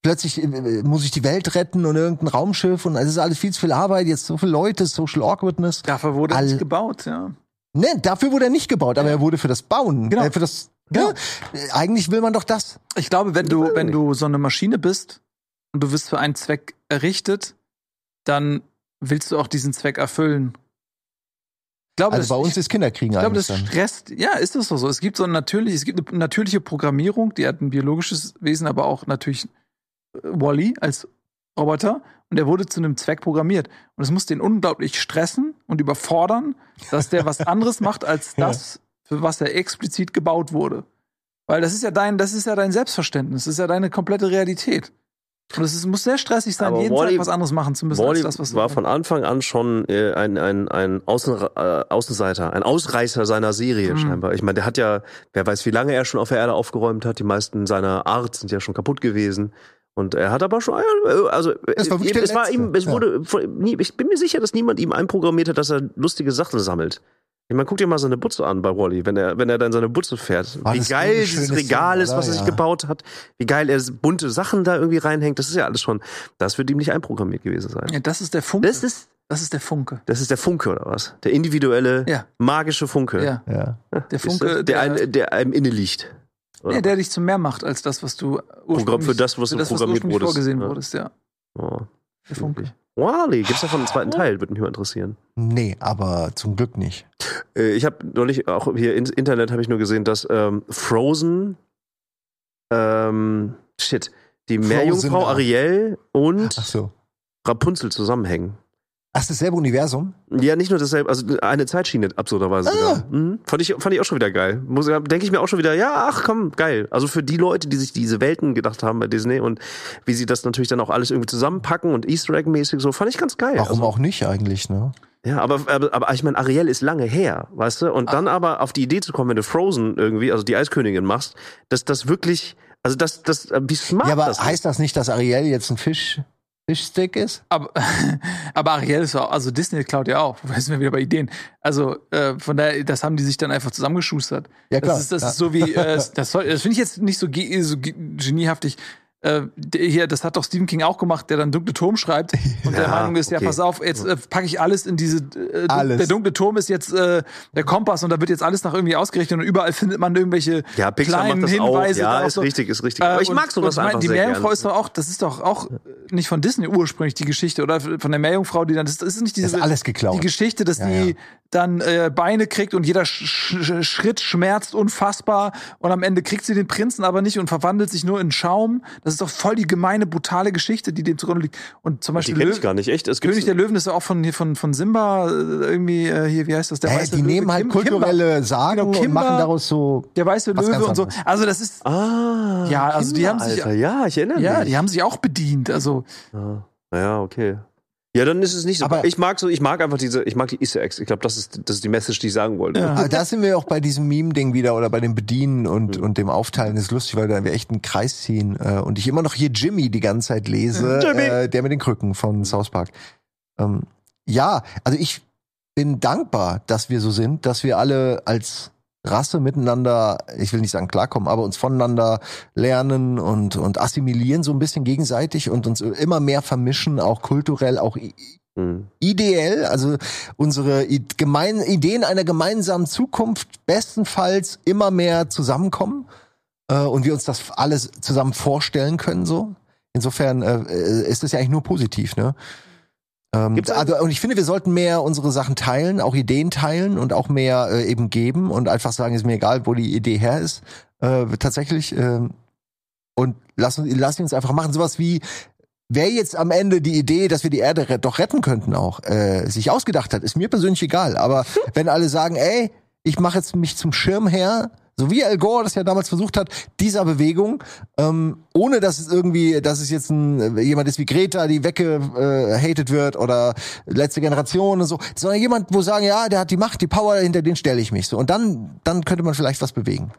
Plötzlich äh, muss ich die Welt retten und irgendein Raumschiff und es ist alles viel zu viel Arbeit, jetzt so viele Leute, Social Awkwardness. Dafür wurde All- nicht gebaut, ja. Ne, dafür wurde er nicht gebaut, aber er wurde für das Bauen, Genau. äh, für das Genau. ne? Äh, Eigentlich will man doch das. Ich glaube, wenn du, wenn du so eine Maschine bist und du wirst für einen Zweck errichtet, dann willst du auch diesen Zweck erfüllen. Ich glaube, Also das, bei uns ich, ist Kinderkriegen ich glaube, das stresst. Ja, ist das doch so. Es gibt so ein natürlich, es gibt eine natürliche Programmierung, die hat ein biologisches Wesen, aber auch natürlich äh, Wally als Roboter. Und der wurde zu einem Zweck programmiert. Und es muss den unglaublich stressen und überfordern, dass der was anderes macht als das, für was er explizit gebaut wurde. Weil das ist ja dein, das ist ja dein Selbstverständnis, das ist ja deine komplette Realität. Und es muss sehr stressig sein, Aber jeden Wall-E- Tag was anderes machen zu müssen Wally als das, was du war von Anfang an schon äh, ein, ein, ein Außen, äh, Außenseiter, ein Ausreißer seiner Serie Mhm. scheinbar. Ich meine, der hat ja, wer weiß, wie lange er schon auf der Erde aufgeräumt hat. Die meisten seiner Art sind ja schon kaputt gewesen. Und er hat aber schon, äh, also Es war äh, es war ihm, es ja. wurde, ich bin mir sicher, dass niemand ihm einprogrammiert hat, dass er lustige Sachen sammelt. Ich meine, guck dir mal seine Butze an bei Wally, wenn er, wenn er dann seine Butze fährt. War wie das geil dieses Regal Ding, ist, was er sich Ja. gebaut hat. Wie geil er bunte Sachen da irgendwie reinhängt. Das ist ja alles schon, das wird ihm nicht einprogrammiert gewesen sein. Ja, das ist der Funke. Das ist, Das ist der Funke. das ist der Funke oder was? Der individuelle, Ja. magische Funke. Ja, Ja. der Funke, der, der, ein, der einem inne liegt. Oder? nee, der dich zu mehr macht als das, was du ursprünglich, für das, was du programmiert ursprünglich wurdest. vorgesehen Ja. wurdest, ja. oh. Funke. Wally, gibt's davon einen zweiten Teil? Würde mich mal interessieren. Nee, aber zum Glück nicht. Äh, ich habe neulich auch hier im Internet habe ich nur gesehen, dass ähm, Frozen, ähm, shit, die Frozen, Meerjungfrau ja. Ariel und Ach so. Rapunzel zusammenhängen. Ach, ist dasselbe Universum? Ja, nicht nur dasselbe, also eine Zeitschiene absurderweise Ah. Mhm. Fand, ich, fand ich auch schon wieder geil. Muss, denke ich mir auch schon wieder, ja, ach komm, geil. Also für die Leute, die sich diese Welten gedacht haben bei Disney und wie sie das natürlich dann auch alles irgendwie zusammenpacken und Easter Egg-mäßig so, fand ich ganz geil. Warum also, auch nicht eigentlich, ne? Ja, aber, aber, aber ich meine, Ariel ist lange her, weißt du? Und dann aber auf die Idee zu kommen, wenn du Frozen irgendwie, also die Eiskönigin machst, dass das wirklich, also das, das, wie smart Ja, aber das heißt das nicht, dass Ariel jetzt ein Fisch, Fischstick ist? Aber, aber Ariel ist auch, also Disney klaut ja auch. Da sind wir wieder bei Ideen. Also äh, von daher, das haben die sich dann einfach zusammengeschustert. Ja, klar. Das ist, das Ja. ist so wie, äh, das, soll- das finde ich jetzt nicht so, ge so ge geniehaftig. Äh, der hier, das hat doch Stephen King auch gemacht, der dann Dunkle Turm schreibt und der Ja, Meinung ist, ja, okay. pass auf, jetzt äh, packe ich alles in diese, äh, Alles. der Dunkle Turm ist jetzt äh, der Kompass und da wird jetzt alles nach irgendwie ausgerechnet und überall findet man irgendwelche Ja, Pixar kleinen macht das Hinweise. auch. Ja, ist so. richtig, ist richtig. Äh, aber ich und- mag sowas und ich einfach Die Meerjungfrau ist doch auch, das ist doch auch äh, nicht von Disney ursprünglich die Geschichte oder von der Meerjungfrau, die dann, das ist nicht diese Das ist alles geklaut. die Geschichte, dass Ja, die ja. dann äh, Beine kriegt und jeder Sch Sch Schritt schmerzt unfassbar und am Ende kriegt sie den Prinzen aber nicht und verwandelt sich nur in Schaum. Das ist doch voll die gemeine, brutale Geschichte, die dem zugrunde liegt. Und zum Die Beispiel kenne ich gar nicht, echt? Es gibt König der Löwen ist ja auch von hier von von Simba äh, irgendwie äh, hier wie heißt das der Hä, weiße die Löwe? nehmen halt Kim- kulturelle Sagen Genau, und Kimber. machen daraus so. der weiße Löwe und so. Also das ist Ah. Ja, also die haben sich- Alter. Ja, ich erinnere ja, mich. die haben sich auch bedient. Also Ah. Ja, okay. Ja, dann ist es nicht so. Aber- ich mag so, ich mag einfach diese, ich mag die Easter Eggs. Ich glaube, das ist, das ist die Message, die ich sagen wollte. Ja. Aber da sind wir auch bei diesem Meme-Ding wieder oder bei dem Bedienen und, Mhm. und dem Aufteilen. Das ist lustig, weil da wir echt einen Kreis ziehen äh, und ich immer noch hier Jimmy die ganze Zeit lese, Jimmy. äh, der mit den Krücken von South Park. Ähm, ja, also ich bin dankbar, dass wir so sind, dass wir alle als Rasse miteinander, ich will nicht sagen klarkommen, aber uns voneinander lernen und, und assimilieren so ein bisschen gegenseitig und uns immer mehr vermischen, auch kulturell, auch i- Hm. ideell, also unsere gemein Ideen einer gemeinsamen Zukunft bestenfalls immer mehr zusammenkommen äh, und wir uns das alles zusammen vorstellen können so. Insofern äh, äh, ist das ja eigentlich nur positiv, ne? Ähm, also, und ich finde, wir sollten mehr unsere Sachen teilen, auch Ideen teilen und auch mehr äh, eben geben und einfach sagen, ist mir egal, wo die Idee her ist. Äh, tatsächlich. Äh, und lassen, lassen uns einfach machen. Sowas wie, wer jetzt am Ende die Idee, dass wir die Erde ret doch retten könnten, auch äh, sich ausgedacht hat, ist mir persönlich egal. Aber wenn alle sagen, ey, ich mache jetzt mich zum Schirmherr, so wie Al Gore das ja damals versucht hat, dieser Bewegung, ähm, ohne dass es irgendwie, dass es jetzt ein, jemand ist wie Greta, die weggehatet wird oder letzte Generation und so, sondern jemand, wo sagen, ja, der hat die Macht, die Power, hinter den stelle ich mich so. Und dann, dann könnte man vielleicht was bewegen.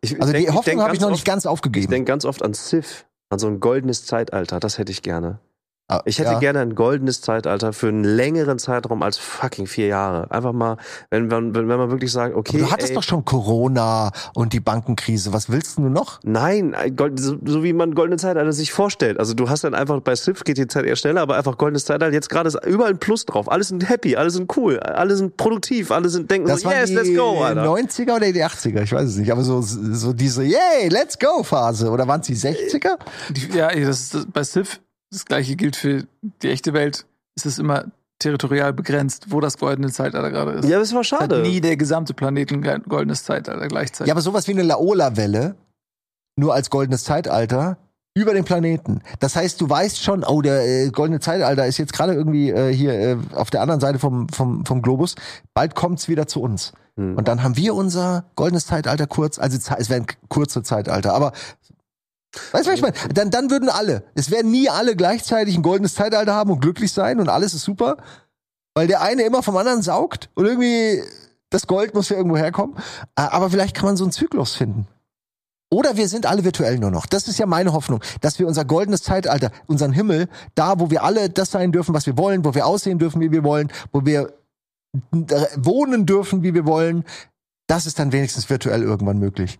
Ich, Also denk- die Hoffnung habe ich noch ganz nicht ganz Ich aufgegeben. denke ganz oft an Sith, an so ein goldenes Zeitalter. Das hätte ich gerne. Ah, Ich hätte ja. gerne ein goldenes Zeitalter für einen längeren Zeitraum als fucking vier Jahre. Einfach mal, wenn man, wenn, wenn man wirklich sagt, okay. Aber du hattest ey, doch schon Corona und die Bankenkrise. Was willst du nur noch? Nein, ein Gold, so, so wie man goldene Zeitalter sich vorstellt. Also du hast dann einfach bei Sith geht die Zeit eher schneller, aber einfach goldenes Zeitalter. Jetzt gerade ist überall ein Plus drauf. Alle sind happy, alle sind cool, alle sind produktiv, alle sind denken Das so, waren yes, die let's go, Alter. 90er oder die 80er, ich weiß es nicht. Aber so, so diese Yay, let's go Phase. Oder waren es die 60er? Die, ja, das ist, das, bei Civ, das gleiche gilt für die echte Welt, ist es immer territorial begrenzt, wo das goldene Zeitalter gerade ist. Ja, das war Es hat schade. nie der gesamte Planeten ein goldenes Zeitalter gleichzeitig. Ja, aber sowas wie eine Laola-Welle, nur als goldenes Zeitalter, über den Planeten. Das heißt, du weißt schon, oh, der äh, goldene Zeitalter ist jetzt gerade irgendwie äh, hier äh, auf der anderen Seite vom, vom, vom Globus. Bald kommt's wieder zu uns. Hm. Und dann haben wir unser goldenes Zeitalter kurz, also es wären kurze Zeitalter, aber weißt du, was ich meine? Dann, dann würden alle, es werden nie alle gleichzeitig ein goldenes Zeitalter haben und glücklich sein und alles ist super, weil der eine immer vom anderen saugt und irgendwie das Gold muss ja irgendwo herkommen. Aber vielleicht kann man so einen Zyklus finden. Oder wir sind alle virtuell nur noch. Das ist ja meine Hoffnung, dass wir unser goldenes Zeitalter, unseren Himmel, da, wo wir alle das sein dürfen, was wir wollen, wo wir aussehen dürfen, wie wir wollen, wo wir äh, wohnen dürfen, wie wir wollen, das ist dann wenigstens virtuell irgendwann möglich.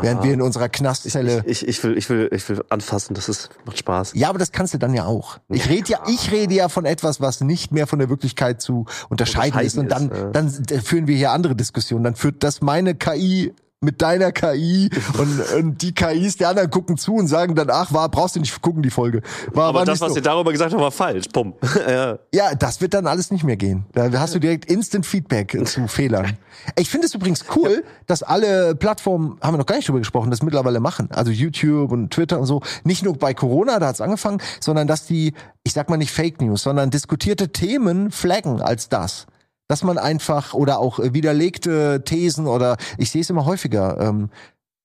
Während Ah. wir in unserer ich, Knastzelle. ich, ich, will, ich, will, ich will anfassen, das ist, macht Spaß. ja, aber das kannst du dann ja auch. Ich rede ja, ich rede ja von etwas, was nicht mehr von der Wirklichkeit zu unterscheiden, ist. Und dann, Unterscheiden ist, dann führen wir hier andere Diskussionen. Dann führt das meine KI mit deiner KI und, und die KIs der anderen gucken zu und sagen dann, ach, war, brauchst du nicht gucken, die Folge. War, Aber war das, was so. ihr darüber gesagt habt, war falsch. Bumm. ja. Ja, das wird dann alles nicht mehr gehen. Da hast du direkt Instant Feedback zu Fehlern. Ich finde es übrigens cool, dass alle Plattformen, haben wir noch gar nicht drüber gesprochen, das mittlerweile machen. Also YouTube und Twitter und so. Nicht nur bei Corona, da hat's angefangen, sondern dass die, ich sag mal nicht Fake News, sondern diskutierte Themen flaggen als das. Dass man einfach, oder auch äh, widerlegte Thesen oder, ich sehe es immer häufiger, ähm,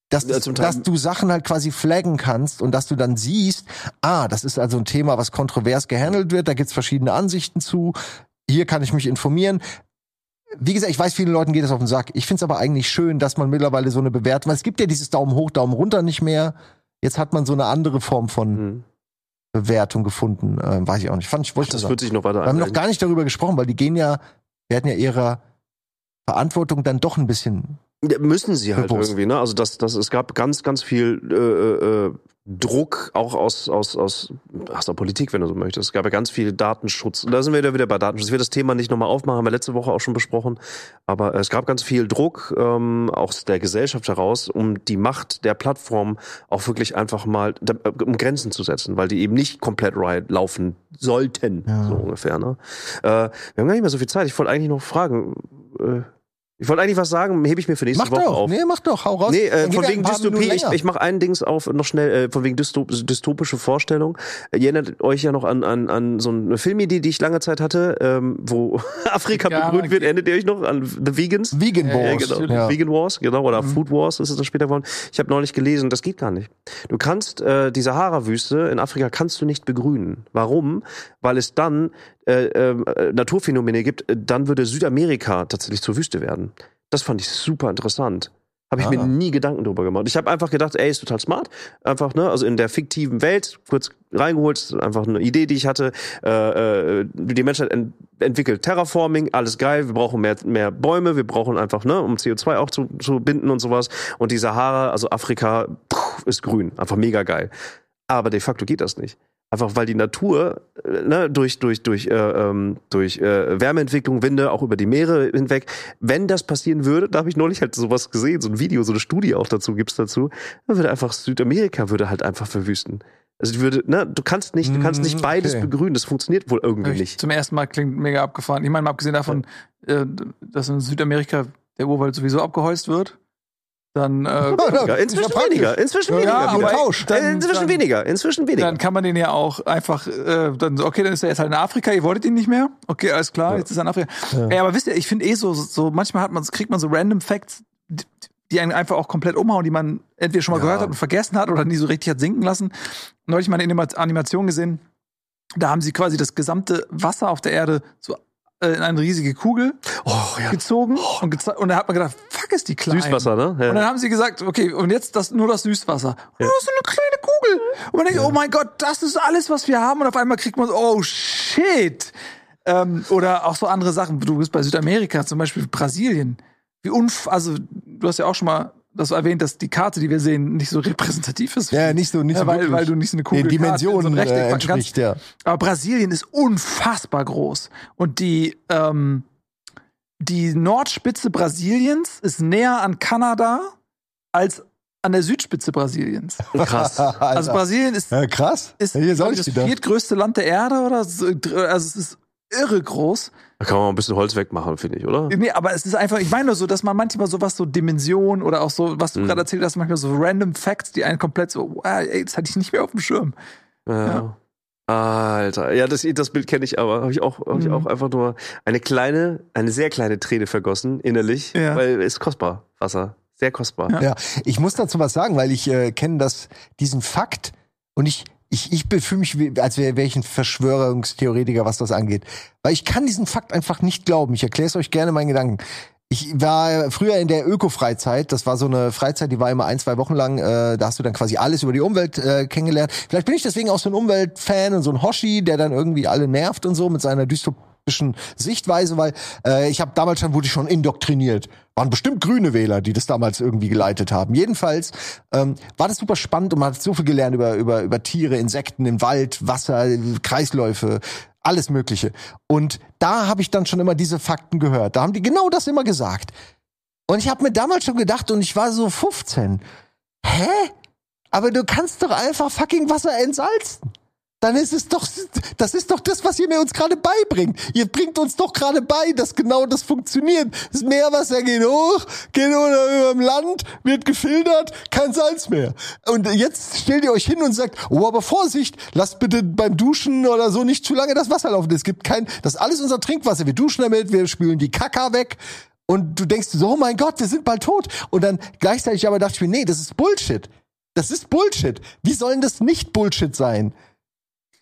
dass, Ja, dass du Sachen halt quasi flaggen kannst und dass du dann siehst, ah, das ist also ein Thema, was kontrovers gehandelt wird, da gibt's verschiedene Ansichten zu, hier kann ich mich informieren. Wie gesagt, ich weiß, vielen Leuten geht das auf den Sack. Ich find's aber eigentlich schön, dass man mittlerweile so eine Bewertung, weil es gibt ja dieses Daumen hoch, Daumen runter nicht mehr. Jetzt hat man so eine andere Form von Hm. Bewertung gefunden. Ähm, weiß ich auch nicht. Fand ich, wollte ich Das wird sich noch weiter. Wir haben noch gar nicht darüber gesprochen, weil die gehen ja, werden ja ihrer Verantwortung dann doch ein bisschen Ja, müssen sie halt Bewusst. irgendwie, ne? Also das, das, es gab ganz, ganz viel äh, äh, Druck auch aus, aus, aus, aus der Politik, wenn du so möchtest. Es gab ja ganz viel Datenschutz. Und da sind wir wieder, wieder bei Datenschutz. Ich will das Thema nicht nochmal aufmachen, haben wir letzte Woche auch schon besprochen. Aber es gab ganz viel Druck, ähm, auch aus der Gesellschaft heraus, um die Macht der Plattform auch wirklich einfach mal, äh, um Grenzen zu setzen, weil die eben nicht komplett right laufen sollten, Ja. so ungefähr, ne? Äh, wir haben gar nicht mehr so viel Zeit. Ich wollte eigentlich noch fragen, äh, ich wollte eigentlich was sagen, hebe ich mir für nächste Mach Woche doch, auf. nee, mach doch, hau raus. Nee, äh, von wegen Dystopie. Ich, ich mache ein Dings auf noch schnell, äh, von wegen Dystop dystopische Vorstellung. Äh, Ihr erinnert euch ja noch an, an, an so eine Filmidee, die ich lange Zeit hatte, ähm, wo Afrika Ja, begrünt wird. Erinnert ihr euch noch an The Vegans? Vegan Ja, ja, Wars. genau. Ja. Vegan Wars, genau, oder Mhm. Food Wars ist es dann später geworden. Ich habe neulich gelesen, das geht gar nicht. Du kannst äh, die Sahara-Wüste in Afrika kannst du nicht begrünen. Warum? Weil es dann äh, äh, Naturphänomene gibt. Äh, Dann würde Südamerika tatsächlich zur Wüste werden. Das fand ich super interessant. Habe ich Ah. mir nie Gedanken drüber gemacht. Ich habe einfach gedacht, ey, ist total smart. Einfach, ne, also in der fiktiven Welt, kurz reingeholt, einfach eine Idee, die ich hatte. Äh, äh, die Menschheit ent entwickelt Terraforming, alles geil, wir brauchen mehr, mehr Bäume, wir brauchen einfach, ne, um CO2 auch zu, zu binden und sowas. Und die Sahara, also Afrika, pff, ist grün. Einfach mega geil. Aber de facto geht das nicht. Einfach weil die Natur äh, ne, durch, durch, durch, äh, ähm, durch äh, Wärmeentwicklung, Winde, auch über die Meere hinweg, wenn das passieren würde, da habe ich neulich halt sowas gesehen, so ein Video, so eine Studie auch dazu gibt's dazu, dann würde einfach Südamerika würde halt einfach verwüsten. Also würde, ne, du kannst nicht, du kannst nicht Mm, beides okay. begrünen, das funktioniert wohl irgendwie ich nicht. Zum ersten Mal klingt mega abgefahren. Ich meine, mal abgesehen davon, äh, dass in Südamerika der Urwald sowieso abgeholzt wird, dann, äh, Ja, inzwischen ja weniger, inzwischen Ja, weniger. ja, aber- Tausch. dann- inzwischen dann- weniger, inzwischen weniger. dann kann man den ja auch einfach, äh, dann okay, dann ist er jetzt halt in Afrika, ihr wolltet ihn nicht mehr. Okay, alles klar, jetzt ist er in Afrika. Ey, aber wisst ihr, ich finde eh so, so, manchmal hat man, kriegt man so random Facts, die, die einen einfach auch komplett umhauen, die man entweder schon mal Ja. gehört hat und vergessen hat oder nie so richtig hat sinken lassen. Neulich mal eine Anima- Animation gesehen, da haben sie quasi das gesamte Wasser auf der Erde so äh, in eine riesige Kugel oh ja. gezogen und, geze- und da hat man gedacht, fuck ist die klein. Süßwasser, ne? Und dann Ja. haben sie gesagt, okay, und jetzt das, nur das Süßwasser. Oh, das ist eine kleine Kugel. Und man denkt, oh mein Gott, das ist alles, was wir haben. Und auf einmal kriegt man so, oh shit. Ähm, oder auch so andere Sachen. Du bist bei Südamerika, zum Beispiel Brasilien. Wie unf also du hast ja auch schon mal das erwähnt, dass die Karte, die wir sehen, nicht so repräsentativ ist. Ja, nicht so, nicht so weil, wirklich weil du nicht so eine Kugel den Dimensionen so ein Rechteck äh, kannst. entspricht, ja. Aber Brasilien ist unfassbar groß. Und die, ähm, die Nordspitze Brasiliens ist näher an Kanada als an der Südspitze Brasiliens. Krass. Also. Brasilien ist, ja, krass. ist Hier soll glaub ich das viertgrößte Land der Erde oder so. Also es ist irre groß. Da kann man ein bisschen Holz wegmachen, finde ich, oder? Nee, aber es ist einfach, ich meine nur so, dass man manchmal sowas so Dimensionen oder auch so, was du Mhm. gerade erzählt hast, manchmal so random Facts, die einen komplett so, wow, ey, das hatte ich nicht mehr auf dem Schirm. Ja. Alter, ja, das, das Bild kenne ich aber. Habe ich auch, hab ich Mhm. auch einfach nur eine kleine, eine sehr kleine Träne vergossen innerlich, Ja. weil es ist kostbar Wasser, sehr kostbar. Ja. Ja, ich muss dazu was sagen, weil ich äh, kenne das, diesen Fakt und ich, ich, ich fühle mich, wie, als wäre wär ich ein Verschwörungstheoretiker, was das angeht. Weil ich kann diesen Fakt einfach nicht glauben. Ich erkläre es euch gerne meinen Gedanken. Ich war früher in der Öko-Freizeit. Das war so eine Freizeit, die war immer ein, zwei Wochen lang. Äh, da hast du dann quasi alles über die Umwelt äh, kennengelernt. Vielleicht bin ich deswegen auch so ein Umweltfan und so ein Hoshi, der dann irgendwie alle nervt und so mit seiner dystopischen Sichtweise, weil äh, ich habe damals schon wurde ich schon indoktriniert. Waren bestimmt grüne Wähler, die das damals irgendwie geleitet haben. Jedenfalls ähm, war das super spannend und man hat so viel gelernt über über über Tiere, Insekten im Wald, Wasser, Kreisläufe, alles Mögliche. Und da habe ich dann schon immer diese Fakten gehört. Da haben die genau das immer gesagt. Und ich habe mir damals schon gedacht, und ich war so 15, hä? Aber du kannst doch einfach fucking Wasser entsalzen. Dann ist es doch, das ist doch das, was ihr mir uns gerade beibringt. Ihr bringt uns doch gerade bei, dass genau das funktioniert. Das Meerwasser geht hoch, geht über dem Land, wird gefiltert, kein Salz mehr. Und jetzt stellt ihr euch hin und sagt, oh, aber Vorsicht, lasst bitte beim Duschen oder so nicht zu lange das Wasser laufen. Es gibt kein, das ist alles unser Trinkwasser. Wir duschen damit, wir spülen die Kaka weg. Und du denkst so, oh mein Gott, wir sind bald tot. Und dann gleichzeitig aber dachte ich mir, nee, das ist Bullshit. Das ist Bullshit. Wie soll denn das nicht Bullshit sein?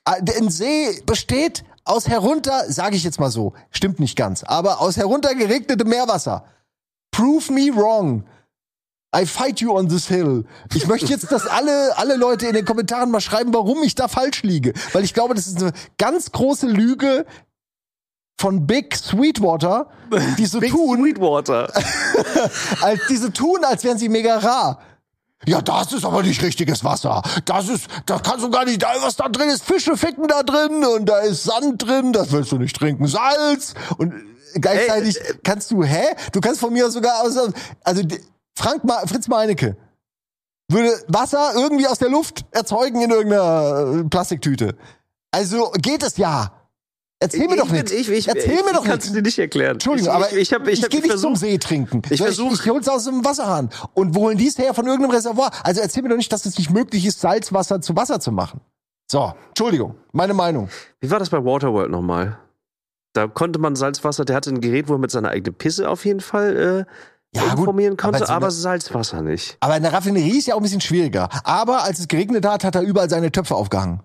Ein See besteht aus herunter, sage ich jetzt mal so, stimmt nicht ganz, aber aus heruntergeregnetem Meerwasser. Prove me wrong. I fight you on this hill. Ich möchte jetzt, dass alle, alle Leute in den Kommentaren mal schreiben, warum ich da falsch liege. Weil ich glaube, das ist eine ganz große Lüge von Big Sweetwater, die so Big tun, Sweetwater. als diese tun, als wären sie mega rar. Ja, das ist aber nicht richtiges Wasser. Das ist, das kannst du gar nicht, da, was da drin ist, Fische ficken da drin und da ist Sand drin, das willst du nicht trinken, Salz und gleichzeitig Ey, äh, kannst du, hä? Du kannst von mir aus sogar aus, also Frank, Ma, Fritz Meinecke würde Wasser irgendwie aus der Luft erzeugen in irgendeiner äh, Plastiktüte. Also geht es ja. Erzähl mir doch bin- nichts. Ich, ich, Erzähl ich, mir doch ich kann's nichts. dir nicht erklären. Entschuldigung, ich, aber ich, ich, hab, ich, ich hab, gehe ich nicht zum versuch, See trinken. Ich So, versuch- ich, ich hol's aus dem Wasserhahn. Und wo holen die es her? Von irgendeinem Reservoir. Also erzähl mir doch nicht, dass es nicht möglich ist, Salzwasser zu Wasser zu machen. So, Entschuldigung, meine Meinung. Wie war das bei Waterworld nochmal? Da konnte man Salzwasser, der hatte ein Gerät, wo er mit seiner eigenen Pisse auf jeden Fall äh, Ja, gut, informieren konnte, aber aber, Salzwasser nicht. Aber in der Raffinerie ist ja auch ein bisschen schwieriger. Aber als es geregnet hat, hat er überall seine Töpfe aufgehangen.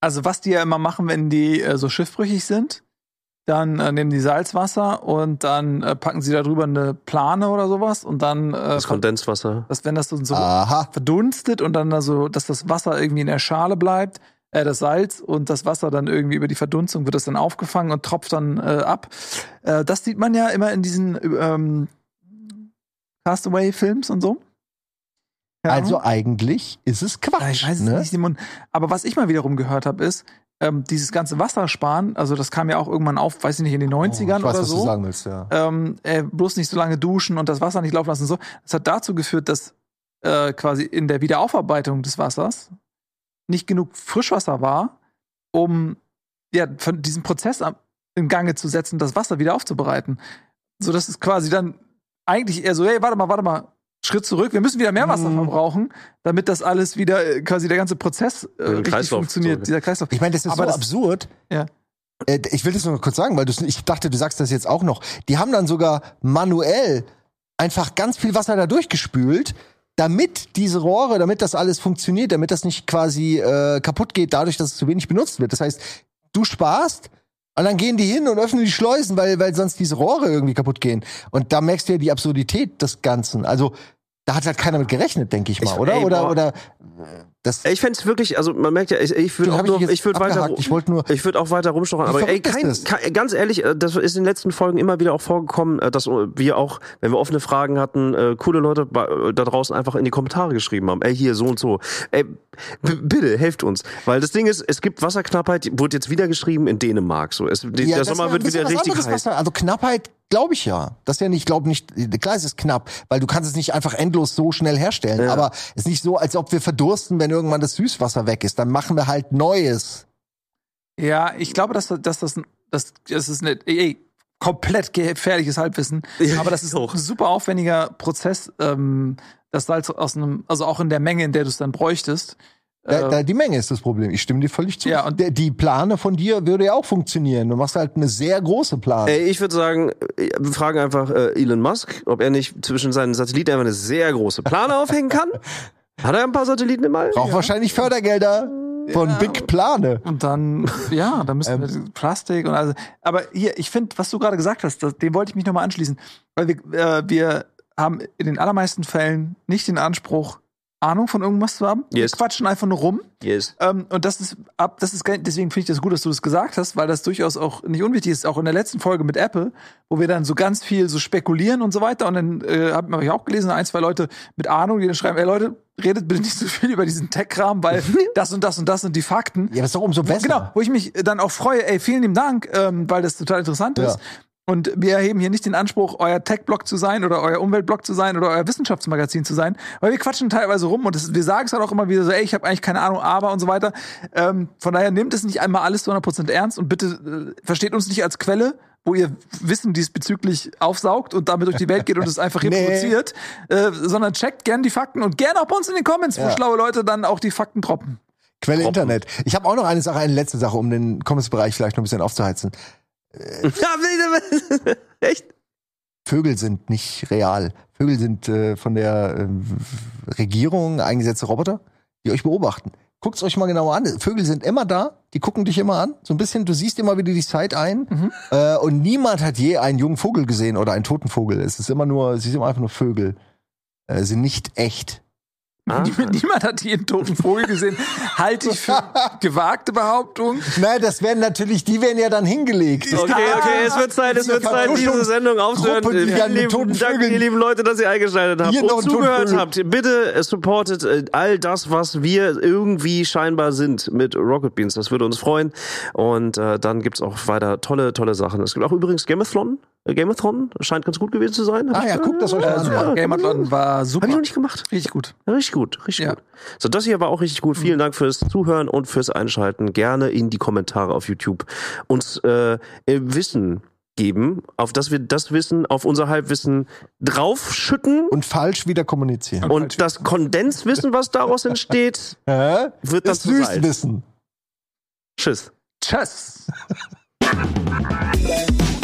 Also was die ja immer machen, wenn die äh, so schiffbrüchig sind, dann äh, nehmen die Salzwasser und dann äh, packen sie da drüber eine Plane oder sowas und dann, äh, Das Kondenswasser. dass wenn das so, so Aha. verdunstet und dann also, dass das Wasser irgendwie in der Schale bleibt, äh, das Salz und das Wasser dann irgendwie über die Verdunstung wird das dann aufgefangen und tropft dann äh, ab. Äh, das sieht man ja immer in diesen ähm, Castaway-Films und so. Also eigentlich ist es Ja, Quatsch. ich weiß es ne? nicht, Simon. Aber was ich mal wiederum gehört habe, ist, ähm, dieses ganze Wassersparen, also das kam ja auch irgendwann auf, weiß ich nicht, in den 90ern Oh, ich weiß, oder was du so. sagen willst, ja. Ähm, äh, bloß nicht so lange duschen und das Wasser nicht laufen lassen und so. Das hat dazu geführt, dass äh, quasi in der Wiederaufarbeitung des Wassers nicht genug Frischwasser war, um ja, von diesem Prozess am- in Gange zu setzen, das Wasser wieder aufzubereiten. So dass es quasi dann eigentlich eher so, hey, warte mal, warte mal, Schritt zurück, wir müssen wieder mehr Wasser Mhm. verbrauchen, damit das alles wieder, äh, quasi der ganze Prozess äh, richtig Kreislauf funktioniert, dieser Kreislauf. Ich meine, das ist Aber so das- absurd. Ja. Äh, Ich will das nur kurz sagen, weil du, ich dachte, du sagst das jetzt auch noch. Die haben dann sogar manuell einfach ganz viel Wasser da durchgespült, damit diese Rohre, damit das alles funktioniert, damit das nicht quasi äh, kaputt geht, dadurch, dass es zu wenig benutzt wird. Das heißt, du sparst und dann gehen die hin und öffnen die Schleusen, weil, weil sonst diese Rohre irgendwie kaputt gehen. Und da merkst du ja die Absurdität des Ganzen. Also da hat halt keiner mit gerechnet, denke ich mal, Ich- oder? ey, oder boah. oder das Ich fände es wirklich, also man merkt ja, ich, ich würde auch ich würde weiter. Ich wollte nur ich würde auch weiter rumstochern. Aber ey, kein, kein, ganz ehrlich, äh, das ist in den letzten Folgen immer wieder auch vorgekommen, äh, dass wir auch, wenn wir offene Fragen hatten, äh, coole Leute äh, da draußen einfach in die Kommentare geschrieben haben. Ey, hier so und so. Ey, bitte helft uns, weil das Ding ist, es gibt Wasserknappheit, wurde jetzt wieder geschrieben in Dänemark. So, es, Ja, der Sommer ja wird wieder richtig heiß. was da- Also Knappheit glaube ich ja. Das ist ja nicht, glaube nicht, klar es ist knapp, weil du kannst es nicht einfach endlos so schnell herstellen. Ja. Aber es ist nicht so, als ob wir verdursten, wenn irgendwann das Süßwasser weg ist. Dann machen wir halt Neues. Ja, ich glaube, dass, dass das, das, das ist eine, ey, komplett gefährliches Halbwissen. Ja, aber das ist auch. ein super aufwendiger Prozess, ähm, das Salz aus einem, also auch in der Menge, in der du es dann bräuchtest. Da, Äh, da, die Menge ist das Problem. Ich stimme dir völlig zu. Ja, und- Der, die Plane von dir würde ja auch funktionieren. Du machst halt eine sehr große Plane. Ey, ich würde sagen, wir fragen einfach äh, Elon Musk, ob er nicht zwischen seinen Satelliten einfach eine sehr große Plane aufhängen kann. Hat er ein paar Satelliten im All? Braucht wahrscheinlich Fördergelder von Ja. Big Plane. Und dann, ja, da müssen Ähm. wir Plastik und also. Aber hier, ich finde, was du gerade gesagt hast, das, dem wollte ich mich nochmal anschließen. Weil wir, äh, wir haben in den allermeisten Fällen nicht den Anspruch, Ahnung von irgendwas zu haben. Yes. Wir quatschen einfach nur rum. Yes. Ähm, und das ist ab, das ist deswegen finde ich das gut, dass du das gesagt hast, weil das durchaus auch nicht unwichtig ist. Auch in der letzten Folge mit Apple, wo wir dann so ganz viel so spekulieren und so weiter. Und dann äh, habe hab ich auch gelesen, ein, zwei Leute mit Ahnung, die dann schreiben, ey Leute, redet bitte nicht so viel über diesen Tech-Kram, weil das und das und das sind die Fakten. Ja, das ist doch umso besser. Genau, wo ich mich dann auch freue, ey, vielen lieben Dank, ähm, weil das total interessant Ja. ist. Und wir erheben hier nicht den Anspruch, euer Tech-Blog zu sein oder euer Umwelt-Blog zu sein oder euer Wissenschaftsmagazin zu sein, weil wir quatschen teilweise rum und das, wir sagen es halt auch immer wieder so, ey, ich habe eigentlich keine Ahnung, aber und so weiter. Ähm, von daher nehmt es nicht einmal alles zu 100% ernst und bitte äh, versteht uns nicht als Quelle, wo ihr Wissen diesbezüglich aufsaugt und damit durch die Welt geht und es einfach Nee. reproduziert, äh, sondern checkt gern die Fakten und gern auch bei uns in den Comments, wo Ja. schlaue Leute dann auch die Fakten droppen. Quelle. Internet. Ich habe auch noch eine Sache, eine letzte Sache, um den Comments-Bereich vielleicht noch ein bisschen aufzuheizen. Ja, echt? Vögel sind nicht real. Vögel sind äh, von der ähm, Regierung eingesetzte Roboter, die euch beobachten. Guckt's euch mal genauer an. Vögel sind immer da, die gucken dich immer an. So ein bisschen, du siehst immer wieder die Zeit ein. Mhm. Äh, und niemand hat je einen jungen Vogel gesehen oder einen toten Vogel. Es ist immer nur, sie sind einfach nur Vögel. Äh, sind nicht echt. Ah. Niemand hat jeden toten Vogel gesehen. Halte ich für gewagte Behauptung. Nein, das werden natürlich, die werden ja dann hingelegt. Okay, okay, es wird Zeit, es wird Zeit, diese Sendung aufzuhören. Gruppe, die dann mit lieben Dank, ihr lieben Leute, dass ihr eingeschaltet habt Hier noch und zugehört habt. Bitte äh, supportet äh, all das, was wir irgendwie scheinbar sind mit Rocket Beans. Das würde uns freuen. Und äh, dann gibt's auch weiter tolle, tolle Sachen. Es gibt auch übrigens Gameathon. Äh, Gameathon scheint ganz gut gewesen zu sein. Hab Ah ja, guckt das euch Äh, an. super. Ja. Gameathlon war Hab super. ich noch nicht gemacht. Richtig gut. Richtig gut, richtig Ja. gut. So, das hier war auch richtig gut. Vielen Dank fürs Zuhören und fürs Einschalten. Gerne in die Kommentare auf YouTube uns äh, äh, Wissen geben, auf das wir das Wissen, auf unser Halbwissen draufschütten. Und falsch wieder kommunizieren. Und das Kondenswissen, was daraus entsteht, wird Das. Süßwissen. Tschüss. Tschüss.